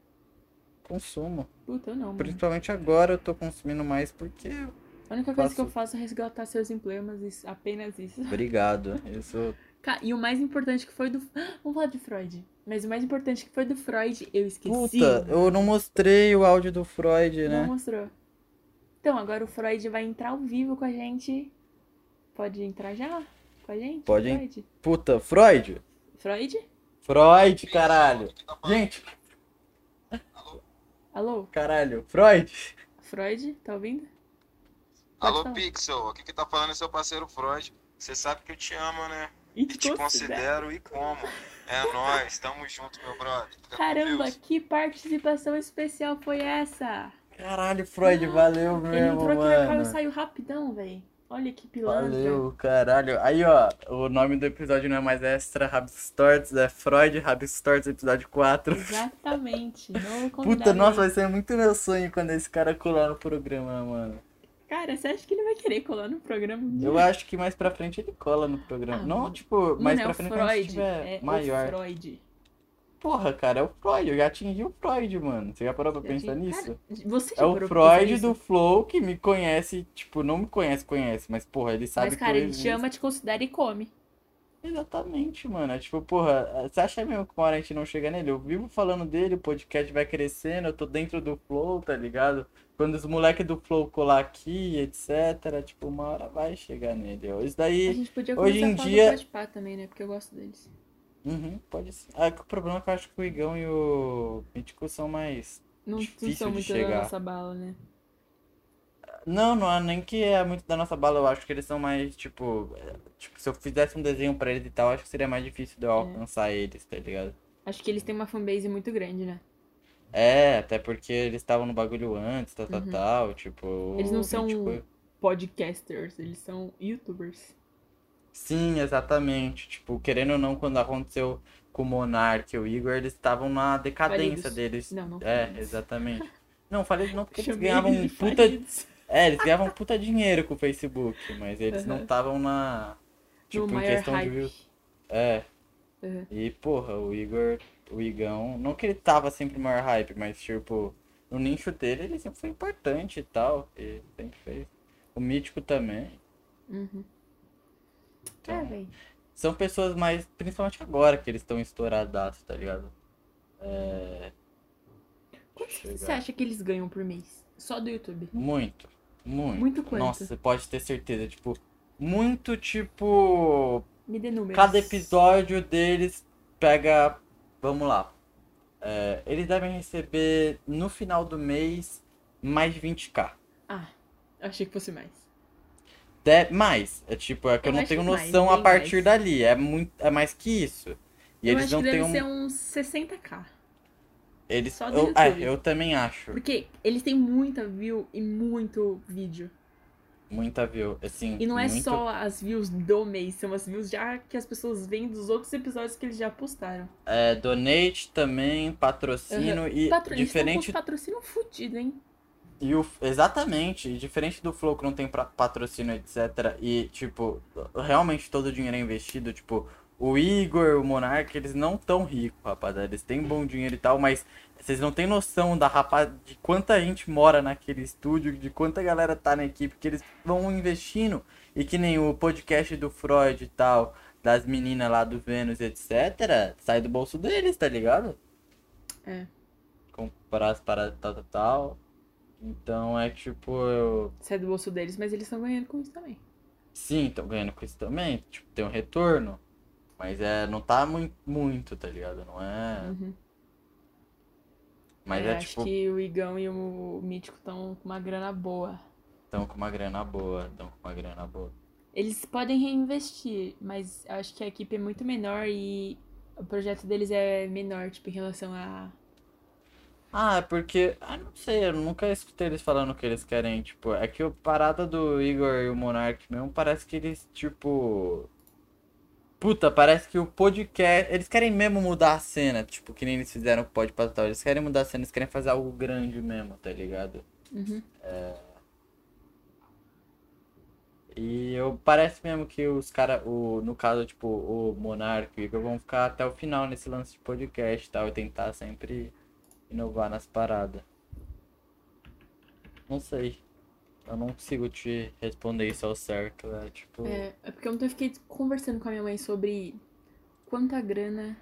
consuma. Puta, eu não, mano. Principalmente agora eu tô consumindo mais porque. A única coisa que eu faço- faço é resgatar seus emblemas, isso- apenas isso. Obrigado. Isso. Ca- E o mais importante que foi do. Vamos falar de Freud. Mas o mais importante que foi do Freud, eu esqueci. Puta, eu não mostrei o áudio do Freud, Não né? mostrou. Então, agora o Freud vai entrar ao vivo com a gente. Pode entrar já? Com a gente? Pode? Freud? Puta, Freud? Freud? Freud, caralho. Gente, Alô? caralho. Freud. Freud? Tá ouvindo? Alô, falar. Pixel, aqui que tá falando é seu parceiro Freud. Você sabe que eu te amo, né? E te considero e como. É nóis, tamo junto, meu brother. Fica Caramba, que participação especial foi essa? Caralho, Freud, valeu Ele mesmo, entrou aqui na cara e mano. saiu rapidão, velho. Olha que pilantra. Valeu, caralho. Aí, ó, o nome do episódio não é mais Extra Rabs Torts, é Freud Rabs Torts, episódio 4. Exatamente. Puta, nossa, vai ser muito meu sonho quando esse cara colar no programa, mano. Cara, você acha que ele vai querer colar no programa? Eu acho que mais pra frente ele cola no programa. Ah, não, tipo, mais é pra frente quando Freud. tiver É maior. o Freud. Porra, cara, é o Freud. Eu já atingi o Freud, mano. Você já parou pra Já pensar tinha- nisso? Cara, você já É o Freud do Flow que me conhece, tipo, não me conhece, conhece, mas porra, ele sabe Mas, cara, ele chama, te considera e come. Exatamente, mano. É tipo, porra, você acha mesmo que uma hora a gente não chega nele? Eu vivo falando dele, o podcast vai crescendo, eu tô dentro do Flow, tá ligado? Quando os moleques do Flow colar aqui, etc, tipo, uma hora vai chegar nele. Isso A daí, gente podia hoje em a dia- do também, né? Porque eu gosto deles. uhum, pode ser. Ah, o problema é que eu acho que o Igão e o Mítico são mais Não, não são muito chegar. da nossa bala, né? Não, não é nem que é muito da nossa bala, eu acho que eles são mais, tipo, é, tipo, se eu fizesse um desenho pra eles e tal, acho que seria mais difícil de eu alcançar eles, tá ligado? Acho que eles têm uma fanbase muito grande, né? É, até porque eles estavam no bagulho antes, tal, tal, Uhum. tal, tipo... Eles não são Mítico- podcasters, eles são youtubers. Sim, exatamente, tipo, querendo ou não, quando aconteceu com o Monark e o Igor, eles estavam na decadência Falidos. deles. Não, não É, falidos. exatamente. Não, falei não porque eles Chamei ganhavam eles um de puta... falidos. É, eles ganhavam puta dinheiro com o Facebook, mas eles não Aham. estavam na. Tipo, no em questão de hype. views. É. Uhum. E, porra, o Igor, o Igão, não que ele tava sempre maior hype, mas, tipo, no nicho dele ele sempre foi importante e tal. E sempre fez. O Mítico também. Uhum. Então, É, são pessoas mais, principalmente agora que eles estão estouradaços, tá ligado? É. Quanto você acha que eles ganham por mês? Só do YouTube. Muito. Muito. Muito quanto? Nossa, você pode ter certeza. Tipo, muito tipo. Me dê números. Cada episódio deles pega. Vamos lá. É, eles devem receber no final do mês mais de 20k. Ah, achei que fosse mais. De... Mais. É tipo, é que eu, Eu não tenho que mais, noção a partir mais. dali. É, muito... é mais que isso. E eu eles acho não que têm deve um. ser uns 60k. Eles... só eu... É, eu também acho. Porque eles têm muita view e muito vídeo. Muita view. Assim, E não é muito... só as views do mês, são as views já que as pessoas veem dos outros episódios que eles já postaram. É, donate também, patrocínio e Patro... Diferente patrocínio fudido, hein? E o, exatamente, e diferente do Flow que não tem patrocínio, etc. E, tipo, realmente todo o dinheiro é investido. Tipo, o Igor, o Monark, eles não tão ricos, rapaziada. Eles têm bom dinheiro e tal, mas vocês não têm noção da rapaz, de quanta gente mora naquele estúdio, de quanta galera tá na equipe, que eles vão investindo. E que nem o podcast do Freud e tal, das meninas lá do Vênus, etc. Sai do bolso deles, tá ligado? É. Comprar as paradas tal, tal, tal. Então é tipo, eu. Sai do bolso deles, mas eles estão ganhando com isso também. Sim, tô ganhando com isso também. Tipo, tem um retorno. Mas é, não tá muito, muito, tá ligado? Não é. Uhum. Mas É, é, acho tipo, que o Igão e o Mítico estão com uma grana boa. tão com uma grana boa, tão com uma grana boa. Eles podem reinvestir, mas acho que a equipe é muito menor e o projeto deles é menor, tipo, em relação a. Ah, é porque. Ah, não sei, eu nunca escutei eles falando que eles querem, tipo. É que o parada do Igor e o Monark mesmo parece que eles, tipo. Puta, parece que o podcast. Eles querem mesmo mudar a cena, tipo, que nem eles fizeram com o Pode Total. Eles querem mudar a cena, eles querem fazer algo grande mesmo, tá ligado? Uhum. E eu parece mesmo que os caras, o, no caso, tipo, o Monark e o Igor vão ficar até o final nesse lance de podcast e tal, e tentar sempre inovar nas paradas. Não sei. Eu não consigo te responder isso ao certo, é tipo. É, é porque ontem eu fiquei conversando com a minha mãe sobre quanta grana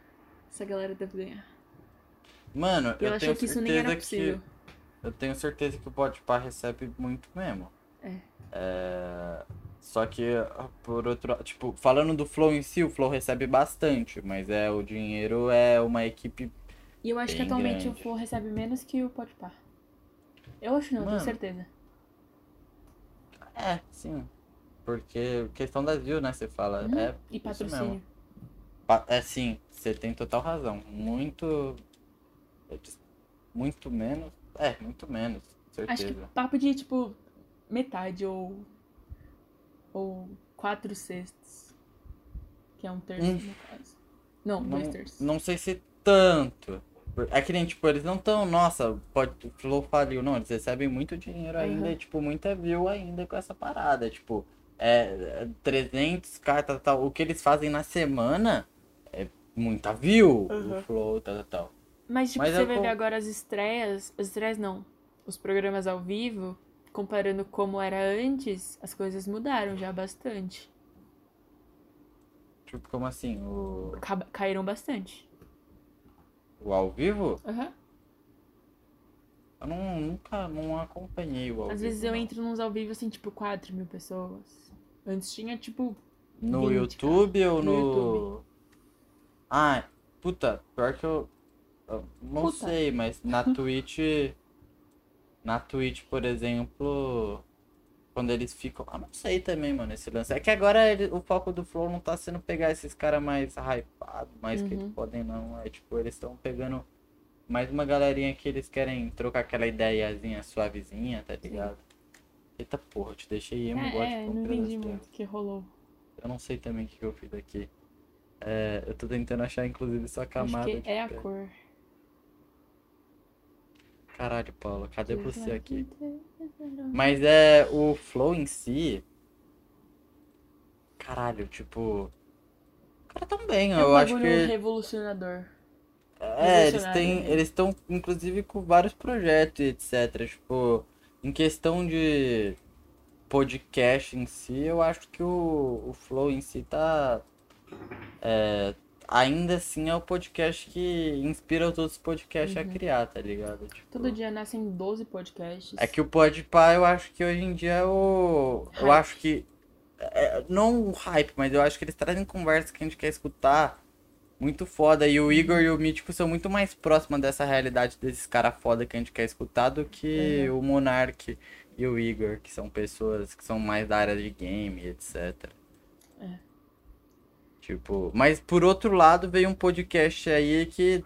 essa galera deve ganhar. Mano, E eu ela tenho que isso nem era certeza possível. que. Eu tenho certeza que o Podpah recebe muito mesmo. É. É, Só que, por outro lado, tipo, falando do Flow em si, o Flow recebe bastante, mas é o dinheiro é uma equipe. E eu acho que atualmente grande. o Flow recebe menos que o Podpah. Eu acho não, Mano. tenho certeza. É, sim. Porque questão das views, né? Você fala. Uhum. É E patrocínio. É sim, você tem total razão. Muito. Muito menos. É, muito menos, Acho que certeza. papo de tipo metade ou. ou quatro sextos. Que é um terço Hum. no caso. Não, dois Não, terços. não sei se tanto. É que nem, tipo, eles não tão, nossa, pode, o Flow faliu. Não, eles recebem muito dinheiro ainda e, tipo, muita view ainda com essa parada. Tipo, é, é 300k, tal, tal. O que eles fazem na semana é muita view. O Aham. Flow, tal, tal, tal. Mas, tipo, Mas você vai ver agora as estreias. As estreias não. Os programas ao vivo, comparando como era antes, as coisas mudaram já bastante. Tipo, como assim? O, Ca- Caíram bastante. O ao vivo? Aham. Eu não, nunca não acompanhei o ao Às vivo. vezes eu não. entro nos ao vivo, assim, tipo, 4 mil pessoas. Antes tinha, tipo, No 20, YouTube ou No no. YouTube. Ah, puta, pior que eu. eu não Puta. sei, mas na Twitch. na Twitch, por exemplo. Quando eles ficam. Ah, não sei também, mano, esse lance. É que agora ele- o foco do Flow não tá sendo pegar esses caras mais hypados, mais que Uhum. eles podem, não. É tipo, eles estão pegando mais uma galerinha que eles querem trocar aquela ideiazinha suavezinha, tá ligado? Eita porra, eu te deixei emo é, de é, não Pompeia entendi muito o que rolou. eu não sei também o que que eu fiz aqui. É, eu tô tentando achar, inclusive, sua Acho camada. que de é a pele. cor. Caralho, Paula, cadê você aqui? Mas é o flow em si. Caralho, tipo. Cara, tão bem, É um eu acho bagulho que. revolucionador. É, eles têm. Eles estão, inclusive, com vários projetos etc. Tipo, em questão de podcast em si, eu acho que o, o Flow em si tá. é, ainda assim é o podcast que inspira os outros podcasts a criar, tá ligado? Tipo, Uhum. Todo dia nascem 12 podcasts. É que o Podpah, eu acho que hoje em dia é o. Eu Hype. acho que. é, não o hype, mas eu acho que eles trazem conversas que a gente quer escutar muito foda. E o Igor e o Mítico são muito mais próximos dessa realidade desses caras foda que a gente quer escutar do que Uhum. o Monark e o Igor, que são pessoas que são mais da área de game, etc. É. Tipo, mas por outro lado veio um podcast aí que.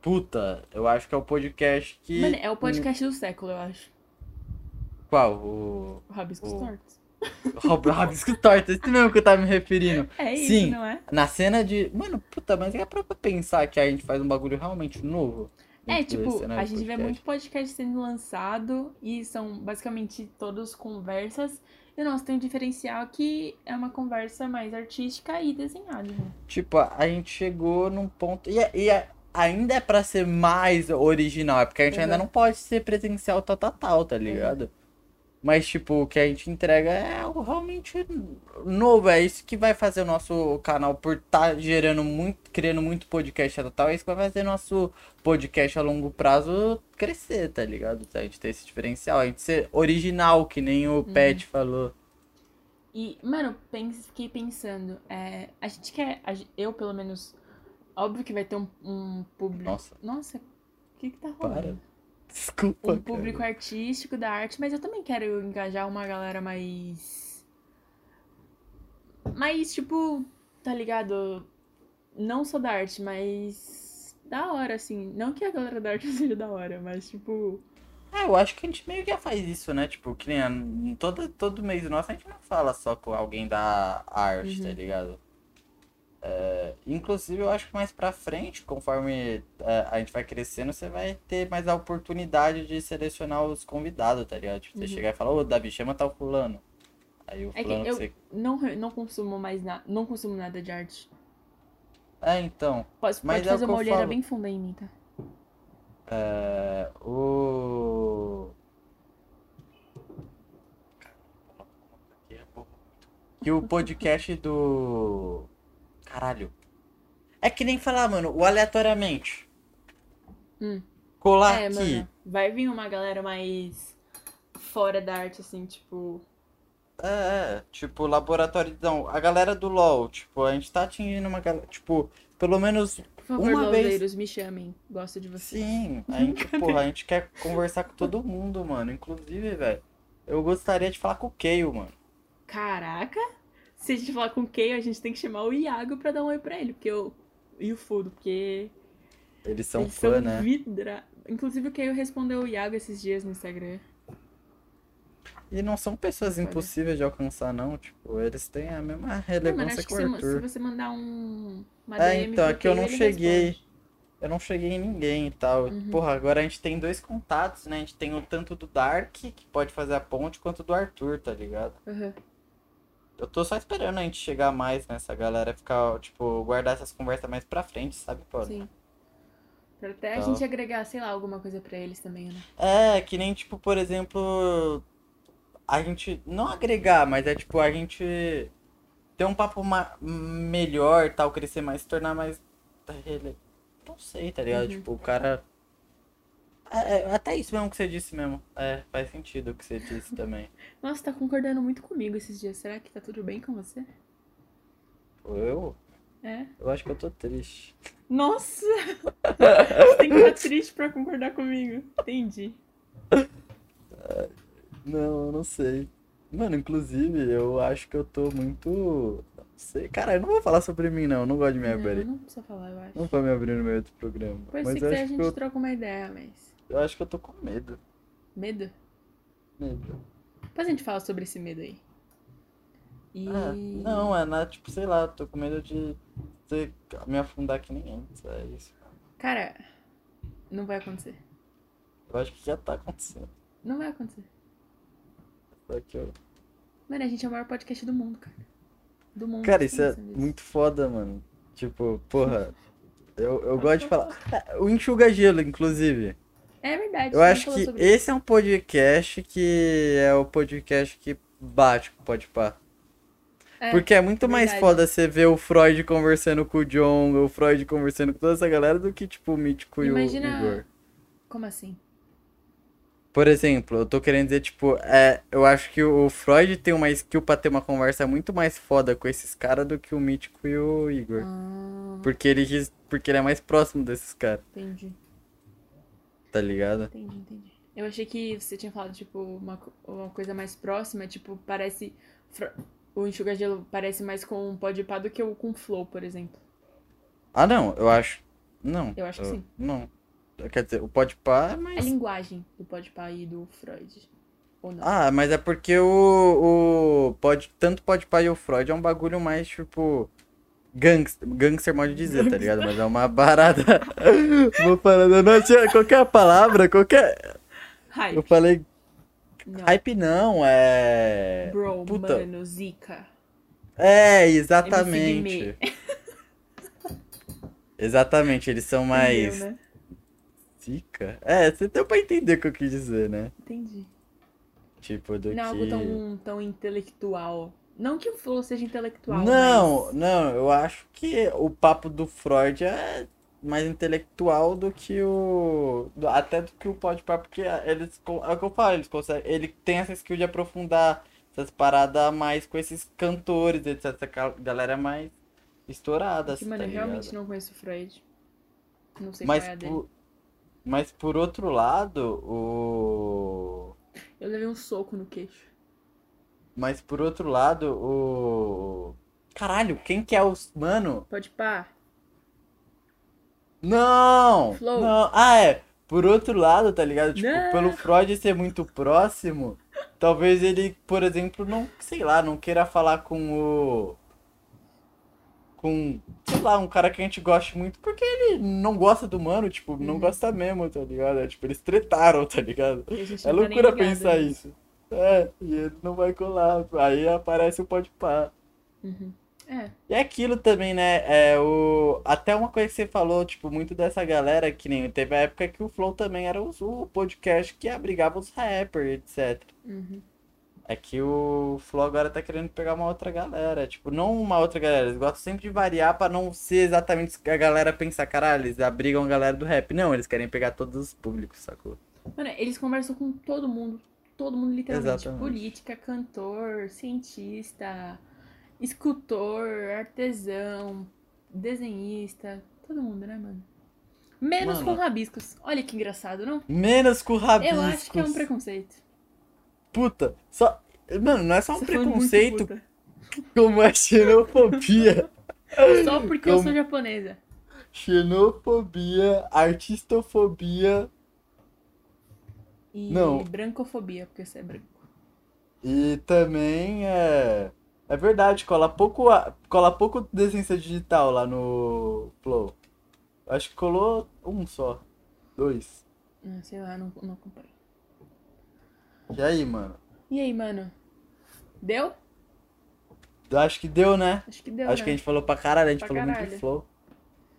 Puta, eu acho que é o podcast que. Mano, é o podcast do século, eu acho. Qual? O. O Rabiscos O- Tortos. Rob Rabisco esse mesmo que eu tava me referindo. É isso, Sim. não é? Na cena de. Mano, puta, mas é pra pensar que a gente faz um bagulho realmente novo. É, tipo, a gente vê podcast. muito podcast sendo lançado e são basicamente todos conversas. E o nosso tem um diferencial que é uma conversa mais artística e desenhada. né? Tipo, a gente chegou num ponto. E, e é- ainda é pra ser mais original, é porque a gente ainda Uhum. não pode ser presencial tal, tal, tal, tá ligado? Mas, tipo, o que a gente entrega é algo realmente novo. É isso que vai fazer o nosso canal, por estar gerando muito, criando muito podcast tal, tal, é isso que vai fazer nosso podcast a longo prazo crescer, tá ligado? A gente ter esse diferencial, a gente ser original, que nem o Pet falou. E, mano, pens- fiquei pensando, é, a gente quer, a eu pelo menos, óbvio que vai ter um, um público. Nossa, Nossa, o que que tá Para. Desculpa. Um público cara. artístico da arte, mas eu também quero engajar uma galera mais. Mais, tipo, tá ligado? Não só da arte, mas. Da hora, assim. Não que a galera da arte seja da hora, mas, tipo. É, eu acho que a gente meio que já faz isso, né? Tipo, que nem a- todo, todo mês nosso a gente não fala só com alguém da arte, tá Uhum. ligado? É, inclusive, eu acho que mais pra frente, conforme é, a gente vai crescendo, você vai ter mais a oportunidade de selecionar os convidados, tá ligado? Tipo, você Uhum. chegar e falar, ô, Davi, chama tal fulano. Aí o É fulano que eu você... não, não consumo mais nada. Não consumo nada de arte. É, então, Pode, Mas pode é fazer que uma olheira falo. bem funda em mim, tá? é, o... Que o podcast do. Caralho. É que nem falar, mano, o aleatoriamente. Hum. Colar é, aqui. mano. Vai vir uma galera mais. Fora da arte, assim, tipo. É, é, tipo, laboratório. Não, a galera do LoL, tipo, a gente tá atingindo uma galera. Tipo, pelo menos. Por favor, Uma vez- me chamem. Gosto de você. Sim, a gente, porra, a gente quer conversar com todo mundo, mano. Inclusive, velho, eu gostaria de falar com o Keio, mano. Caraca! Se a gente falar com o Keio, a gente tem que chamar o Iago pra dar um oi pra ele. Porque eu. E o Fudo, porque. Eles são eles fã, são né? vidra. Inclusive o Keio respondeu o Iago esses dias no Instagram. E não são pessoas Olha. impossíveis de alcançar, não. Tipo, eles têm a mesma Não, relevância acho que o Arthur. se você mandar um. Uma É, DM então, pro é que eu não cheguei. responde. Eu não cheguei em ninguém e tal. Uhum. Porra, agora a gente tem dois contatos, né? A gente tem o tanto do Dark, que pode fazer a ponte, quanto do Arthur, tá ligado? Aham. Eu tô só esperando a gente chegar mais nessa galera, ficar, tipo, guardar essas conversas mais pra frente, sabe, pô? Sim. Pra até a Então. gente agregar, sei lá, alguma coisa pra eles também, né? É, que nem, tipo, por exemplo, a gente, não agregar, mas é tipo, a gente ter um papo ma- melhor, tal, crescer mais, se tornar mais. Não sei, tá ligado? Uhum. Tipo, o cara. É, é, até isso mesmo que você disse mesmo. É, faz sentido o que você disse também. Nossa, tá concordando muito comigo esses dias. Será que tá tudo bem com você? Eu? É. Eu acho que eu tô triste. Nossa! Você tem que estar triste pra concordar comigo. Entendi. Não, eu não sei. Mano, inclusive, eu acho que eu tô muito. Não sei. Cara, eu não vou falar sobre mim, não. Eu não gosto de me Não, abrir. não precisa falar, eu acho. Não vou me abrir no meio do programa. Depois, Mas se quiser, a acho, que gente eu, troca uma ideia, mas. Eu acho que eu tô com medo. Medo? Medo. Depois a gente fala sobre esse medo aí. E. Ah, não, é na, tipo, sei lá, tô com medo de ter- me afundar que nem antes. É isso. Cara, não vai acontecer. Eu acho que já tá acontecendo. Não vai acontecer. Só que eu- Mano, a gente é o maior podcast do mundo, cara. Do mundo. Cara, isso é nisso. muito foda, mano. Tipo, porra. Eu, eu gosto de falar. É, O Enxuga Gelo, inclusive. É verdade. Eu acho que sobre isso. esse é um podcast que é o podcast que bate com o Podpah. É, Porque é muito mais verdade. foda você ver o Freud conversando com o John, o Freud conversando com toda essa galera, do que, tipo, o Mítico e o Imagina- Igor. Como assim? Por exemplo, eu tô querendo dizer, tipo, é, eu acho que o Freud tem uma skill pra ter uma conversa muito mais foda com esses caras do que o Mítico e o Igor. Ah, Porque ele, porque ele é mais próximo desses caras, entendi. Tá ligado? Entendi, entendi. Eu achei que você tinha falado, tipo, uma, uma coisa mais próxima, tipo, parece. O Enxuga Gelo parece mais com o Podpah do que o com o Flow, por exemplo. Ah, não, eu acho. Não. Eu acho que sim. Não. Quer dizer, o Podpah é A mais. linguagem do Podpah e do Freud. Ou não? Ah, mas é porque o. o pode, tanto Podpah e o Freud é um bagulho mais, tipo. Gangster, gangster pode dizer, tá ligado? Mas é uma parada. uma parada. Não tinha qualquer palavra, qualquer. Hype. Eu falei. Não. Hype não, é. Bro, Puta. mano, Zika. É, exatamente. Exatamente, eles são mais. Entendeu, né? Zica? É, você deu pra entender o que eu quis dizer, né? Entendi. Tipo, do Não é que. algo tão, tão intelectual. Não que o Flow seja intelectual, Não, mas... não, eu acho que o papo do Freud é mais intelectual do que o. do- até do que o Podpah, porque eles. É o que eu falo, eles conseguem. Ele tem essa skill de aprofundar essas paradas mais com esses cantores, etc. Essa galera mais estourada, Que, assim, mano, tá eu realmente não conheço o Freud. Não sei Mas qual é a dele. por, mas por outro lado, o. Eu levei um soco no queixo. Mas por outro lado, o. Caralho, quem que é os. Mano. Pode pá. Não! Flow. Não. Ah, é. Por outro lado, tá ligado? Tipo, Não. pelo Freud ser muito próximo, talvez ele, por exemplo, não, sei lá, não queira falar com o. Com, sei lá, um cara que a gente goste muito, porque ele não gosta do mano, tipo, não Uhum. gosta mesmo, tá ligado? É, tipo, eles tretaram, tá ligado? É tá loucura pensar nisso. isso. É, e ele não vai colar. Aí aparece o Podpah. Uhum. É. E é aquilo também, né? É o... Até uma coisa que você falou, tipo, muito dessa galera, que nem teve a época que o Flow também era o podcast que abrigava os rappers, etc. Uhum. É que o Flow agora tá querendo pegar uma outra galera. Tipo, não uma outra galera. Eles gostam sempre de variar pra não ser exatamente a galera pensar, caralho, eles abrigam a galera do rap. Não, eles querem pegar todos os públicos, sacou? Mano, eles conversam com todo mundo. Todo mundo, literalmente. Exatamente. Política, cantor, cientista, escultor, artesão, desenhista. Todo mundo, né, mano? Menos Mano. com rabiscos. Olha que engraçado, não? Menos com rabiscos. Eu acho que é um preconceito. Puta, só. Mano, não é só um Você muito preconceito como é xenofobia. Só porque eu Como- sou japonesa. Xenofobia, artistofobia E Não. brancofobia, porque você é branco. e também é. É verdade, cola pouco, cola pouco decência digital lá no Flow. Acho que colou um só. Dois. Ah, sei lá, não, não acompanho. E aí, mano? E aí, mano? Deu? Acho que deu, né? Acho que deu, Acho né? que a gente falou pra caralho, a gente Pra falou muito caralho. de Flow.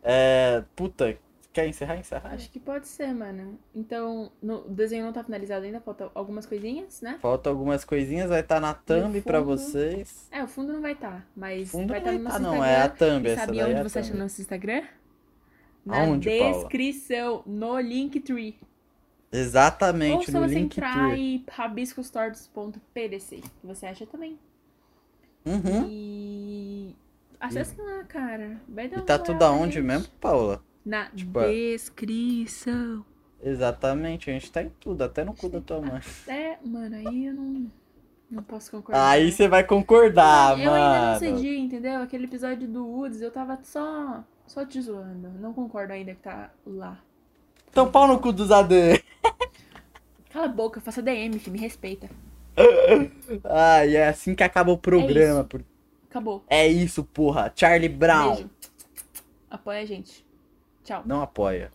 É. Puta, quer encerrar? Encerrar? Acho que pode ser, mano. Então, no- o desenho não tá finalizado ainda, falta algumas coisinhas, né? Falta algumas coisinhas, vai estar na thumb pra fundo- vocês. É, o fundo não vai estar, mas Fundo vai não estar vai no tá, nosso não, Instagram. é a thumb, essa sabe daí é onde a você acha thumb. nosso Instagram? Na Aonde, Paula? descrição, no Linktree. Ou Exatamente, se no você entrar em rabiscostortos.pdc, que você acha também. Uhum. E acessem lá, cara. Vai dar E tá tudo pra aonde mesmo, Paula? Na Tipo, é- descrição. Exatamente, a gente tá em tudo, até no cu da tua mãe. É, mano, aí eu não, não posso concordar. Aí você vai concordar, eu ainda não mano. cedi, entendeu? Aquele episódio do Woods, eu tava só, só te zoando. Não concordo ainda que tá lá. Então pau no cu dos AD. Cala a boca, faça DM, que me respeita. Ah, e é assim que acaba o programa. isso. por- Acabou. É isso, porra. Charlie Brown. Beijo. Apoia a gente. Tchau. Não apoia.